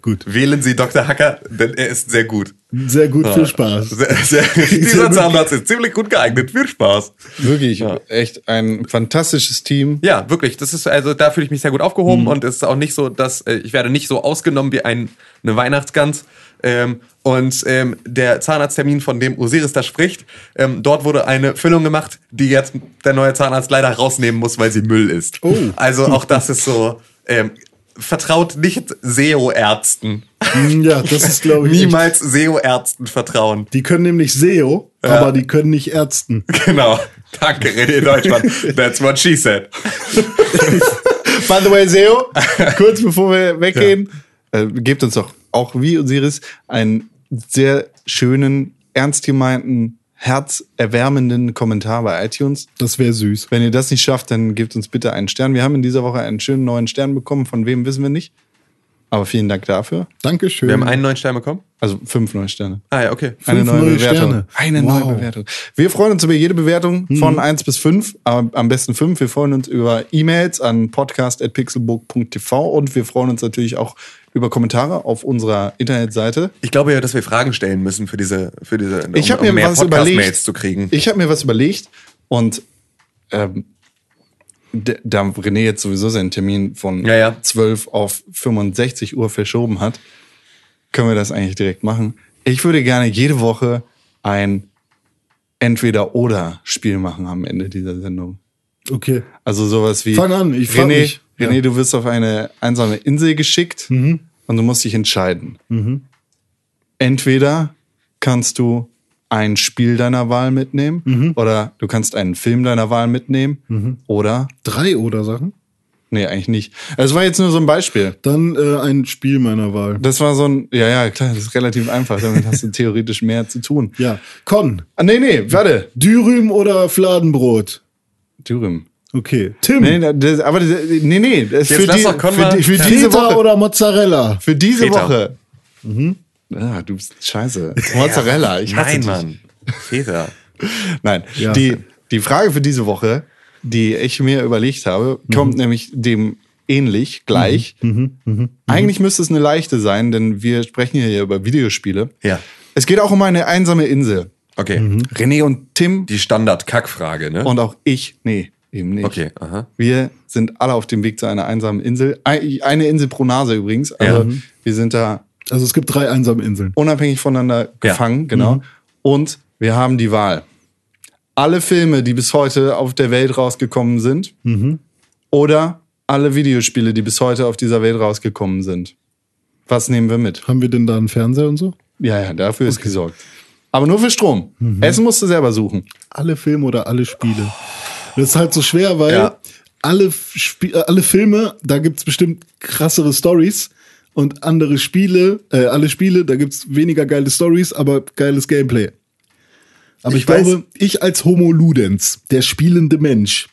Gut. Wählen Sie Dr. Hacker, denn er ist sehr gut. Sehr gut, viel Spaß. Sehr, sehr, dieser Zahnarzt ist ziemlich gut geeignet. Viel Spaß. Wirklich, echt ein fantastisches Team. Ja, wirklich. Das ist also, da fühle ich mich sehr gut aufgehoben Mhm. und es ist auch nicht so, dass äh, ich werde nicht so ausgenommen wie ein, eine Weihnachtsgans. Ähm, und ähm, der Zahnarzttermin, von dem Osiris da spricht, ähm, dort wurde eine Füllung gemacht, die jetzt der neue Zahnarzt leider rausnehmen muss, weil sie Müll ist. Oh. Also auch das ist so. Ähm, vertraut nicht SEO-Ärzten. Hm, Ja, das ist, glaube ich. Niemals SEO-Ärzten vertrauen. Die können nämlich SEO, aber die können nicht Ärzten. Genau. Danke, René Deutschmann. That's what she said. By the way, Seo, kurz bevor wir weggehen, äh, gebt uns doch auch wie Osiris einen sehr schönen, ernst gemeinten, herzerwärmenden Kommentar bei iTunes. Das wäre süß. Wenn ihr das nicht schafft, dann gebt uns bitte einen Stern. Wir haben in dieser Woche einen schönen neuen Stern bekommen. Von wem wissen wir nicht. Aber vielen Dank dafür. Dankeschön. Wir haben einen neuen Stern bekommen. Also fünf neue Sterne. Ah ja, okay. Eine Fünf neue neue Bewertung. Sterne. Eine Wow. neue Bewertung. Wir freuen uns über jede Bewertung von 1 bis 5, aber am besten 5. Wir freuen uns über E-Mails an podcast.pixelbook.tv und wir freuen uns natürlich auch über Kommentare auf unserer Internetseite. Ich glaube ja, dass wir Fragen stellen müssen für diese, für diese, um, Ich habe mir um mehr was überlegt. zu kriegen. Ich habe mir was überlegt und ähm, da René jetzt sowieso seinen Termin von Ja, ja. 12 auf 65 Uhr verschoben hat, können wir das eigentlich direkt machen. Ich würde gerne jede Woche ein Entweder-Oder-Spiel machen am Ende dieser Sendung. Okay. Also sowas wie Fang an, ich René, mich. René, Ja. du wirst auf eine einsame Insel geschickt und du musst dich entscheiden. Entweder kannst du ein Spiel deiner Wahl mitnehmen oder du kannst einen Film deiner Wahl mitnehmen oder Drei oder Sachen? nee, eigentlich nicht. Es war jetzt nur so ein Beispiel. Dann äh, ein Spiel meiner Wahl. Das war so ein ja, ja, klar, das ist relativ einfach, damit hast du theoretisch mehr zu tun. Ja. Con. Ah, nee, nee, warte. Dürüm oder Fladenbrot? Dürüm. Okay. Tim. Nee, das, aber das, nee, nee, das Jetzt für, die, für, die, für diese Feta Woche. oder Mozzarella? Für diese Feta. Woche. Ah, du bist scheiße. Mozzarella. Ich hasse Nein, dich. Mann. Väter. Nein. Ja. Die, die Frage für diese Woche, die ich mir überlegt habe, kommt nämlich dem ähnlich, gleich. Eigentlich müsste es eine leichte sein, denn wir sprechen hier über Videospiele. Ja. Es geht auch um eine einsame Insel. Okay. René und Tim Die Standard-Kackfrage, ne? und auch ich, nee, Eben nicht. Okay, aha. Wir sind alle auf dem Weg zu einer einsamen Insel. Ei- Eine Insel pro Nase übrigens. Also Ja. wir sind da Also es gibt drei einsame Inseln. unabhängig voneinander gefangen, genau. Und wir haben die Wahl. Alle Filme, die bis heute auf der Welt rausgekommen sind, oder alle Videospiele, die bis heute auf dieser Welt rausgekommen sind. Was nehmen wir mit? Haben wir denn da einen Fernseher und so? Ja, ja, dafür ist gesorgt. Aber nur für Strom. Essen musst du selber suchen. Alle Filme oder alle Spiele? Das ist halt so schwer, weil Ja. alle, Sp äh, alle Filme, da gibt's bestimmt krassere Stories und andere Spiele, äh, alle Spiele, da gibt's weniger geile Stories, aber geiles Gameplay. Aber ich, Ich weiß- glaube, ich als Homo Ludens, der spielende Mensch,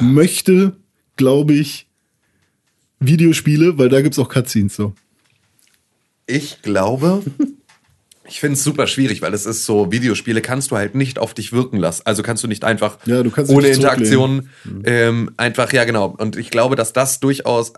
möchte, glaube ich, Videospiele, weil da gibt's auch Cutscenes so. Ich glaube, ich finde es super schwierig, weil es ist so, Videospiele kannst du halt nicht auf dich wirken lassen. Also kannst du nicht einfach Ja, du ohne Interaktion ähm, einfach, ja genau. Und ich glaube, dass das durchaus,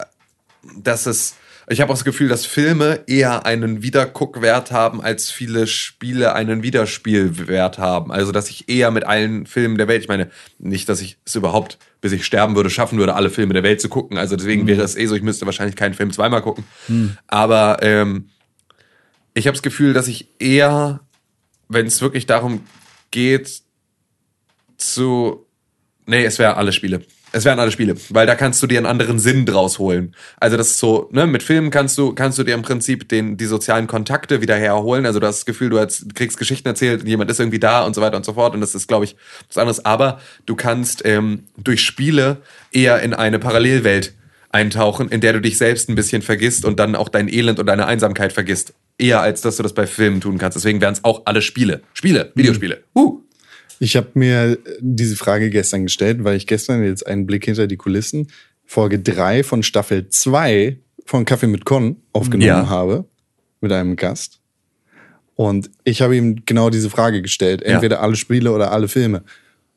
dass es, ich habe auch das Gefühl, dass Filme eher einen Wiederguckwert haben, als viele Spiele einen Wiederspielwert haben. Also, dass ich eher mit allen Filmen der Welt, ich meine, nicht, dass ich es überhaupt, bis ich sterben würde, schaffen würde, alle Filme der Welt zu gucken. Also deswegen wäre es eh so, ich müsste wahrscheinlich keinen Film zweimal gucken. Aber ähm, ich habe das Gefühl, dass ich eher, wenn es wirklich darum geht, zu. Nee, es wären alle Spiele. Es wären alle Spiele, weil da kannst du dir einen anderen Sinn draus holen. Also das ist so, ne, mit Filmen kannst du, kannst du dir im Prinzip den, die sozialen Kontakte wieder herholen. Also du hast das Gefühl, du hast, kriegst Geschichten erzählt, jemand ist irgendwie da und so weiter und so fort. Und das ist, glaube ich, was anderes. Aber du kannst ähm, durch Spiele eher in eine Parallelwelt eintauchen, in der du dich selbst ein bisschen vergisst und dann auch dein Elend und deine Einsamkeit vergisst. Eher als dass du das bei Filmen tun kannst. Deswegen wären es auch alle Spiele. Spiele, Videospiele. Uh. Ich habe mir diese Frage gestern gestellt, weil ich gestern jetzt einen Blick hinter die Kulissen, Folge 3 von Staffel 2 von Kaffee mit Con aufgenommen Ja. habe mit einem Gast. Und ich habe ihm genau diese Frage gestellt, entweder alle Spiele oder alle Filme.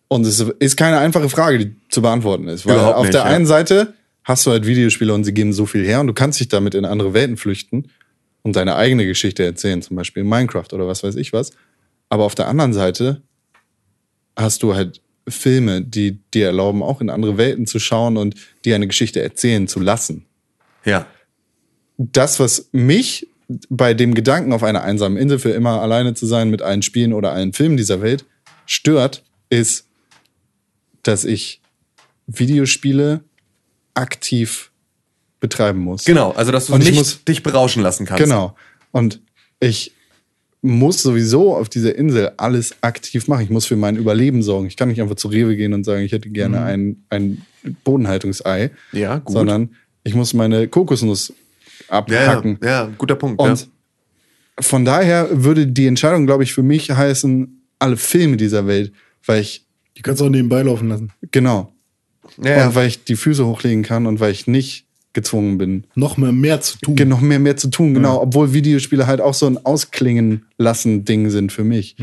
Und es ist keine einfache Frage, die zu beantworten ist. Weil Überhaupt auf nicht, der ja. einen Seite hast du halt Videospiele und sie geben so viel her und du kannst dich damit in andere Welten flüchten und deine eigene Geschichte erzählen, zum Beispiel in Minecraft oder was weiß ich was. Aber auf der anderen Seite hast du halt Filme, die dir erlauben, auch in andere Welten zu schauen und dir eine Geschichte erzählen zu lassen. Ja. Das, was mich bei dem Gedanken, auf einer einsamen Insel für immer alleine zu sein mit allen Spielen oder allen Filmen dieser Welt, stört, ist, dass ich Videospiele aktiv betreiben muss. Genau, also dass du Und ich nicht muss- dich berauschen lassen kannst. Genau. Und ich muss sowieso auf dieser Insel alles aktiv machen. Ich muss für mein Überleben sorgen. Ich kann nicht einfach zu Rewe gehen und sagen, ich hätte gerne ein, ein Bodenhaltungsei. Ja, gut. Sondern ich muss meine Kokosnuss Ja, abhacken. ja, ja, guter Punkt. Und ja. von daher würde die Entscheidung, glaube ich, für mich heißen, alle Filme dieser Welt, weil ich, Die kannst du auch nebenbei laufen lassen. genau, Ja, ja. und weil ich die Füße hochlegen kann und weil ich nicht gezwungen bin, Noch mehr, mehr zu tun. Noch mehr mehr zu tun, genau. Obwohl Videospiele halt auch so ein Ausklingen lassen Ding sind für mich.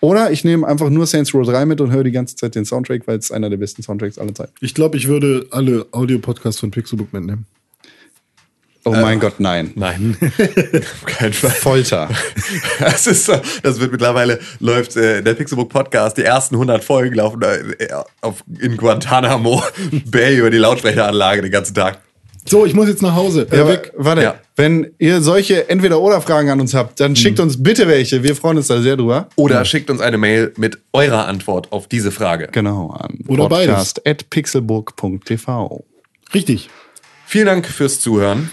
Oder ich nehme einfach nur Saints Row 3 mit und höre die ganze Zeit den Soundtrack, weil es einer der besten Soundtracks aller Zeiten. Ich glaube, ich würde alle Audio-Podcasts von Pixelbook mitnehmen. Oh mein Gott, nein. Nein. Auf keinen Fall. Folter. Das ist so, das wird mittlerweile, läuft äh, der Pixelbook Podcast, die ersten 100 Folgen laufen äh, auf, in Guantanamo Bay über die Lautsprecheranlage den ganzen Tag. So, ich muss jetzt nach Hause. Ja, weg. warte, Ja. wenn ihr solche Entweder-Oder-Fragen an uns habt, dann schickt uns bitte welche. Wir freuen uns da sehr drüber. Oder schickt uns eine Mail mit eurer Antwort auf diese Frage. Genau, an Oder podcast at pixelburg.tv. Richtig. Vielen Dank fürs Zuhören.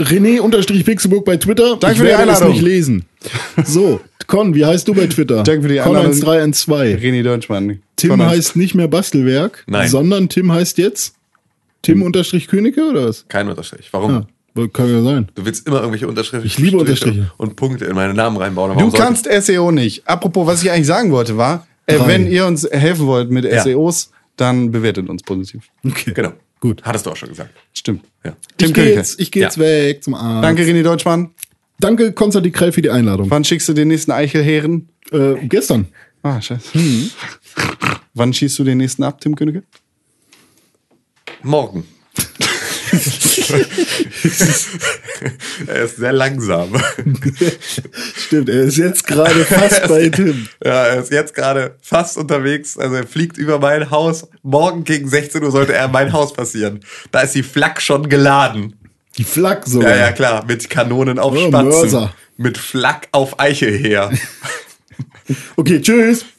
René-Pixelbook bei Twitter. Danke ich für die werde Einladung. nicht lesen. So, Con, wie heißt du bei Twitter? Danke für die Einladung. 1312. René Deutschmann. Tim heißt nicht mehr Bastelwerk, Nein. sondern Tim heißt jetzt Tim unterstrich Königke oder was? Kein Unterstrich. Warum? Ja, kann ja sein. Du willst immer irgendwelche Unterstriche Ich liebe Unterstriche. und Punkte in meine Namen reinbauen. Du kannst SEO nicht. Apropos, was ich eigentlich sagen wollte, war, äh, wenn ihr uns helfen wollt mit Ja. SEOs, dann bewertet uns positiv. Okay. ich- Genau. Gut. Hattest du auch schon gesagt. Stimmt. Ja. Tim ich gehe Königke. jetzt, ich geh Ja. jetzt weg zum Arzt. Danke, René Deutschmann. Danke, Konstantin Krell, für die Einladung. Wann schickst du den nächsten Eichelheeren? Äh, gestern. Ah, scheiße. Wann schießt du den nächsten ab, Tim Königke? Morgen. er ist sehr langsam. Stimmt, er ist jetzt gerade fast bei Tim. Ja, er ist jetzt gerade fast unterwegs. Also er fliegt über mein Haus. Morgen gegen 16 Uhr sollte er mein Haus passieren. Da ist die Flak schon geladen. Die Flak sogar. Ja, ja, klar. Mit Kanonen auf Oh, Spatzen. Mörser. Mit Flak auf Eiche her. Okay, tschüss.